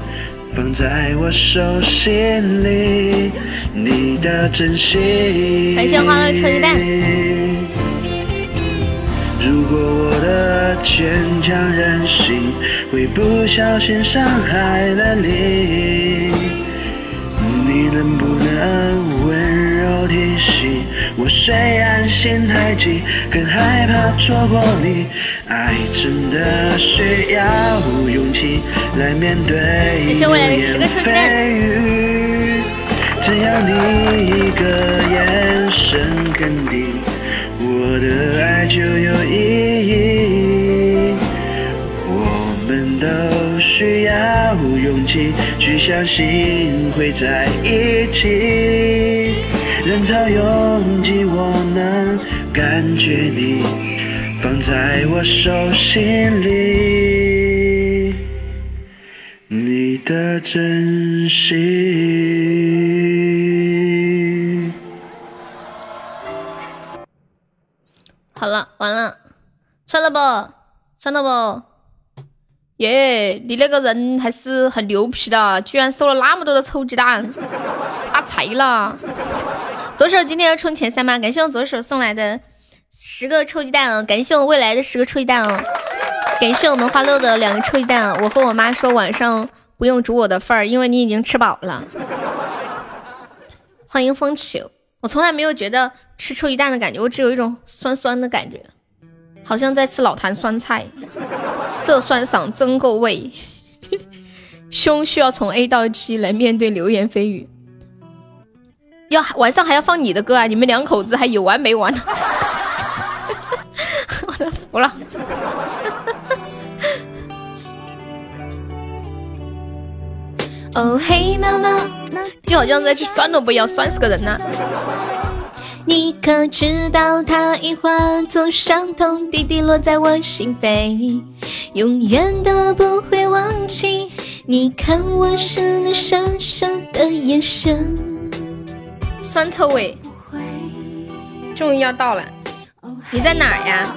[SPEAKER 8] 放在我手心里，你的真心。
[SPEAKER 3] 感谢欢乐臭鸡蛋。
[SPEAKER 8] 如果我的坚强任性会不小心伤害了你，你能不能温柔提醒我？虽然心太急，更害怕错过你。爱真的需要勇气来面对
[SPEAKER 3] 感谢未来的十个臭鸡蛋。
[SPEAKER 8] 蜚语，只要你一个眼神肯定，我的爱就有意义。我们都需要勇气去相信会在一起，人潮拥挤，我能感觉你放在我手心里，你的真心。
[SPEAKER 3] 好了，完了，算了吧，算了吧。耶，你那个人还是很牛皮的，居然收了那么多的臭鸡蛋，发财了。左手今天要冲前三吗？感谢我左手送来的十个臭鸡蛋啊！感谢我未来的十个臭鸡蛋啊！感谢我们花豆的两个臭鸡蛋啊！我和我妈说晚上不用煮我的份儿，因为你已经吃饱了。欢迎风起，我从来没有觉得吃臭鸡蛋的感觉，我只有一种酸酸的感觉，好像在吃老坛酸菜。这酸爽真够味，胸需要从 A 到 G 来面对流言蜚语。要晚上还要放你的歌啊！你们两口子还有完没完？我都服了。哦嘿，妈妈，就好像在吃酸萝卜一样，酸死个人呐、你可知道，它已化作伤痛，滴滴落在我心扉，永远都不会忘记。你看我时那傻傻的眼神，酸臭味，终于要到了，你在哪儿呀？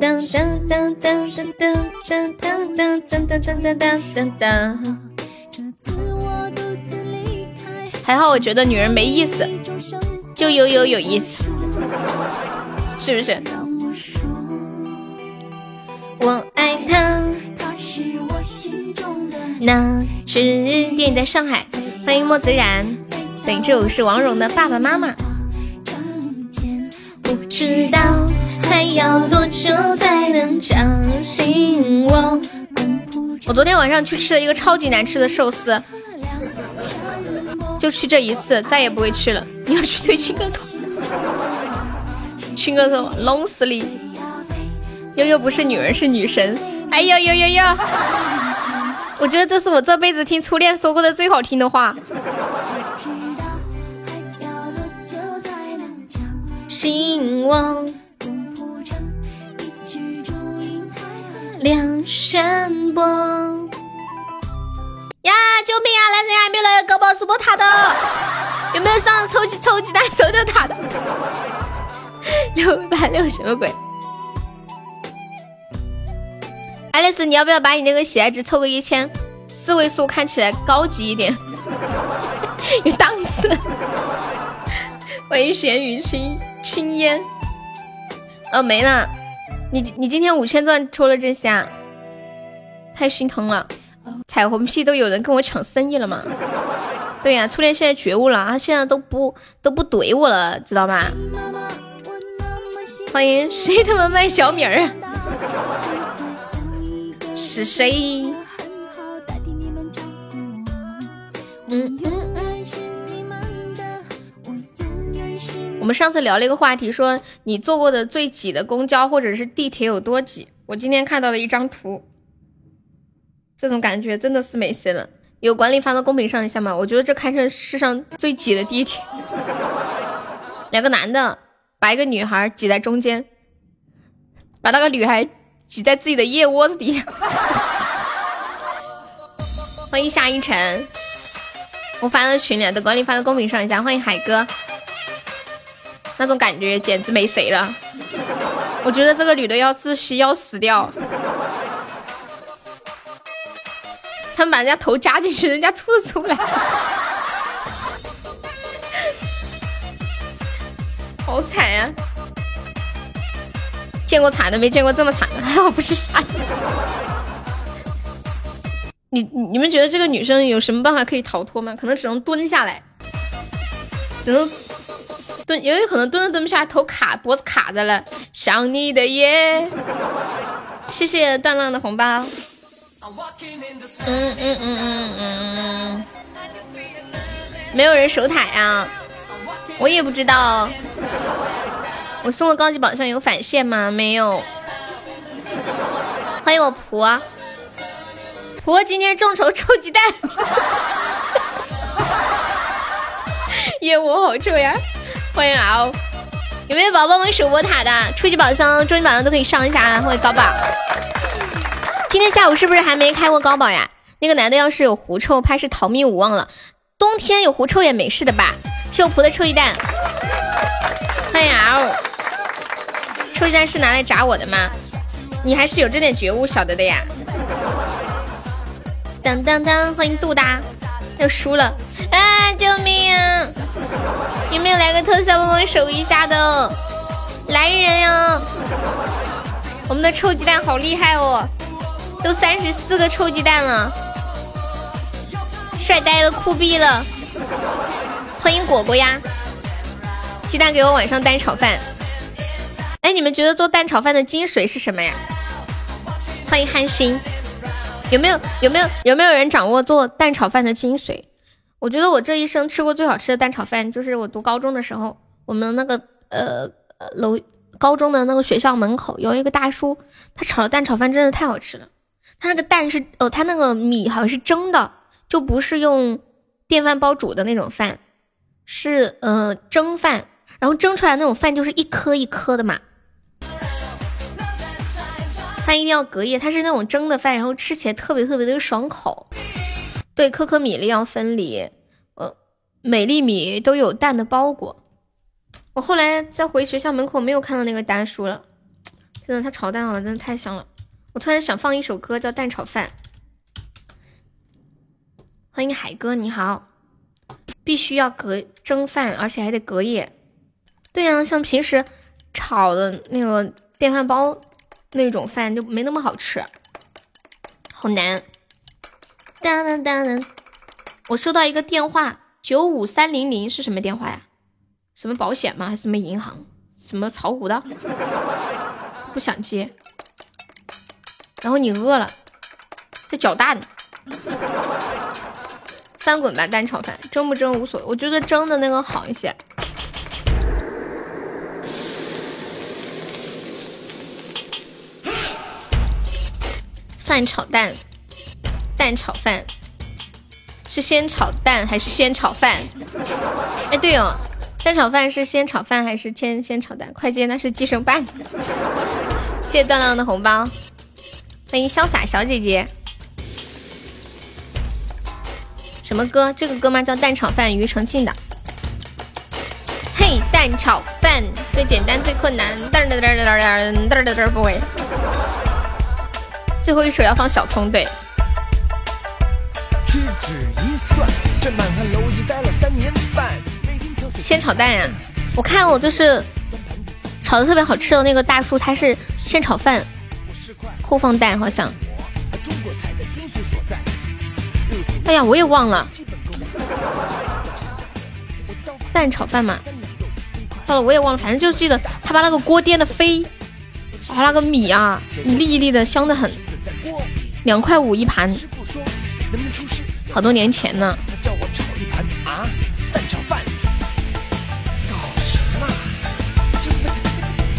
[SPEAKER 3] 噔噔噔噔噔噔噔噔噔噔噔噔噔噔噔噔。还好，我觉得女人没意思，就悠悠有意思，是不是？我爱他，那只店在上海，欢迎莫子然。对，这首是王蓉的《爸爸妈妈》。不知道还要多久才能叫醒我？我昨天晚上去吃了一个超级难吃的寿司，就去这一次，再也不会去了。你要去推亲个头，亲个头弄死你！悠悠不是女人，是女神。哎呦呦呦呦！我觉得这是我这辈子听初恋说过的最好听的话。醒我，梁山伯。呀！救命啊！来人呀！没有来个高爆是摸塔的，有没有上抽鸡臭鸡蛋收掉塔的？六百六什么鬼？爱丽丝，你要不要把你那个喜爱值凑个一千？四位数看起来高级一点，有档次。欢迎咸鱼青青烟。哦，没了。你你今天五千钻抽了这些啊？太心疼了。彩虹屁都有人跟我抢生意了吗？对呀，初恋现在觉悟了，他现在都不都不怼我了，知道吗？欢迎谁他妈卖小米儿？是谁？嗯嗯我们上次聊了一个话题，说你坐过的最挤的公交或者是地铁有多挤？我今天看到了一张图，这种感觉真的是没谁了。有管理发到公屏上一下吗？我觉得这堪称世上最挤的地铁，两个男的把一个女孩挤在中间，把那个女孩挤在自己的腋窝子底下。欢迎夏一晨，我发到群里，等管理发到公屏上一下。欢迎海哥，那种感觉简直没谁了。我觉得这个女的要窒息，要死掉。他们把人家头夹进去，人家吐出来，好惨呀！见过惨的，没见过这么惨的，还 好不是傻子。你你们觉得这个女生有什么办法可以逃脱吗？可能只能蹲下来，只能蹲，也有可能蹲都蹲不下，头卡脖子卡着了。想你的夜，谢谢段浪的红包。嗯嗯嗯嗯嗯，没有人守塔呀，我也不知道。我送的高级宝箱有返现吗？没有。欢迎我婆，婆今天众筹臭鸡蛋，业务好臭呀！欢迎敖，有没有宝宝们守过塔的？初级宝箱、中级宝箱都可以上一下啊，欢迎高宝。今天下午是不是还没开过高宝呀？那个男的要是有狐臭，怕是逃命无望了。冬天有狐臭也没事的吧？秀婆的臭鸡蛋，欢迎嗷！臭鸡蛋是拿来炸我的吗？你还是有这点觉悟，晓得的呀。当当当，欢迎杜达，要输了哎，救命啊！有没有来个特效帮我守一下的？来人呀！我们的臭鸡蛋好厉害哦！都三十四个臭鸡蛋了，帅呆了，酷毙了！欢迎果果呀，鸡蛋给我晚上蛋炒饭。哎，你们觉得做蛋炒饭的精髓是什么呀？欢迎憨心，有没有有没有有没有人掌握做蛋炒饭的精髓？我觉得我这一生吃过最好吃的蛋炒饭，就是我读高中的时候，我们那个呃楼高中的那个学校门口有一个大叔，他炒的蛋炒饭真的太好吃了。他那个蛋是，哦，他那个米好像是蒸的，就不是用电饭煲煮的那种饭，是呃蒸饭，然后蒸出来那种饭就是一颗一颗的嘛。饭一定要隔夜，它是那种蒸的饭，然后吃起来特别特别的爽口。对，颗颗米粒要分离，呃，每粒米都有蛋的包裹。我后来再回学校门口没有看到那个大叔了，真的他炒蛋好像真的太香了。我突然想放一首歌，叫《蛋炒饭》。欢迎海哥，你好。必须要隔蒸饭，而且还得隔夜。对呀，像平时炒的那个电饭煲那种饭就没那么好吃，好难。当当当当，我收到一个电话，九五三零零是什么电话呀？什么保险吗？还是什么银行？什么炒股的？不想接。然后你饿了，在搅蛋，翻滚吧蛋炒饭，蒸不蒸无所谓，我觉得蒸的那个好一些。饭炒蛋，蛋炒饭是先炒蛋还是先炒饭？哎，对哦，蛋炒饭是先炒饭还是先先炒蛋？快接，那是计生办。谢谢段浪的红包，欢迎潇洒小姐姐。什么歌？这个歌吗？叫《蛋炒饭》，庾澄庆的。嘿，蛋炒饭最简单最困难，嘚儿嘚儿嘚儿嘚儿嘚儿嘚儿嘚儿不会。最后一首要放小葱，对。
[SPEAKER 9] 这满汉楼已经待了三年半。每天挑选
[SPEAKER 3] 鲜炒蛋呀、我看我就是炒的特别好吃的那个大叔，他是先炒饭后放蛋，好像。哎呀，我也忘了，蛋炒饭嘛，糟了，我也忘了，反正就记得他把那个锅颠的飞，哇，那个米啊，一粒一粒的，香的很，两块五一盘，好多年前呢。
[SPEAKER 9] 叫我炒一盘啊，蛋炒饭。搞什么？这个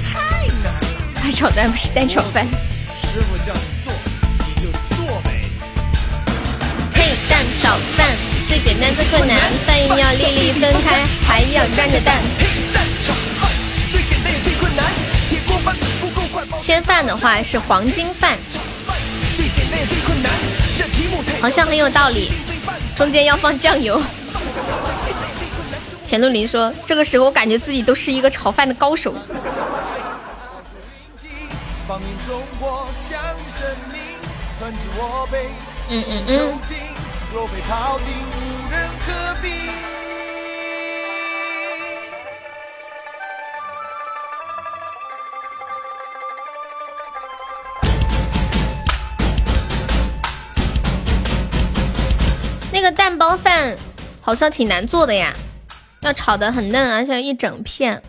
[SPEAKER 9] 太难了。
[SPEAKER 3] 蛋炒蛋不是蛋炒饭。
[SPEAKER 9] 师傅叫你做，你就做呗。
[SPEAKER 3] 嘿，蛋炒饭最简单最困难，饭要粒粒分开，还要沾着蛋。
[SPEAKER 9] 嘿，蛋炒饭最简单也最困难，铁锅饭不够快，煲
[SPEAKER 3] 先饭的话是黄金饭，
[SPEAKER 9] 饭最简单也最困难。这题目太
[SPEAKER 3] 好像很有道理，中间要放酱油。钱路林说：“这个时候我感觉自己都是一个炒饭的高手。
[SPEAKER 9] 放眼中国像生命，专指我辈。”
[SPEAKER 3] 嗯嗯嗯，蛋包饭好像挺难做的呀，要炒的很嫩，而且一整片。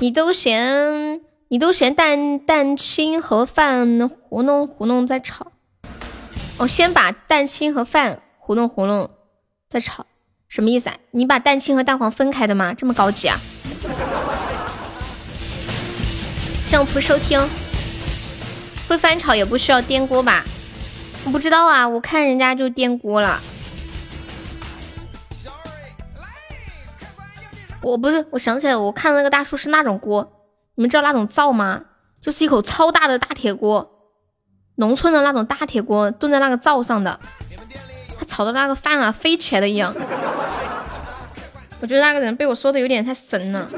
[SPEAKER 3] 你都嫌你都嫌蛋蛋清和饭糊弄糊弄再炒。我、先把蛋清和饭糊弄糊弄再炒，什么意思啊？你把蛋清和蛋黄分开的吗？这么高级啊！相扑收听，会翻炒也不需要颠锅吧？我不知道啊，我看人家就颠锅了。我不是，我想起来，我看那个大叔是那种锅，你们知道那种灶吗？就是一口超大的大铁锅，农村的那种大铁锅，炖在那个灶上的，他炒的那个饭啊，飞起来的一样。我觉得那个人被我说的有点太神了。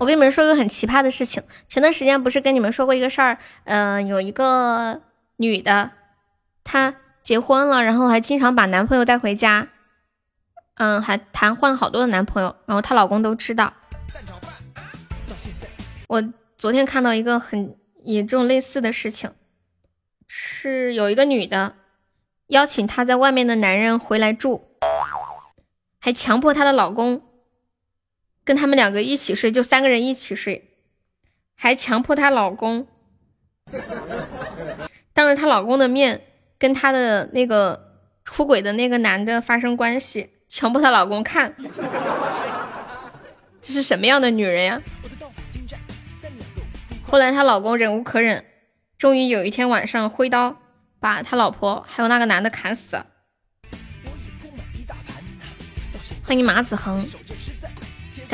[SPEAKER 3] 我跟你们说个很奇葩的事情，前段时间不是跟你们说过一个事儿，嗯、有一个女的，她结婚了，然后还经常把男朋友带回家，嗯，还谈换好多的男朋友，然后她老公都知道。我昨天看到一个很也这种类似的事情，是有一个女的邀请她在外面的男人回来住，还强迫她的老公跟他们两个一起睡，就三个人一起睡，还强迫她老公当着她老公的面跟她的那个出轨的那个男的发生关系，强迫她老公看，这是什么样的女人呀？后来她老公忍无可忍，终于有一天晚上挥刀把他老婆还有那个男的砍死。欢迎马子恒，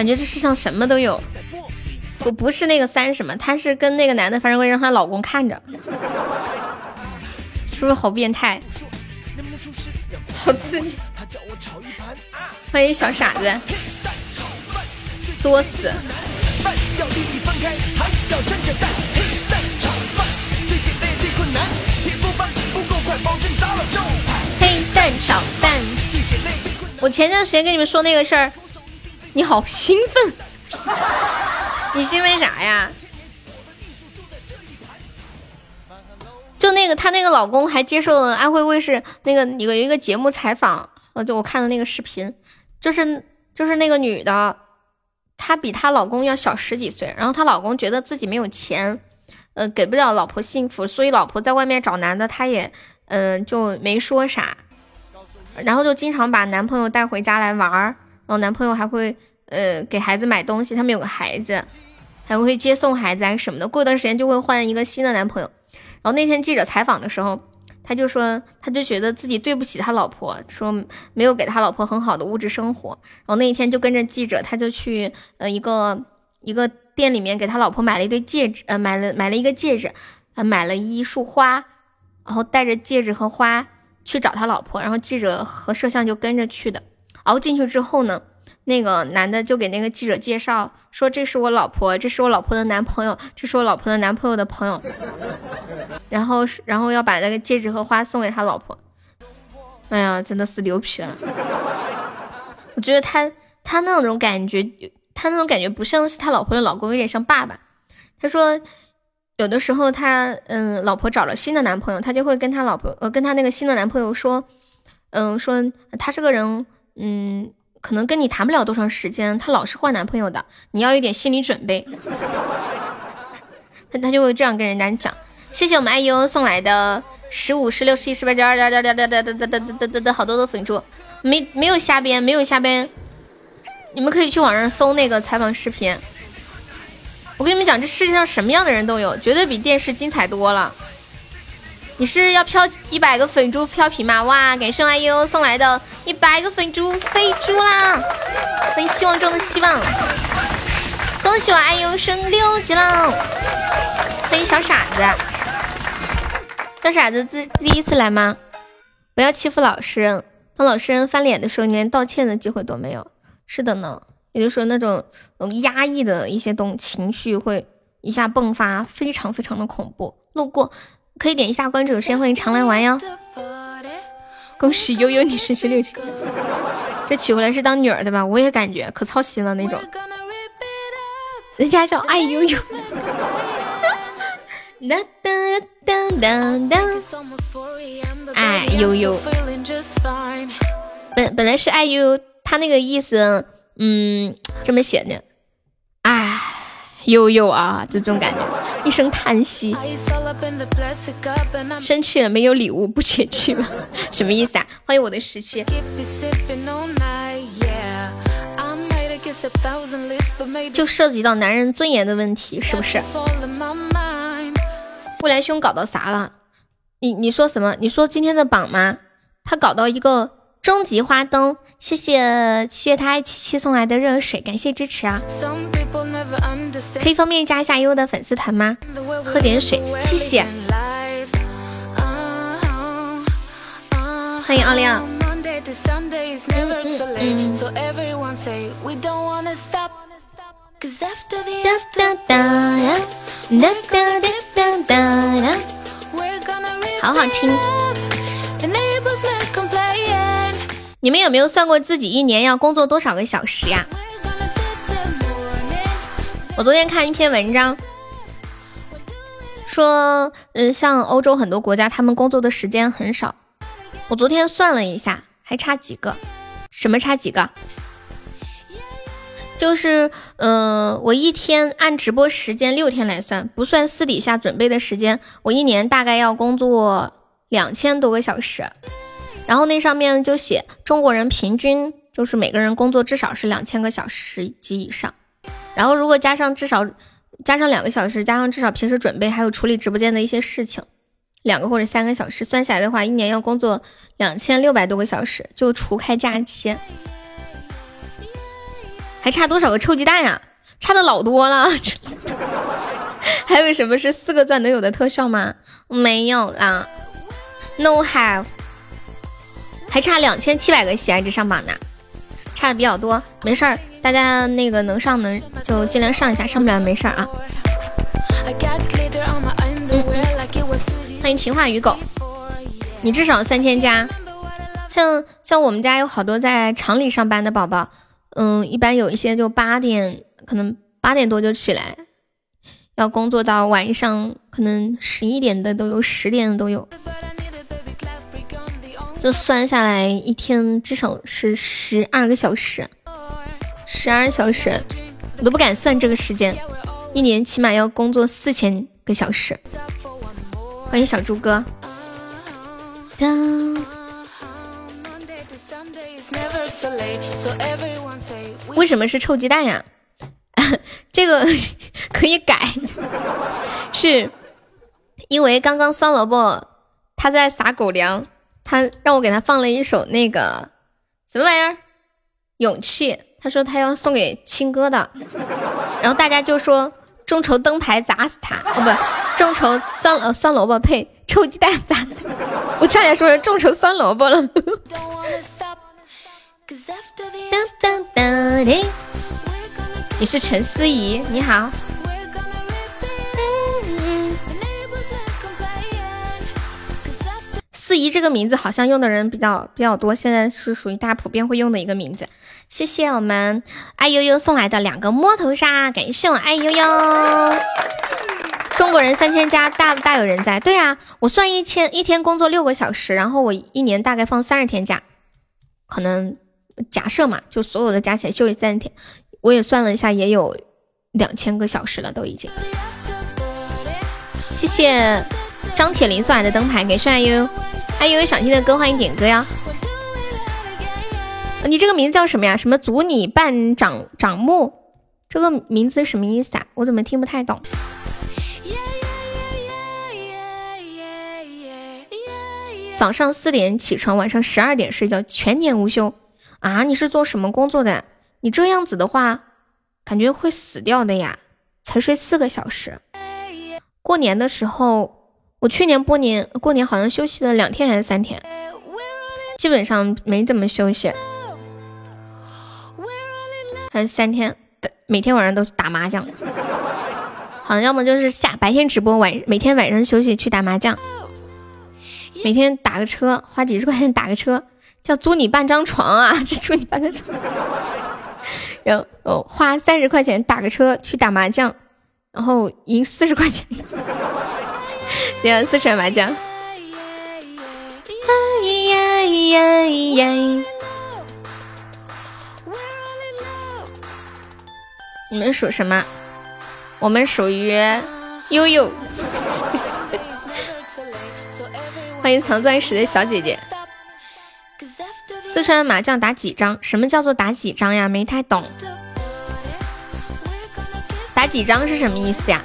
[SPEAKER 3] 感觉这世上什么都有。不不是那个三什么，她是跟那个男的发生关系，让她老公看着，是不是好变态？好刺激！欢迎小傻子，作死！
[SPEAKER 9] 嘿，蛋炒饭最简单也最困难，铁锅饭不够快，保证砸了招牌。
[SPEAKER 3] 黑蛋。我前段时间跟你们说那个事儿，你好兴奋，你兴奋啥呀？就那个，她那个老公还接受了安徽卫视那个有一个节目采访，呃，就我看的那个视频，就是就是那个女的，她比她老公要小十几岁，然后她老公觉得自己没有钱，呃，给不了老婆幸福，所以老婆在外面找男的，他也嗯、呃就没说啥，然后就经常把男朋友带回家来玩儿，然然后男朋友还会呃给孩子买东西，他们有个孩子，还会接送孩子啊什么的。过一段时间就会换一个新的男朋友。然后那天记者采访的时候，他就说，他就觉得自己对不起他老婆，说没有给他老婆很好的物质生活。然后那一天就跟着记者，他就去呃一个一个店里面给他老婆买了一对戒指，呃买了买了一个戒指，呃买了一束花，然后带着戒指和花去找他老婆，然后记者和摄像就跟着去的。熬进去之后呢，那个男的就给那个记者介绍说：“这是我老婆，这是我老婆的男朋友，这是我老婆的男朋友的朋友。”然后，然后要把那个戒指和花送给他老婆。哎呀，真的是牛皮了！我觉得他他那种感觉，他那种感觉不像是他老婆的老公，有点像爸爸。他说，有的时候他嗯，老婆找了新的男朋友，他就会跟他老婆呃，跟他那个新的男朋友说，嗯，说他这个人嗯可能跟你谈不了多长时间她老是换男朋友的你要有点心理准备。她她就会这样跟人家讲谢谢我们爱优送来的十五十六十七十八九二十二二二二二二二二二二二好多的粉珠没没有瞎编没有瞎编你们可以去网上搜那个采访视频我跟你们讲这世界上什么样的人都有绝对比电视精彩多了你是要飘一百个粉猪飘屏吗？哇，感谢爱优送来的一百个粉猪飞猪啦！欢迎希望中的希望，恭喜我爱优升六级了！欢迎小傻子。小傻子自第一次来吗？不要欺负老实人。当老实人翻脸的时候，你连道歉的机会都没有。是的呢，也就是说那种嗯压抑的一些东情绪会一下迸发，非常非常的恐怖。路过可以点一下关注，先欢迎常来玩哟。恭喜悠悠你升十六级，这娶回来是当女儿的吧？我也感觉可操心了那种。人家叫爱悠悠。哒哒哒哒哒，爱悠悠，本本来是爱悠悠，他那个意思，嗯，这么写的，悠悠啊，就这种感觉，一声叹息，生气了没有礼物不解气吗？什么意思啊？欢迎我的十七，就涉及到男人尊严的问题，是不是？未来兄搞到啥了？你你说什么？你说今天的榜吗？他搞到一个终极花灯，谢谢七月他爱七七送来的热水，感谢支持啊！可以方便加一下优的粉丝团吗？喝点水，谢谢。欢迎奥利奥。好好听。你们有没有算过自己一年要工作多少个小时呀？我昨天看一篇文章，说，嗯，像欧洲很多国家，他们工作的时间很少。我昨天算了一下，还差几个？什么差几个？就是，呃，我一天按直播时间六天来算，不算私底下准备的时间，我一年大概要工作两千多个小时。然后那上面就写，中国人平均就是每个人工作至少是两千个小时及以上。然后如果加上至少加上两个小时，加上至少平时准备还有处理直播间的一些事情，两个或者三个小时，算下来的话，一年要工作两千六百多个小时，就除开假期。还差多少个臭鸡蛋呀？差的老多了。还有什么是四个钻能有的特效吗？没有啦，No have。还差两千七百个喜爱值上榜呢，差的比较多。没事儿，大家那个能上能就尽量上一下，上不了没事儿啊。欢迎情话与狗，你至少三千加。像像我们家有好多在厂里上班的宝宝。嗯，一般有一些就八点，可能八点多就起来，要工作到晚上，可能十一点的都有，十点的都有，就算下来一天至少是十二个小时，十二小时，我都不敢算这个时间，一年起码要工作四千个小时。欢迎小猪哥。为什么是臭鸡蛋呀？这个 可以改，是因为刚刚酸萝卜他在撒狗粮，他让我给他放了一首那个什么玩意儿，勇气。他说他要送给亲哥的，然后大家就说众筹灯牌砸死他，哦不，众筹酸呃酸萝卜配臭鸡蛋砸死，我差点说成众筹酸萝卜了。你是陈思怡，你好。四姨这个名字好像用的人比较比较多，现在是属于大家普遍会用的一个名字。谢谢我们爱悠悠送来的两个摸头杀，感谢我爱悠悠。中国人三千家大大有人在，对啊，我算一千一天工作六个小时，然后我一年大概放三十天假，可能假设嘛，就所有的加起来休息三十天，我也算了一下，也有两千个小时了，都已经。谢谢张铁林送来的灯牌，给帅悠悠。还有想听的歌，欢迎点歌呀！你这个名字叫什么呀？什么祖你半长长木？这个名字什么意思啊？我怎么听不太懂？早上四点起床，晚上十二点睡觉，全年无休啊！你是做什么工作的？你这样子的话，感觉会死掉的呀！才睡四个小时，过年的时候。我去年过年过年好像休息了两天还是三天，基本上没怎么休息，还是三天，每天晚上都打麻将，好像要么就是下白天直播，晚每天晚上休息去打麻将，每天打个车花几十块钱打个车，叫租你半张床啊，这租你半张床，然后花三十块钱打个车去打麻将，然后赢四十块钱。对，四川麻将。你们属什么？我们属于悠悠。欢迎藏钻石的小姐姐。四川麻将打几张？什么叫做打几张呀？没太懂。打几张是什么意思呀？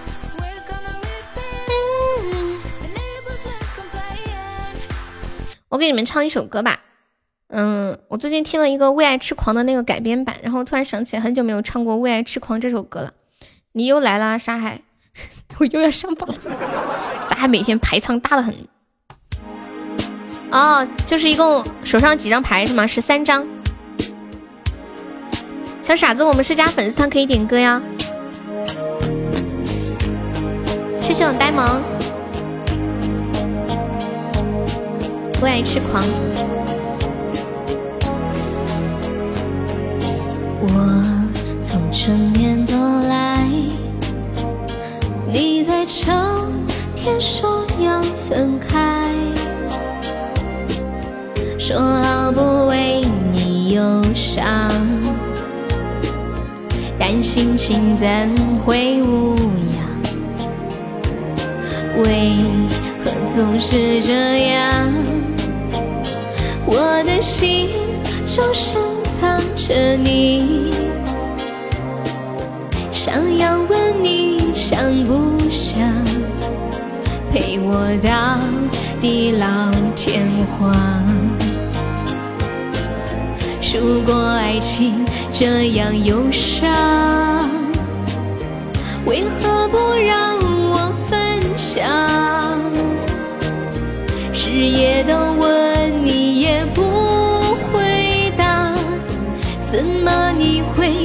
[SPEAKER 3] 我给你们唱一首歌吧，嗯，我最近听了一个《为爱痴狂》的那个改编版，然后突然想起来很久没有唱过《为爱痴狂》这首歌了。你又来了，沙海，我又要上榜了。沙海每天排场大的很。哦，就是一共手上几张牌是吗？十三张。小傻子，我们是加粉丝团，可以点歌呀。谢谢我呆萌。为爱痴狂，
[SPEAKER 4] 我从春天走来，你在秋天说要分开，说好不为你忧伤，但心情怎会无恙？为何总是这样？我的心就深藏着你，想要问你想不想陪我到地老天荒？如果爱情这样忧伤，为何不让我分享？日夜的温你会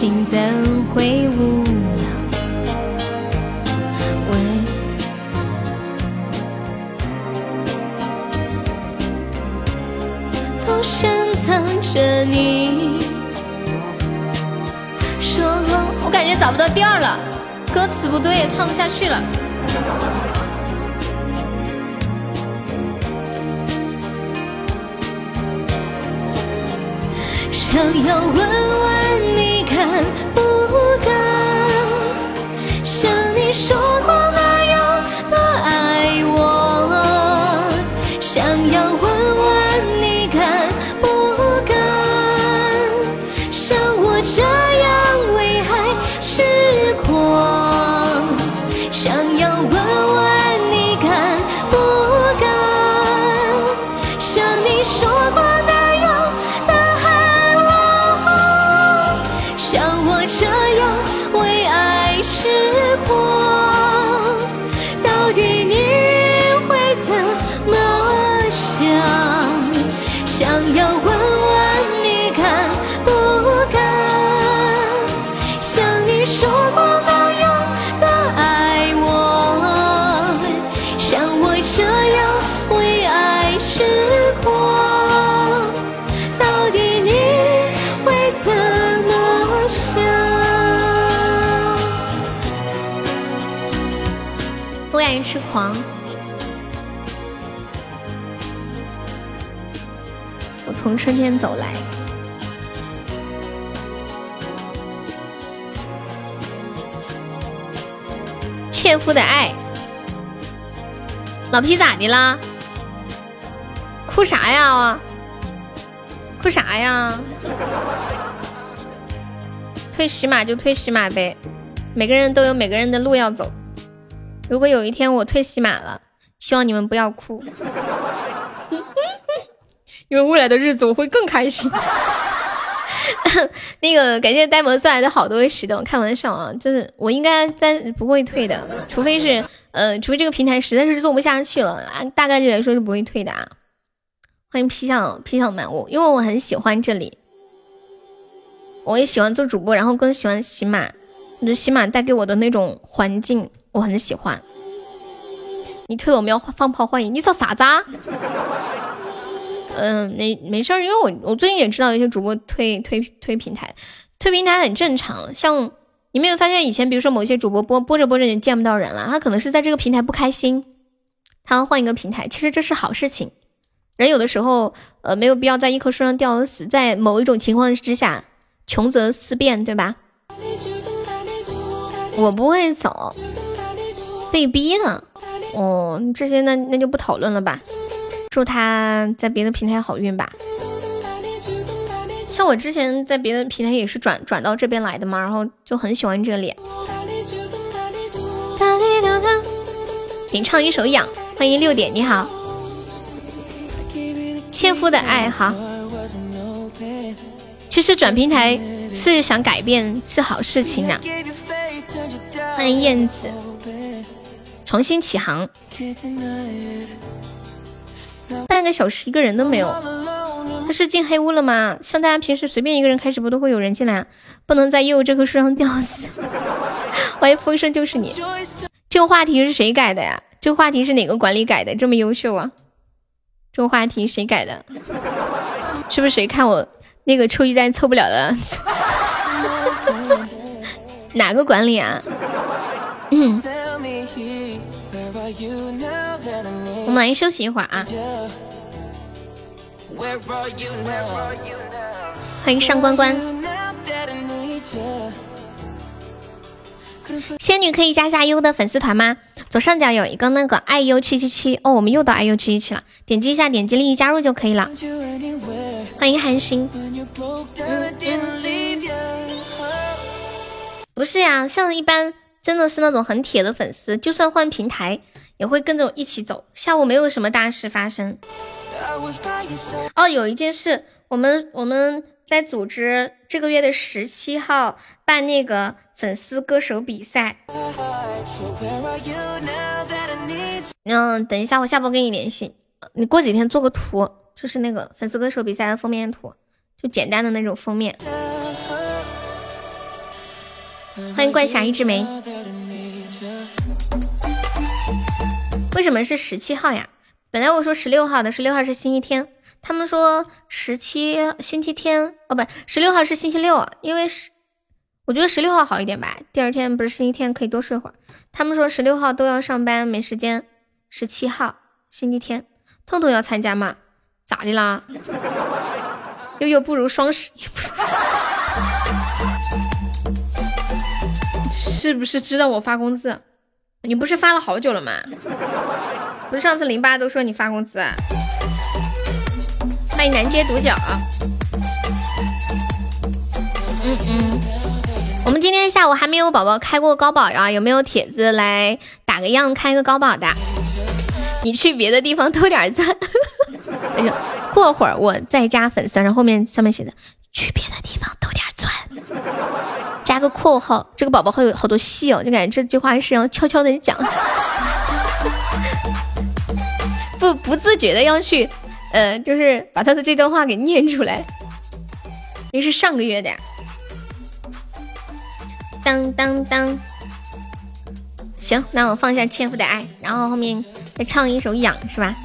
[SPEAKER 4] 心情怎会无恙？为总深藏着你。说好，
[SPEAKER 3] 我感觉找不到调了，歌词不对，唱不下去了。
[SPEAKER 4] 想要问
[SPEAKER 10] 春天走来，
[SPEAKER 3] 纤夫的爱。老皮咋的啦？哭啥呀？哭啥呀？退喜马就退喜马呗，每个人都有每个人的路要走。如果有一天我退喜马了，希望你们不要哭，因为未来的日子我会更开心。那个感谢呆萌送来的好多石头，开玩笑啊，就是我应该在不会退的，除非是呃，除非这个平台实在是做不下去了啊，大概率来说是不会退的啊。欢迎皮小皮小满，我因为我很喜欢这里，我也喜欢做主播，然后更喜欢喜马，我觉得喜马带给我的那种环境我很喜欢。你退了我们要放炮欢迎，你找啥子啊？嗯，没没事儿，因为我我最近也知道有些主播推推推平台，推平台很正常。像你没有发现以前，比如说某些主播播播着播着就见不到人了，他可能是在这个平台不开心，他要换一个平台。其实这是好事情。人有的时候，呃，没有必要在一棵树上吊死，在某一种情况之下，穷则思变，对吧？我不会走，被逼的。哦，这些那那就不讨论了吧。祝他在别的平台好运吧。像我之前在别的平台也是转转到这边来的嘛，然后就很喜欢这里。请唱一首《痒》，欢迎六点，你好。切肤的爱好。其实转平台是想改变，是好事情呐。欢迎燕子，重新起航。半个小时一个人都没有，他是进黑屋了吗？像大家平时随便一个人开直播都会有人进来，不能在业务这棵树上吊死。欢迎风声就是你，这个话题是谁改的呀？这个话题是哪个管理改的？这么优秀啊！这个话题谁改的？是不是谁看我那个抽一单凑不了的？哪个管理啊？嗯。我们来休息一会儿啊！欢迎上官关，仙女可以加下优的粉丝团吗？左上角有一个那个爱优七七七哦，我们又到爱优七七七了，点击一下，点击立即加入就可以了。欢迎寒心，不是呀，像一般真的是那种很铁的粉丝，就算换平台。也会跟着我一起走。下午没有什么大事发生。哦，有一件事，我们我们在组织这个月的十七号办那个粉丝歌手比赛。嗯，等一下，我下播跟你联系。你过几天做个图，就是那个粉丝歌手比赛的封面图，就简单的那种封面。欢迎怪侠一枝梅。为什么是十七号呀？本来我说十六号的，十六号是星期天。他们说十七星期天哦，不，十六号是星期六，因为是我觉得十六号好一点吧。第二天不是星期天，可以多睡会儿。他们说十六号都要上班，没时间。十七号星期天，痛痛要参加吗？咋的啦？悠悠不如双十一，是不是知道我发工资？你不是发了好久了吗？不是上次零八都说你发工资啊？欢迎南街独角啊。嗯嗯，我们今天下午还没有宝宝开过高保呀，有没有帖子来打个样开个高保的？你去别的地方偷点赞。哎呀，过会儿我再加粉丝，然后后面上面写的去别的地方偷点钻，加个括号。这个宝宝会有好多戏哦，就感觉这句话是要悄悄的讲，不不自觉的要去。呃，就是把他的这段话给念出来。那是上个月的呀。当当当，行，那我放下《纤夫的爱》，然后后面再唱一首《痒》，是吧？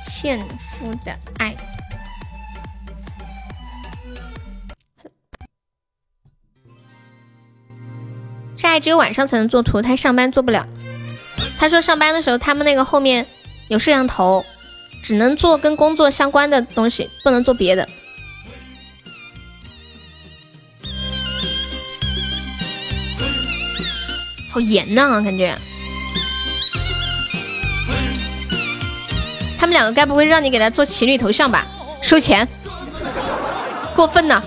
[SPEAKER 3] 纤夫的爱。这爱只有晚上才能做图，他上班做不了。他说上班的时候，他们那个后面有摄像头。只能做跟工作相关的东西，不能做别的。好严呐，感觉。他们两个该不会让你给他做情侣头像吧？收钱，过分呢。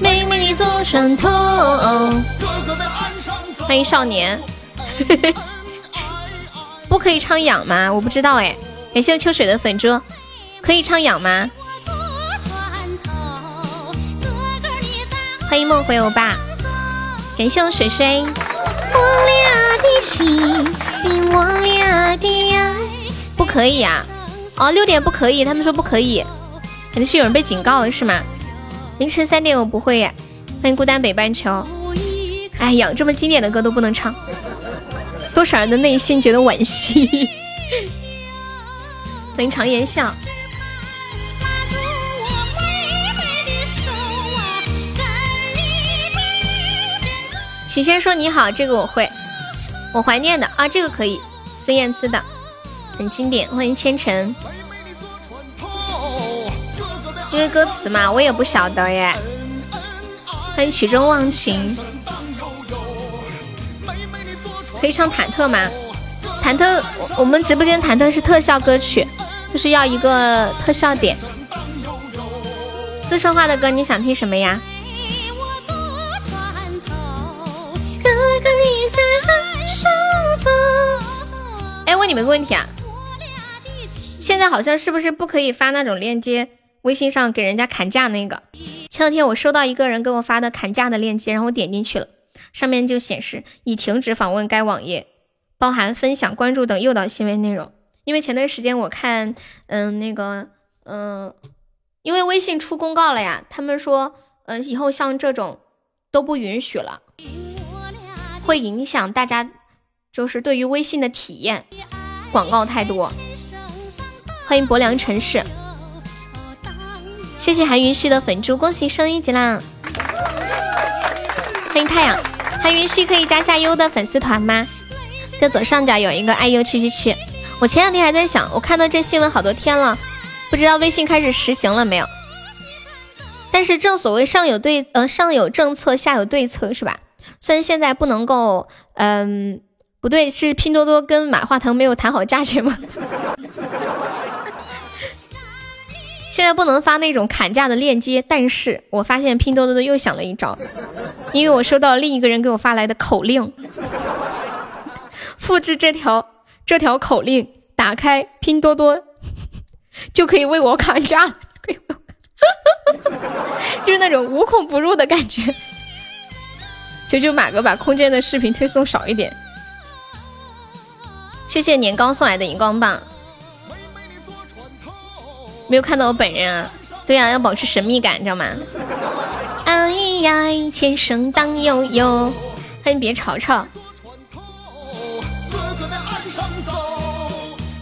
[SPEAKER 3] 妹妹你做船头，欢迎少年。不可以唱痒吗？我不知道哎。感谢秋水的粉猪，可以唱痒吗？欢迎梦回欧巴，感谢我水水。我俩的心，我俩的爱，不可以呀？哦，六点不可以，他们说不可以，肯定是有人被警告了是吗？凌晨三点我不会耶。欢迎孤单北半球。哎呀，这么经典的歌都不能唱。多少人的内心觉得惋惜？欢迎常言笑。齐先说你好，这个我会，我怀念的啊，这个可以，孙燕姿的，很经典。欢迎千尘，因为歌词嘛，我也不晓得耶。欢迎曲终忘情。可以唱忐忑吗？忐忑，我们直播间忐忑是特效歌曲，就是要一个特效点。四川话的歌你想听什么呀？哎，问你们个问题啊，现在好像是不是不可以发那种链接？微信上给人家砍价那个，前两天我收到一个人给我发的砍价的链接，然后我点进去了。上面就显示已停止访问该网页，包含分享、关注等诱导行为内容。因为前段时间我看，嗯，那个，嗯，因为微信出公告了呀，他们说，嗯，以后像这种都不允许了，会影响大家就是对于微信的体验，广告太多。欢迎薄凉城市，谢谢韩云旭的粉猪，恭喜升一级啦！欢迎太阳，还允许可以加下优的粉丝团吗？在左上角有一个 iu 七七七。我前两天还在想，我看到这新闻好多天了，不知道微信开始实行了没有？但是正所谓上有对呃上有政策下有对策是吧？虽然现在不能够，嗯，不对，是拼多多跟马化腾没有谈好价钱吗？现在不能发那种砍价的链接，但是我发现拼多多的又想了一招，因为我收到另一个人给我发来的口令，复制这条这条口令，打开拼多多就可以为我砍价，可 以就是那种无孔不入的感觉。求求马哥把空间的视频推送少一点。谢谢年糕送来的荧光棒。没有看到我本人啊？对呀、要保持神秘感，你知道吗？哎呀，前生当悠悠，欢迎别吵吵。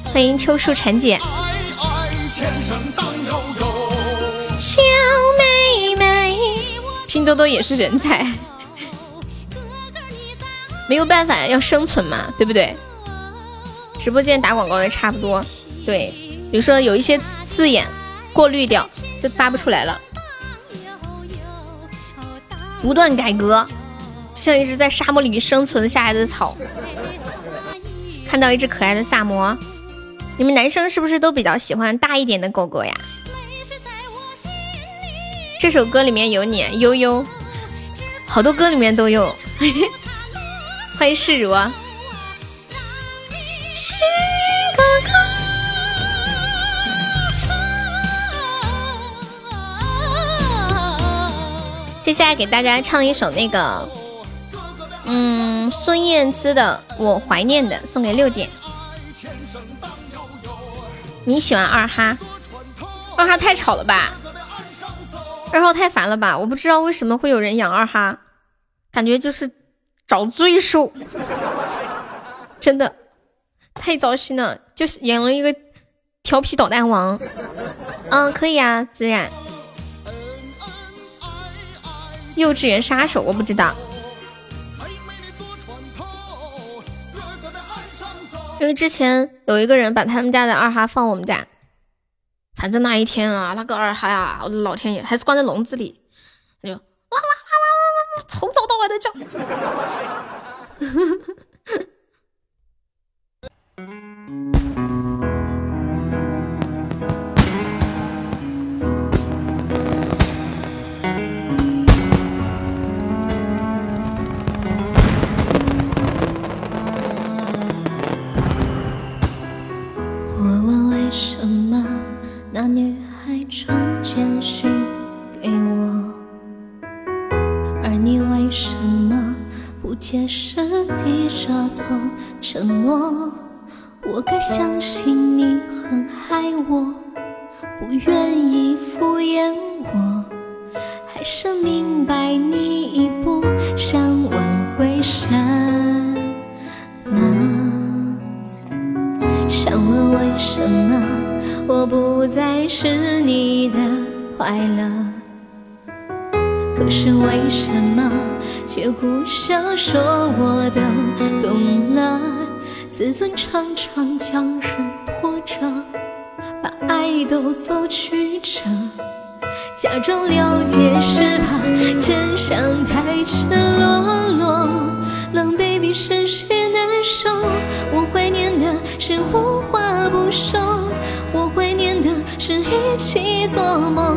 [SPEAKER 3] 欢迎秋树晨姐。小妹妹，拼多多也是人才，没有办法，要生存嘛，对不对？直播间打广告的差不多，对，比如说有一些字眼过滤掉，就发不出来了。不断改革，像一只在沙漠里生存下来的草。看到一只可爱的萨摩，你们男生是不是都比较喜欢大一点的狗狗呀？这首歌里面有你悠悠，好多歌里面都有。欢迎世如，接下来给大家唱一首那个，嗯，孙燕姿的《我怀念的》，送给六点。你喜欢二哈？二哈太吵了吧？二号太烦了吧？我不知道为什么会有人养二哈，感觉就是找罪受，真的太糟心了。就是养了一个调皮捣蛋王。嗯，可以啊，自然。幼稚园杀手，我不知道，因为之前有一个人把他们家的二哈放我们家。反正那一天啊，那个二哈呀，我的老天爷，还是关在笼子里，他就哇哇哇哇哇哇，从早到晚的叫。
[SPEAKER 4] 解释，低着头沉默？我该相信你很爱我，不愿意敷衍我，还是明白你已不想挽回什么？想问为什么我不再是你的快乐？可是为什么却苦笑说我都懂了？自尊常常将人拖着，把爱都走曲折。假装了解是怕真相太赤裸裸，狼狈比失去难受。我怀念的是无话不说，我怀念的是一起做梦，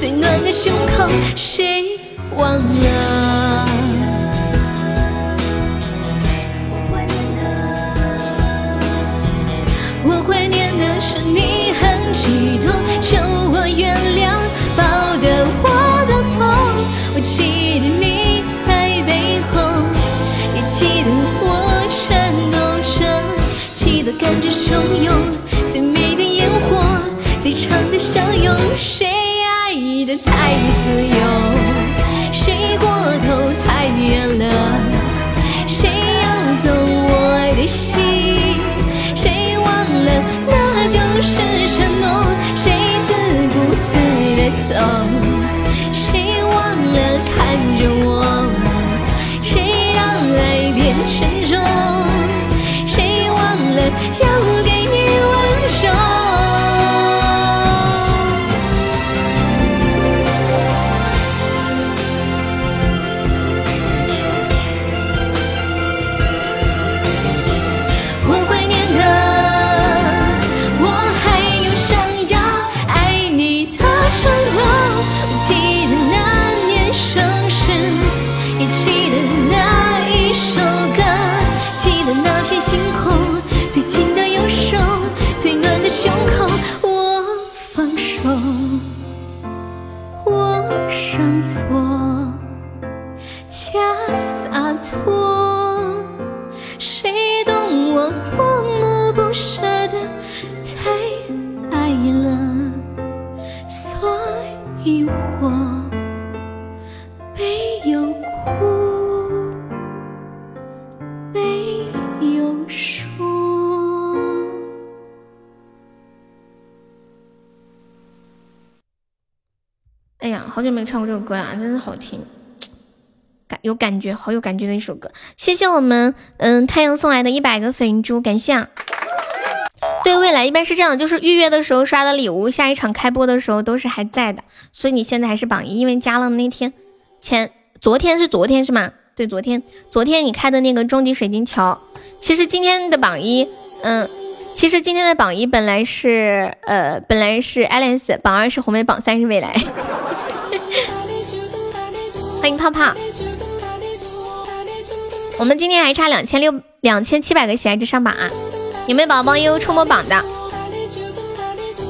[SPEAKER 4] 最暖的胸口，谁忘了？我怀念的是你很激动，求我原谅，抱得我都痛。我记得你在背后，也记得我颤抖着，记得感觉汹涌，最美的烟火，最长的相拥。谁你的太自由，让座，
[SPEAKER 3] 好久没唱过这首歌啊，真的好听，感有感觉，好有感觉的一首歌。谢谢我们嗯太阳送来的一百个粉珠，感谢啊。对未来一般是这样，就是预约的时候刷的礼物，下一场开播的时候都是还在的，所以你现在还是榜一，因为加了那天前昨天是昨天是吗？对，昨天昨天你开的那个终极水晶桥，其实今天的榜一，嗯，其实今天的榜一本来是呃本来是 Alice，榜二是红梅，榜三是未来。欢迎泡泡，我们今天还差两千六两千七百个喜爱值上榜啊！有没有宝宝悠悠冲过榜的？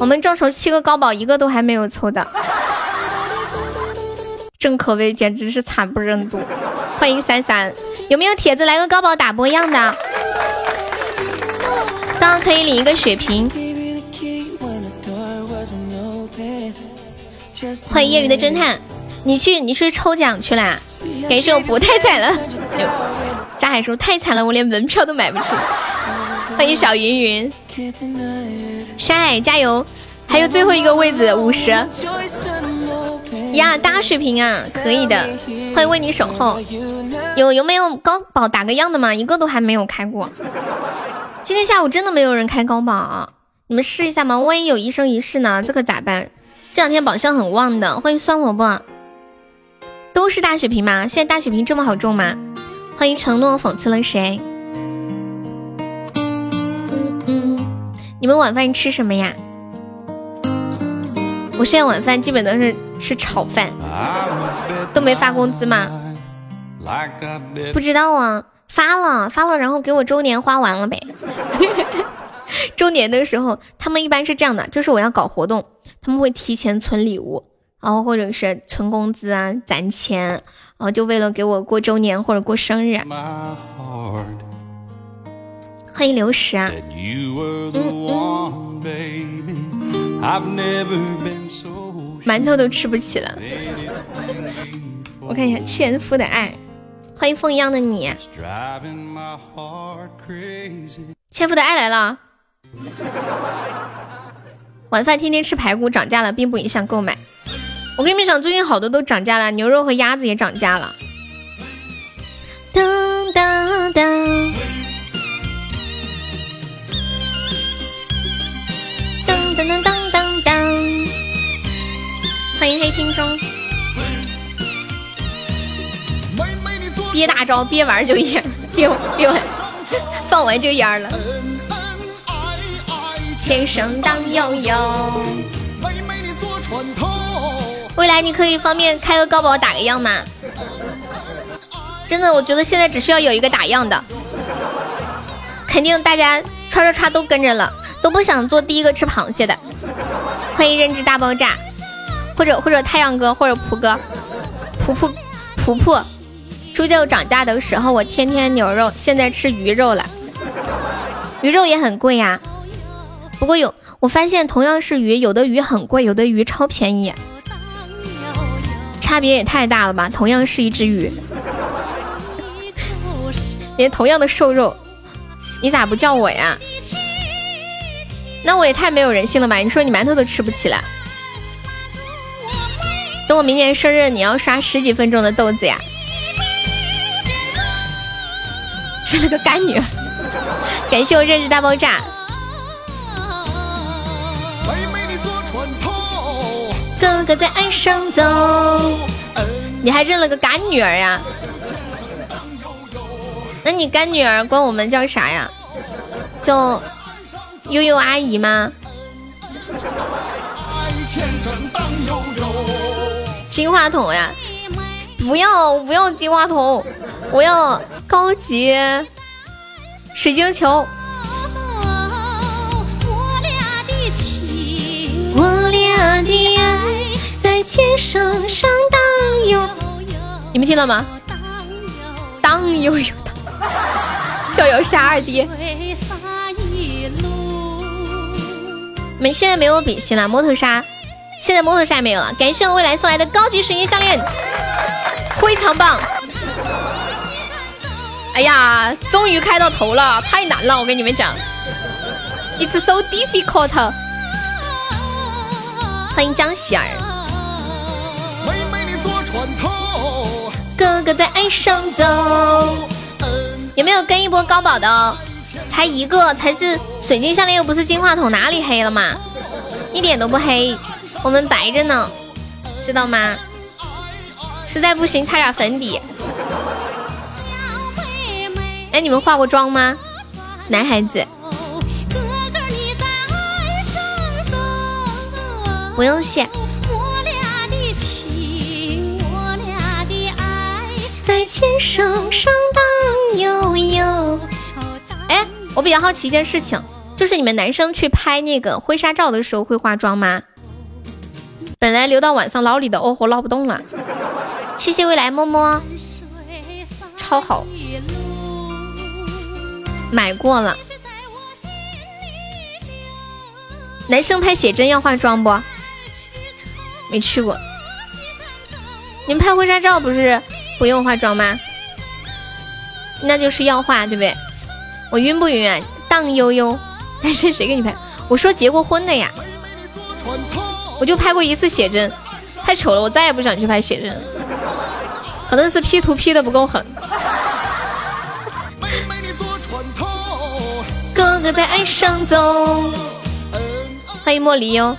[SPEAKER 3] 我们众筹七个高宝，一个都还没有抽的，正可谓简直是惨不忍睹。欢迎三三，有没有帖子来个高宝打波样的？刚刚可以领一个血瓶。欢迎业余的侦探，你去你去抽奖去啦？感谢我不太惨了。下海说太惨了，我连门票都买不起。欢迎小云云，山海加油，还有最后一个位置五十呀，大水平啊，可以的。欢迎为你守候，有有没有高宝打个样的吗？一个都还没有开过。今天下午真的没有人开高宝，你们试一下吗？万一有一生一世呢？这可咋办？这两天宝箱很旺的。欢迎酸萝卜，都是大血瓶吗？现在大血瓶这么好中吗？欢迎承诺讽刺了谁？嗯嗯，你们晚饭吃什么呀？我现在晚饭基本都是吃炒饭，都没发工资吗？不知道啊，发了发了，然后给我周年花完了呗。周年的时候，他们一般是这样的，就是我要搞活动，他们会提前存礼物，然后或者是存工资啊，攒钱，然后就为了给我过周年或者过生日。欢迎刘石啊，嗯嗯，馒头都吃不起了。我看一下纤夫的爱，欢迎风一样的你，纤夫的爱来了。晚饭天天吃排骨涨价了，并不影响购买。我跟你们讲，最近好多都涨价了，牛肉和鸭子也涨价了。当当当，当当当当当当，欢迎黑听众。憋大招，憋完就烟，憋憋完 放完就烟了。牵绳当悠悠。未来你可以方便开个高保打个样吗？真的，我觉得现在只需要有一个打样的，肯定大家刷刷刷都跟着了，都不想做第一个吃螃蟹的。欢迎认知大爆炸，或者或者太阳哥，或者蒲哥，蒲蒲蒲蒲。猪肉涨价的时候，我天天牛肉，现在吃鱼肉了。鱼肉也很贵呀，不过有我发现，同样是鱼，有的鱼很贵，有的鱼超便宜，差别也太大了吧？同样是一只鱼。连同样的瘦肉，你咋不叫我呀？那我也太没有人性了吧！你说你馒头都吃不起了，等我明年生日，你要刷十几分钟的豆子呀！生了个干女儿，感谢我认识大爆炸。哥哥在岸上走，你还认了个干女儿呀？那你干女儿管我们叫啥呀？叫悠悠阿姨吗？金话筒呀？不要，不要金话筒，我要高级水晶球。我俩的爱在千声上荡悠，你们听到吗？荡悠悠。逍遥侠二弟，没现在没有比心了，摩托沙，现在摩托沙没有了。感谢我未来送来的高级水晶项链，非常棒。哎呀，终于开到头了，太难了，我跟你们讲，It's so difficult。欢迎江喜儿，哥哥在岸上走。有没有跟一波高保的？才一个，才是水晶项链，又不是金话筒，哪里黑了嘛？一点都不黑，我们白着呢，知道吗？实在不行擦点粉底。哎，你们化过妆吗？男孩子，不用谢。在上荡悠悠。哎，我比较好奇一件事情，就是你们男生去拍那个婚纱照的时候会化妆吗？本来留到晚上捞你的，哦豁，捞不动了。谢谢未来么么，超好，买过了。男生拍写真要化妆不？没去过。你们拍婚纱照不是？不用化妆吗？那就是要化，对不对？我晕不晕啊？荡悠悠，男 生谁给你拍？我说结过婚的呀，我就拍过一次写真，太丑了，我再也不想去拍写真。可能是 P 图 P 的不够狠。哥哥在岸上走，欢迎莫离哟。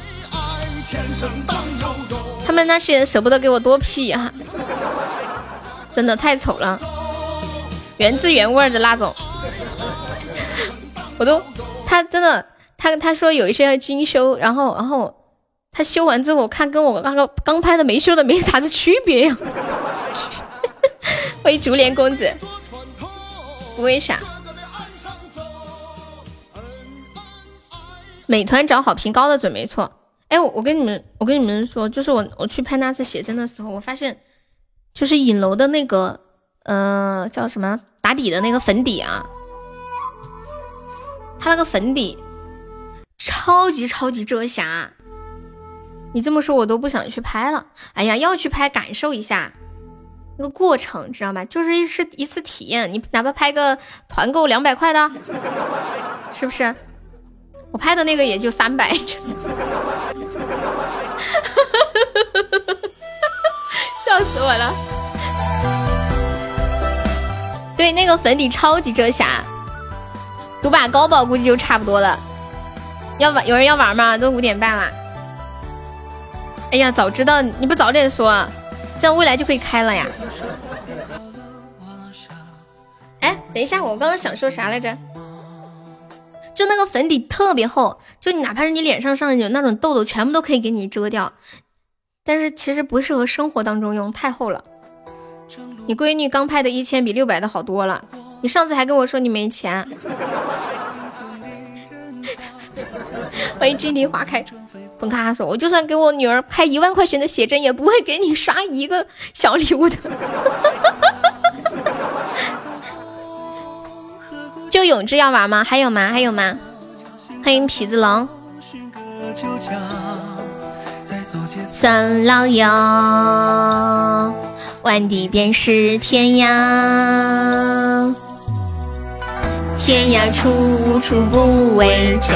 [SPEAKER 3] 他们那些人舍不得给我多 P 呀。真的太丑了，原汁原味的那种，我都他真的他他说有一些要精修，然后然后他修完之后，我看跟我那个刚拍的没修的没啥子区别呀。欢迎竹帘公子，不为啥？美团找好评高的准没错。哎，我我跟你们我跟你们说，就是我我去拍那次写真的时候，我发现。就是影楼的那个，呃，叫什么打底的那个粉底啊，它那个粉底超级超级遮瑕。你这么说，我都不想去拍了。哎呀，要去拍，感受一下那个过程，知道吧？就是一次一次体验。你哪怕拍个团购两百块的，是不是？我拍的那个也就三百，就是。笑死我了！对，那个粉底超级遮瑕，赌把高保估计就差不多了。要玩，有人要玩吗？都五点半了。哎呀，早知道你不早点说，这样未来就可以开了呀。哎，等一下，我刚刚想说啥来着？就那个粉底特别厚，就你哪怕是你脸上上有那种痘痘，全部都可以给你遮掉。但是其实不适合生活当中用，太厚了。你闺女刚拍的一千比六百的好多了，你上次还跟我说你没钱。欢迎金梨花开，本卡说，我就算给我女儿拍一万块钱的写真，也不会给你刷一个小礼物的。就永志要玩吗？还有吗？还有吗？欢迎痞子龙。算老友，万地便是天涯，天涯处处不为家。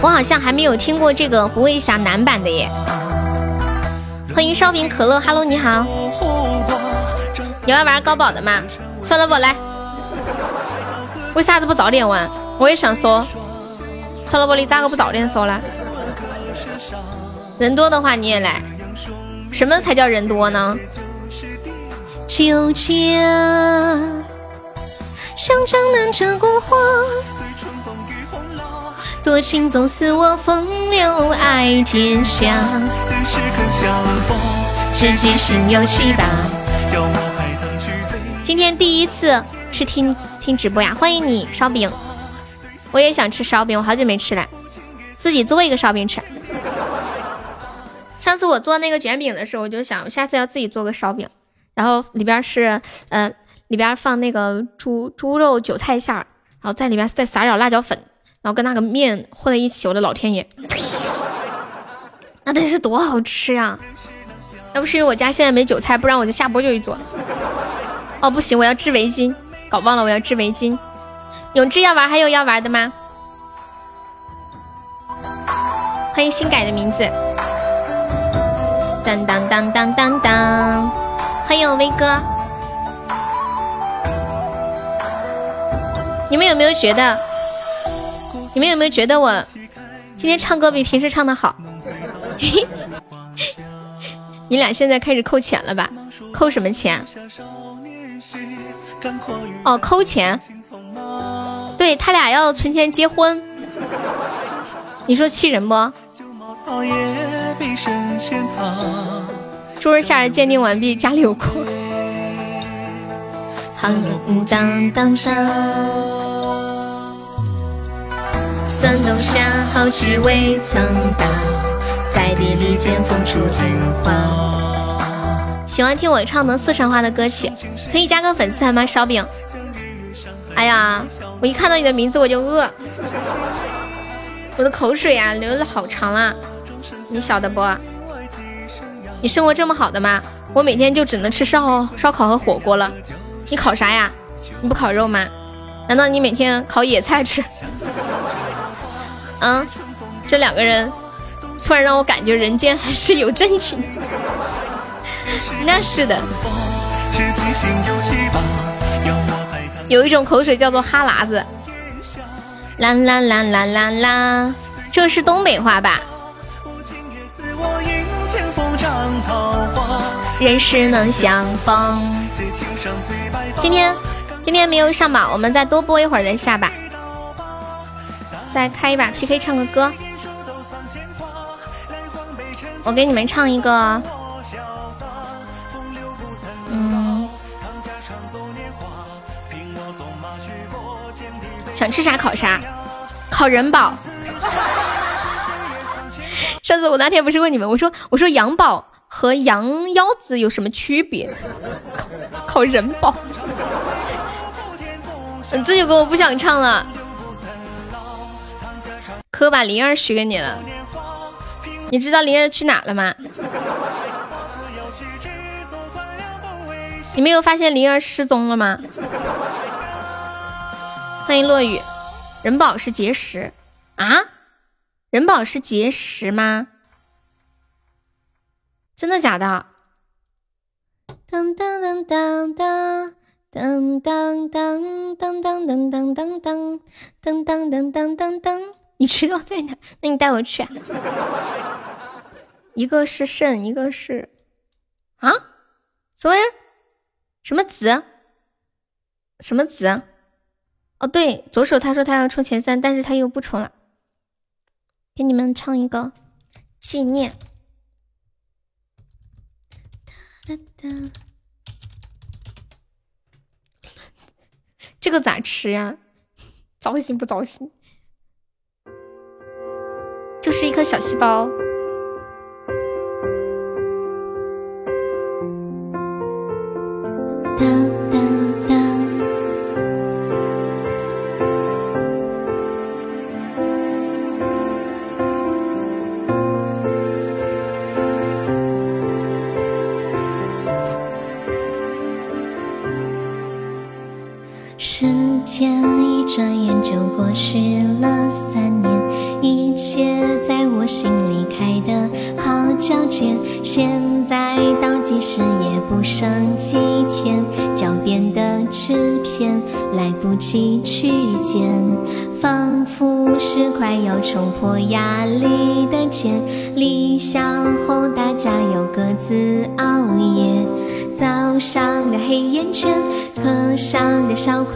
[SPEAKER 3] 我好像还没有听过这个不畏侠男版的耶。欢迎烧饼可乐，Hello，你好。你要玩高宝的吗？算了不来。为啥子不早点玩？我也想说。算了不，你咋个不早点说呢？人多的话你也来。什么才叫人多呢？酒家，想江南这国货，多情总似我风流爱天下。知己心有七八。今天第一次是听听直播呀，欢迎你烧饼。我也想吃烧饼，我好久没吃了，自己做一个烧饼吃。上次我做那个卷饼的时候，我就想，我下次要自己做个烧饼，然后里边是，呃，里边放那个猪猪肉韭菜馅儿，然后在里面再撒点辣椒粉，然后跟那个面混在一起，我的老天爷，那得是多好吃呀！要不是因为我家现在没韭菜，不然我就下播就去做。哦，不行，我要织围巾，搞忘了我要织围巾。永志要玩，还有要玩的吗？欢迎新改的名字。当当当当当当，欢迎威哥。你们有没有觉得？你们有没有觉得我今天唱歌比平时唱的好？你俩现在开始扣钱了吧？扣什么钱？哦，扣钱。对他俩要存钱结婚，你说气人不？猪儿下人鉴定完毕，家里有空。当当当，算冬夏好气未曾到，在地里见风出金花。喜欢听我唱的四川话的歌曲，可以加个粉丝团吗？烧饼。哎呀，我一看到你的名字我就饿，我的口水呀流了好长啊，你晓得不？你生活这么好的吗？我每天就只能吃烧烧烤和火锅了。你烤啥呀？你不烤肉吗？难道你每天烤野菜吃？嗯，这两个人突然让我感觉人间还是有真情。那是的。有一种口水叫做哈喇子。啦啦啦啦啦啦，这是东北话吧？人世能相逢。今天今天没有上榜，我们再多播一会儿再下吧。再开一把 PK 唱个歌。我给你们唱一个。嗯。想吃啥烤啥，烤人保。上次我那天不是问你们，我说我说羊宝和羊腰子有什么区别？烤烤人保。这首歌我不想唱了，可把灵儿许给你了。你知道灵儿去哪了吗？你没有发现灵儿失踪了吗？欢迎落雨，人宝是结石啊？人保是结石吗？真的假的？当当当当当当当当当当当当当当当当当当当，你知道在哪？那你带我去。一个是肾，一个是啊？什么玩意儿？什么子？什么子？哦，对，左手他说他要冲前三，但是他又不冲了。给你们唱一个纪念。这个咋吃呀？糟心不糟心？就是一颗小细胞。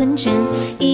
[SPEAKER 4] 困倦，一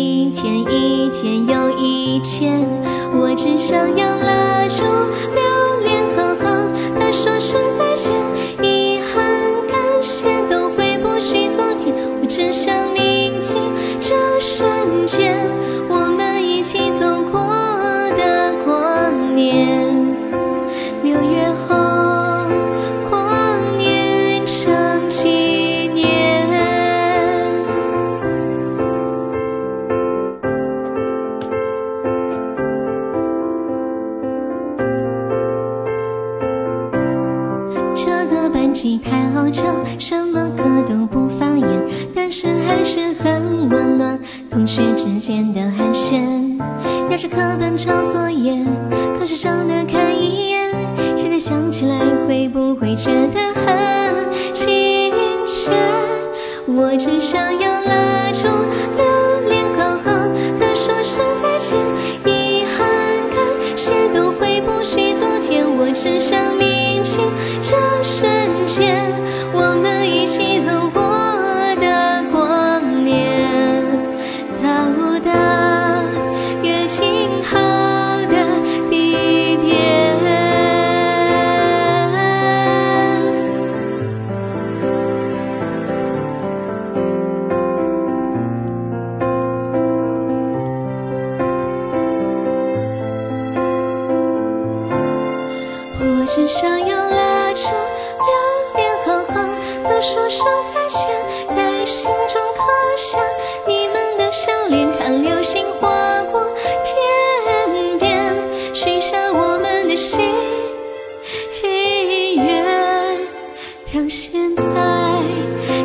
[SPEAKER 4] 现在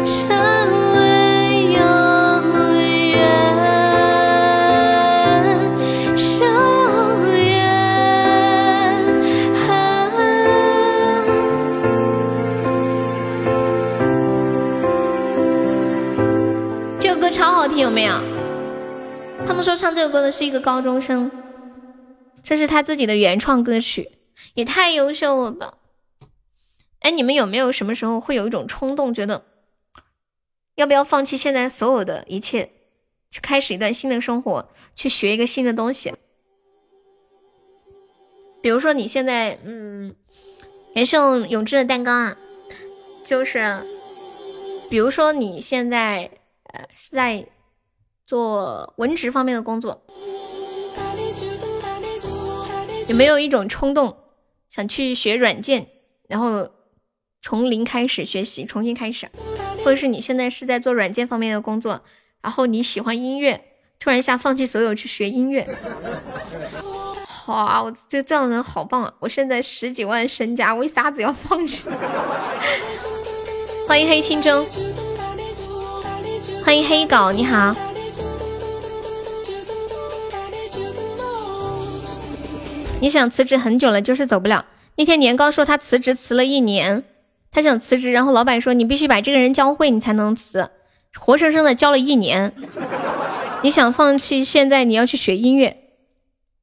[SPEAKER 4] 成为永远永远
[SPEAKER 3] 这首歌超好听有没有？他们说唱这首歌的是一个高中生这是他自己的原创歌曲也太优秀了吧。哎，你们有没有什么时候会有一种冲动，觉得要不要放弃现在所有的一切，去开始一段新的生活，去学一个新的东西？比如说你现在，嗯，也是用永志的蛋糕啊，就是，比如说你现在呃是在做文职方面的工作，有没有一种冲动想去学软件，然后从零开始学习，重新开始？或者是你现在是在做软件方面的工作，然后你喜欢音乐，突然一下放弃所有去学音乐？好啊，我觉得这样的人好棒啊！我现在十几万身家，为啥子要放弃？欢迎黑青中，欢迎黑狗，你好。你想辞职很久了，就是走不了。那天年糕说他辞职辞了一年，他想辞职，然后老板说你必须把这个人教会，你才能辞。活生生的教了一年。你想放弃，现在你要去学音乐，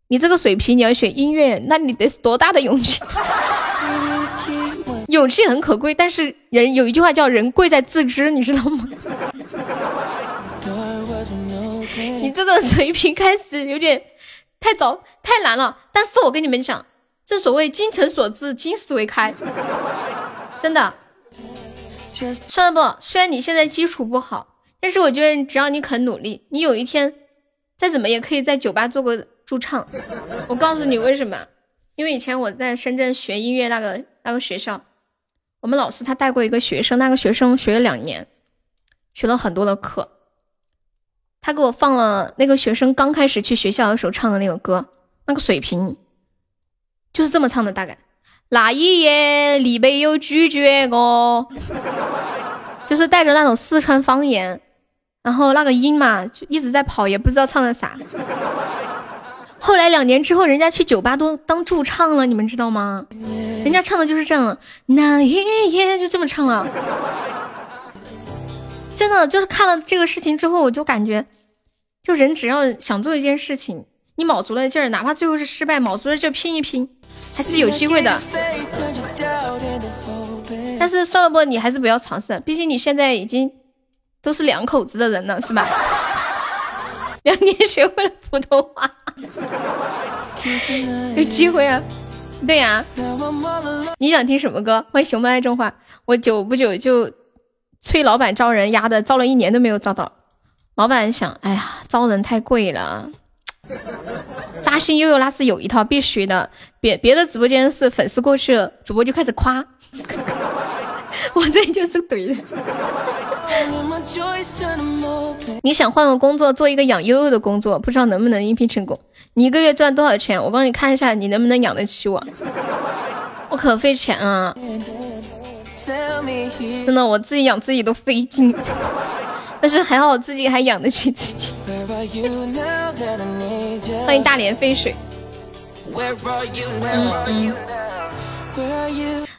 [SPEAKER 3] 你这个水平你要学音乐，那你得多大的勇气？勇气很可贵，但是人有一句话叫“人贵在自知”，你知道吗？你这个水平开始有点太早太难了。但是我跟你们讲，正所谓精诚所至，金石为开，真的。算了不，虽然你现在基础不好，但是我觉得只要你肯努力，你有一天再怎么也可以在酒吧做个驻唱。我告诉你为什么？因为以前我在深圳学音乐那个那个学校，我们老师他带过一个学生，那个学生学了两年，学了很多的课。他给我放了那个学生刚开始去学校的时候唱的那个歌，那个水平就是这么唱的，大概。那一夜你没有拒绝我，就是带着那种四川方言，然后那个音嘛就一直在跑，也不知道唱的啥。后来两年之后，人家去酒吧都当驻唱了，你们知道吗？人家唱的就是这样，那一夜就这么唱了。真的就是看了这个事情之后，我就感觉，就人只要想做一件事情，你卯足了劲儿，哪怕最后是失败，卯足了劲儿拼一拼。还是有机会的，但是算了不，你还是不要尝试，毕竟你现在已经都是两口子的人了，是吧？两年学会了普通话，有机会啊！对呀，你想听什么歌？欢迎熊猫爱种花。我久不久就催老板招人，压的招了一年都没有招到。老板想，哎呀，招人太贵了。扎心悠悠那是有一套必须的，别别的直播间是粉丝过去了，主播就开始夸，我这就是怼的。你想换个工作，做一个养悠悠的工作，不知道能不能应聘成功？你一个月赚多少钱？我帮你看一下，你能不能养得起我？我可费钱啊，真的，我自己养自己都费劲。但是还好自己还养得起自己。欢迎大连飞水。嗯嗯。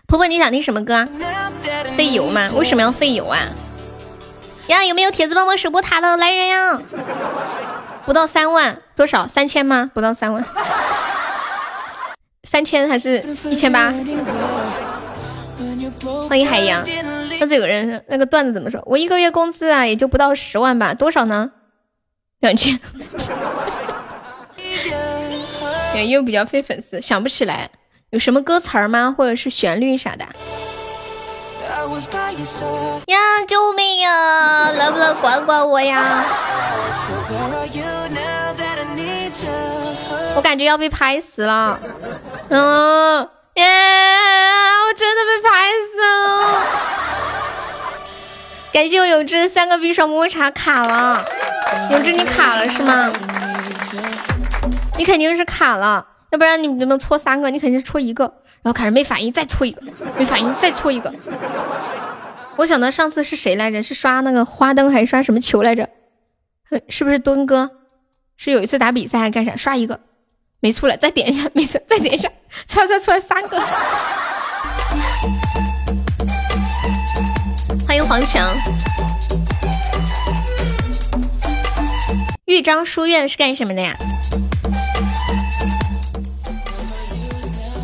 [SPEAKER 3] 婆婆，你想听什么歌？费油吗？为什么要费油啊？呀，有没有铁子帮忙守波塔的来人呀？不到三万，多少？三千吗？不到三万。三千还是一千八？欢迎海洋。上次有人那个段子怎么说？我一个月工资啊，也就不到十万吧？多少呢？两千。又比较费粉丝，想不起来有什么歌词吗？或者是旋律啥的？呀，救命呀！能不能管管我呀？我感觉要被拍死了。嗯。耶！我真的被拍死了！感谢我永志三个冰爽么么茶卡了，永志你卡了是吗？你肯定是卡了，要不然你能不能搓三个？你肯定是搓一个，然后开始没反应，再搓一个，没反应再搓一个。我想到上次是谁来着？是刷那个花灯还是刷什么球来着？是不是墩哥？是有一次打比赛还是干啥？刷一个。没出来，再点一下，没事，再点一下，出来出来三个。欢迎黄强。豫章书院是干什么的呀？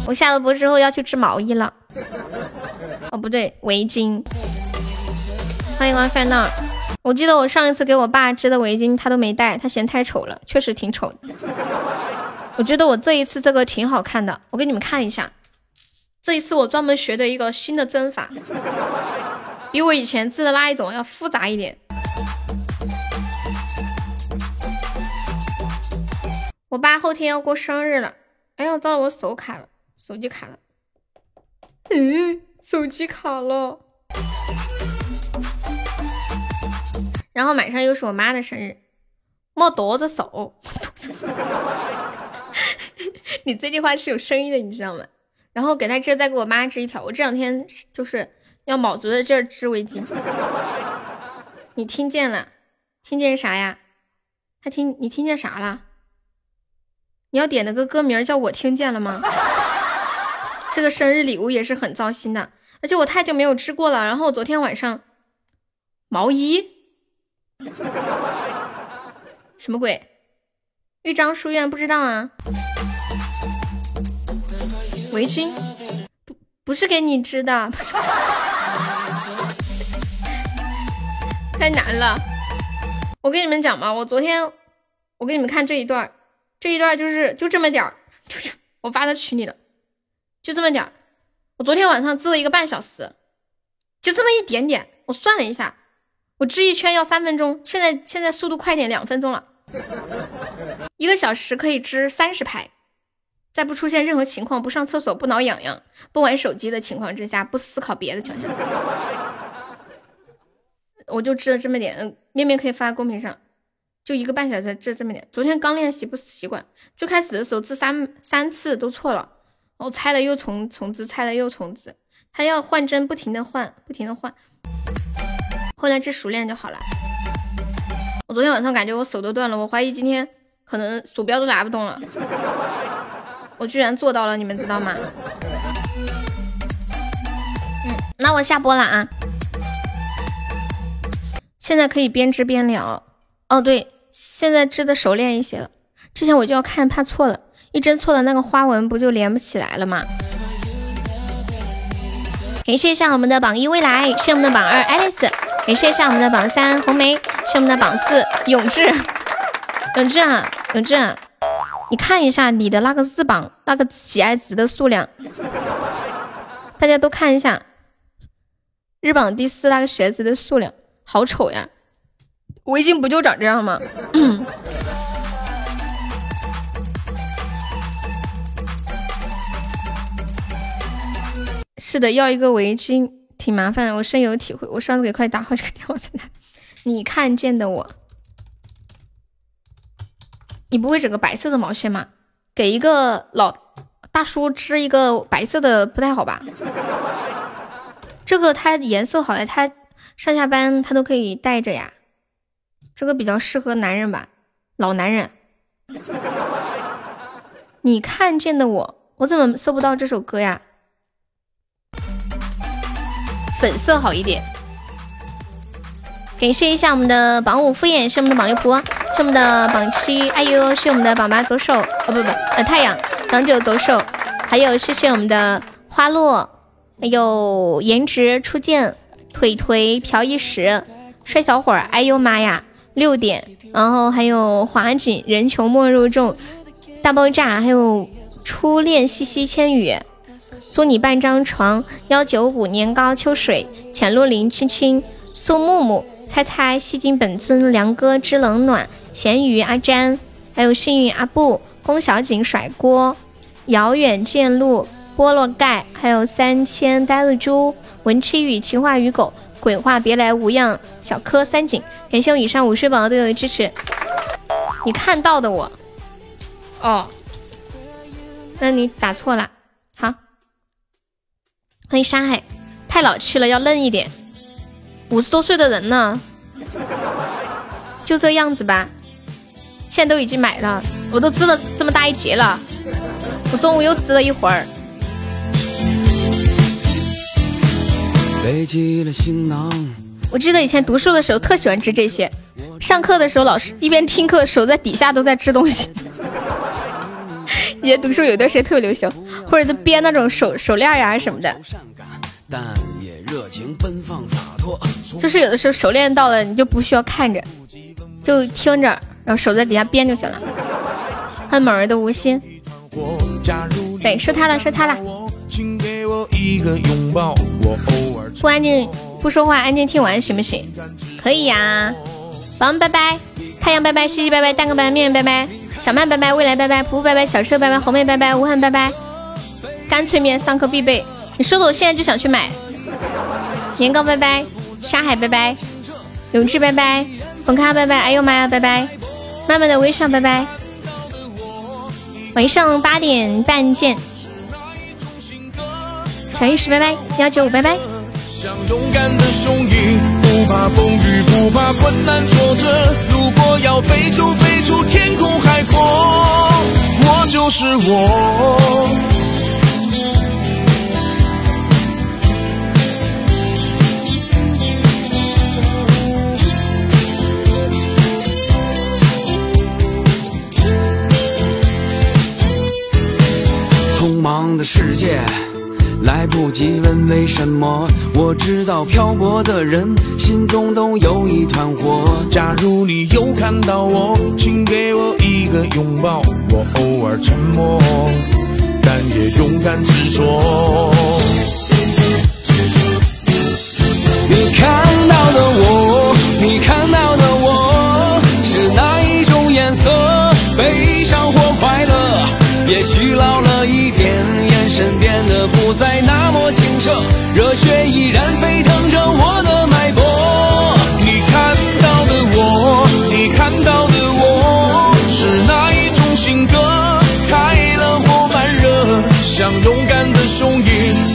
[SPEAKER 3] 我下了播之后要去织毛衣了。哦，不对，围巾。欢迎 WiFi 那。我记得我上一次给我爸织的围巾，他都没戴，他嫌太丑了，确实挺丑的。我觉得我这一次这个挺好看的，我给你们看一下。这一次我专门学的一个新的针法，比我以前织的那一种要复杂一点。我爸后天要过生日了，哎呀，糟了，我手卡了，手机卡了。嗯，手机卡了。然后马上又是我妈的生日，莫剁着手。你这句话是有声音的，你知道吗？然后给他织，再给我妈织一条。我这两天就是要卯足了劲儿织围巾。你听见了？听见啥呀？他听你听见啥了？你要点的个歌名叫我听见了吗？这个生日礼物也是很糟心的，而且我太久没有织过了。然后昨天晚上毛衣 什么鬼？豫章书院不知道啊？围巾？不不是给你织的，太难了。我跟你们讲吧，我昨天我给你们看这一段，这一段就是就这么点儿，就 我发到群里了，就这么点儿。我昨天晚上织了一个半小时，就这么一点点。我算了一下，我织一圈要三分钟，现在现在速度快点，两分钟了。一个小时可以织三十排，在不出现任何情况、不上厕所、不挠痒痒、不玩手机的情况之下，不思考别的情况下，我就织了这么点。嗯，面面可以发公屏上，就一个半小时织这么点。昨天刚练习不习惯，最开始的时候织三三次都错了，我拆了又重重织，拆了又重织，他要换针，不停的换，不停的换，后来织熟练就好了。我昨天晚上感觉我手都断了，我怀疑今天可能鼠标都拿不动了。我居然做到了，你们知道吗？嗯，那我下播了啊。现在可以边织边聊。哦，对，现在织的熟练一些了。之前我就要看，怕错了，一针错了，那个花纹不就连不起来了吗？感谢一下我们的榜一未来，谢谢我们的榜二爱丽丝，感谢一下我们的榜三红梅，谢谢我们的榜四永志，永志啊，永志啊，你看一下你的那个日榜那个喜爱值的数量，大家都看一下日榜第四那个喜爱值的数量，好丑呀！围巾不就长这样吗？是的，要一个围巾挺麻烦的，我深有体会。我上次给快递打好这个电话在哪？你看见的我，你不会整个白色的毛线吗？给一个老大叔织一个白色的不太好吧？这个它颜色好呀，他上下班他都可以带着呀。这个比较适合男人吧，老男人。你看见的我，我怎么搜不到这首歌呀？粉色好一点。感谢一下我们的榜五敷衍，是我们的榜六仆，是我们的榜七哎呦，是我们的榜八左手，哦不不，呃太阳，榜九左手，还有谢谢我们的花落，还有颜值初见，腿腿朴一时，帅小伙儿，哎呦妈呀，六点，然后还有华锦人穷莫入众，大爆炸，还有初恋西西千语。租你半张床，幺九五年糕秋水，浅露林青青，苏木木，猜猜戏精本尊，梁哥知冷暖，咸鱼阿詹，还有幸运阿布，宫小景甩锅，遥远见路，菠萝盖，还有三千呆了猪，文七雨情话与狗，鬼话别来无恙，小柯三井，感谢我以上五十宝队友的支持。你看到的我，哦，那你打错了，好。欢迎山海，太老气了，要嫩一点。五十多岁的人呢，就这样子吧。现在都已经买了，我都织了这么大一截了。我中午又织了一会儿。我记得以前读书的时候特喜欢织这些，上课的时候老师一边听课，手在底下都在织东西。以前读书有段时间特别流行，或者是编那种手手链呀什么的。就是有的时候熟练到了，你就不需要看着，就听着，然后手在底下编就行了。欢迎猛儿的无心，对，收他了，收他了。不安静，不说话，安静听完行不行？可以呀。宝宝拜拜，太阳拜拜，西西拜拜，蛋哥拜拜，面面拜拜，小曼拜拜，未来拜拜，噗噗拜拜，小车拜拜，红妹拜拜，武汉拜拜，干脆面上课必备。你说的，我现在就想去买。年糕拜拜，沙海拜拜，永志拜拜，粉咖拜拜，哎呦妈呀拜拜，慢慢的微笑拜拜，晚上八点半见。小意识拜拜，幺九五拜拜。像勇敢的雄鹰，不怕风雨，不怕困难挫折。如果要飞就飞出天空海阔，我就是我。忙的世界。来不及问为什么，我知道漂泊的人心中都有一团火。假如你有看到我，请给我一个拥抱。我偶尔沉默，但也勇敢执着。
[SPEAKER 5] 你看到的我，你看到依然沸腾着我的脉搏。你看到的我，你看到的我，是哪一种性格？开朗或慢热，像勇敢的雄鹰，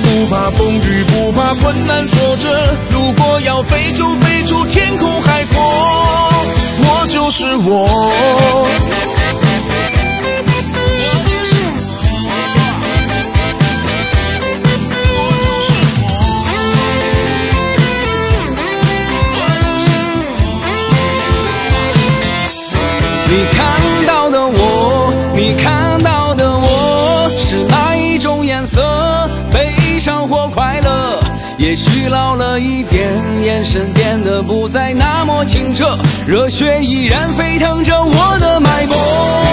[SPEAKER 5] 不怕风雨，不怕困难挫折。如果要飞就飞出天空海阔，我就是我。不再那么清澈，热血依然沸腾着我的脉搏。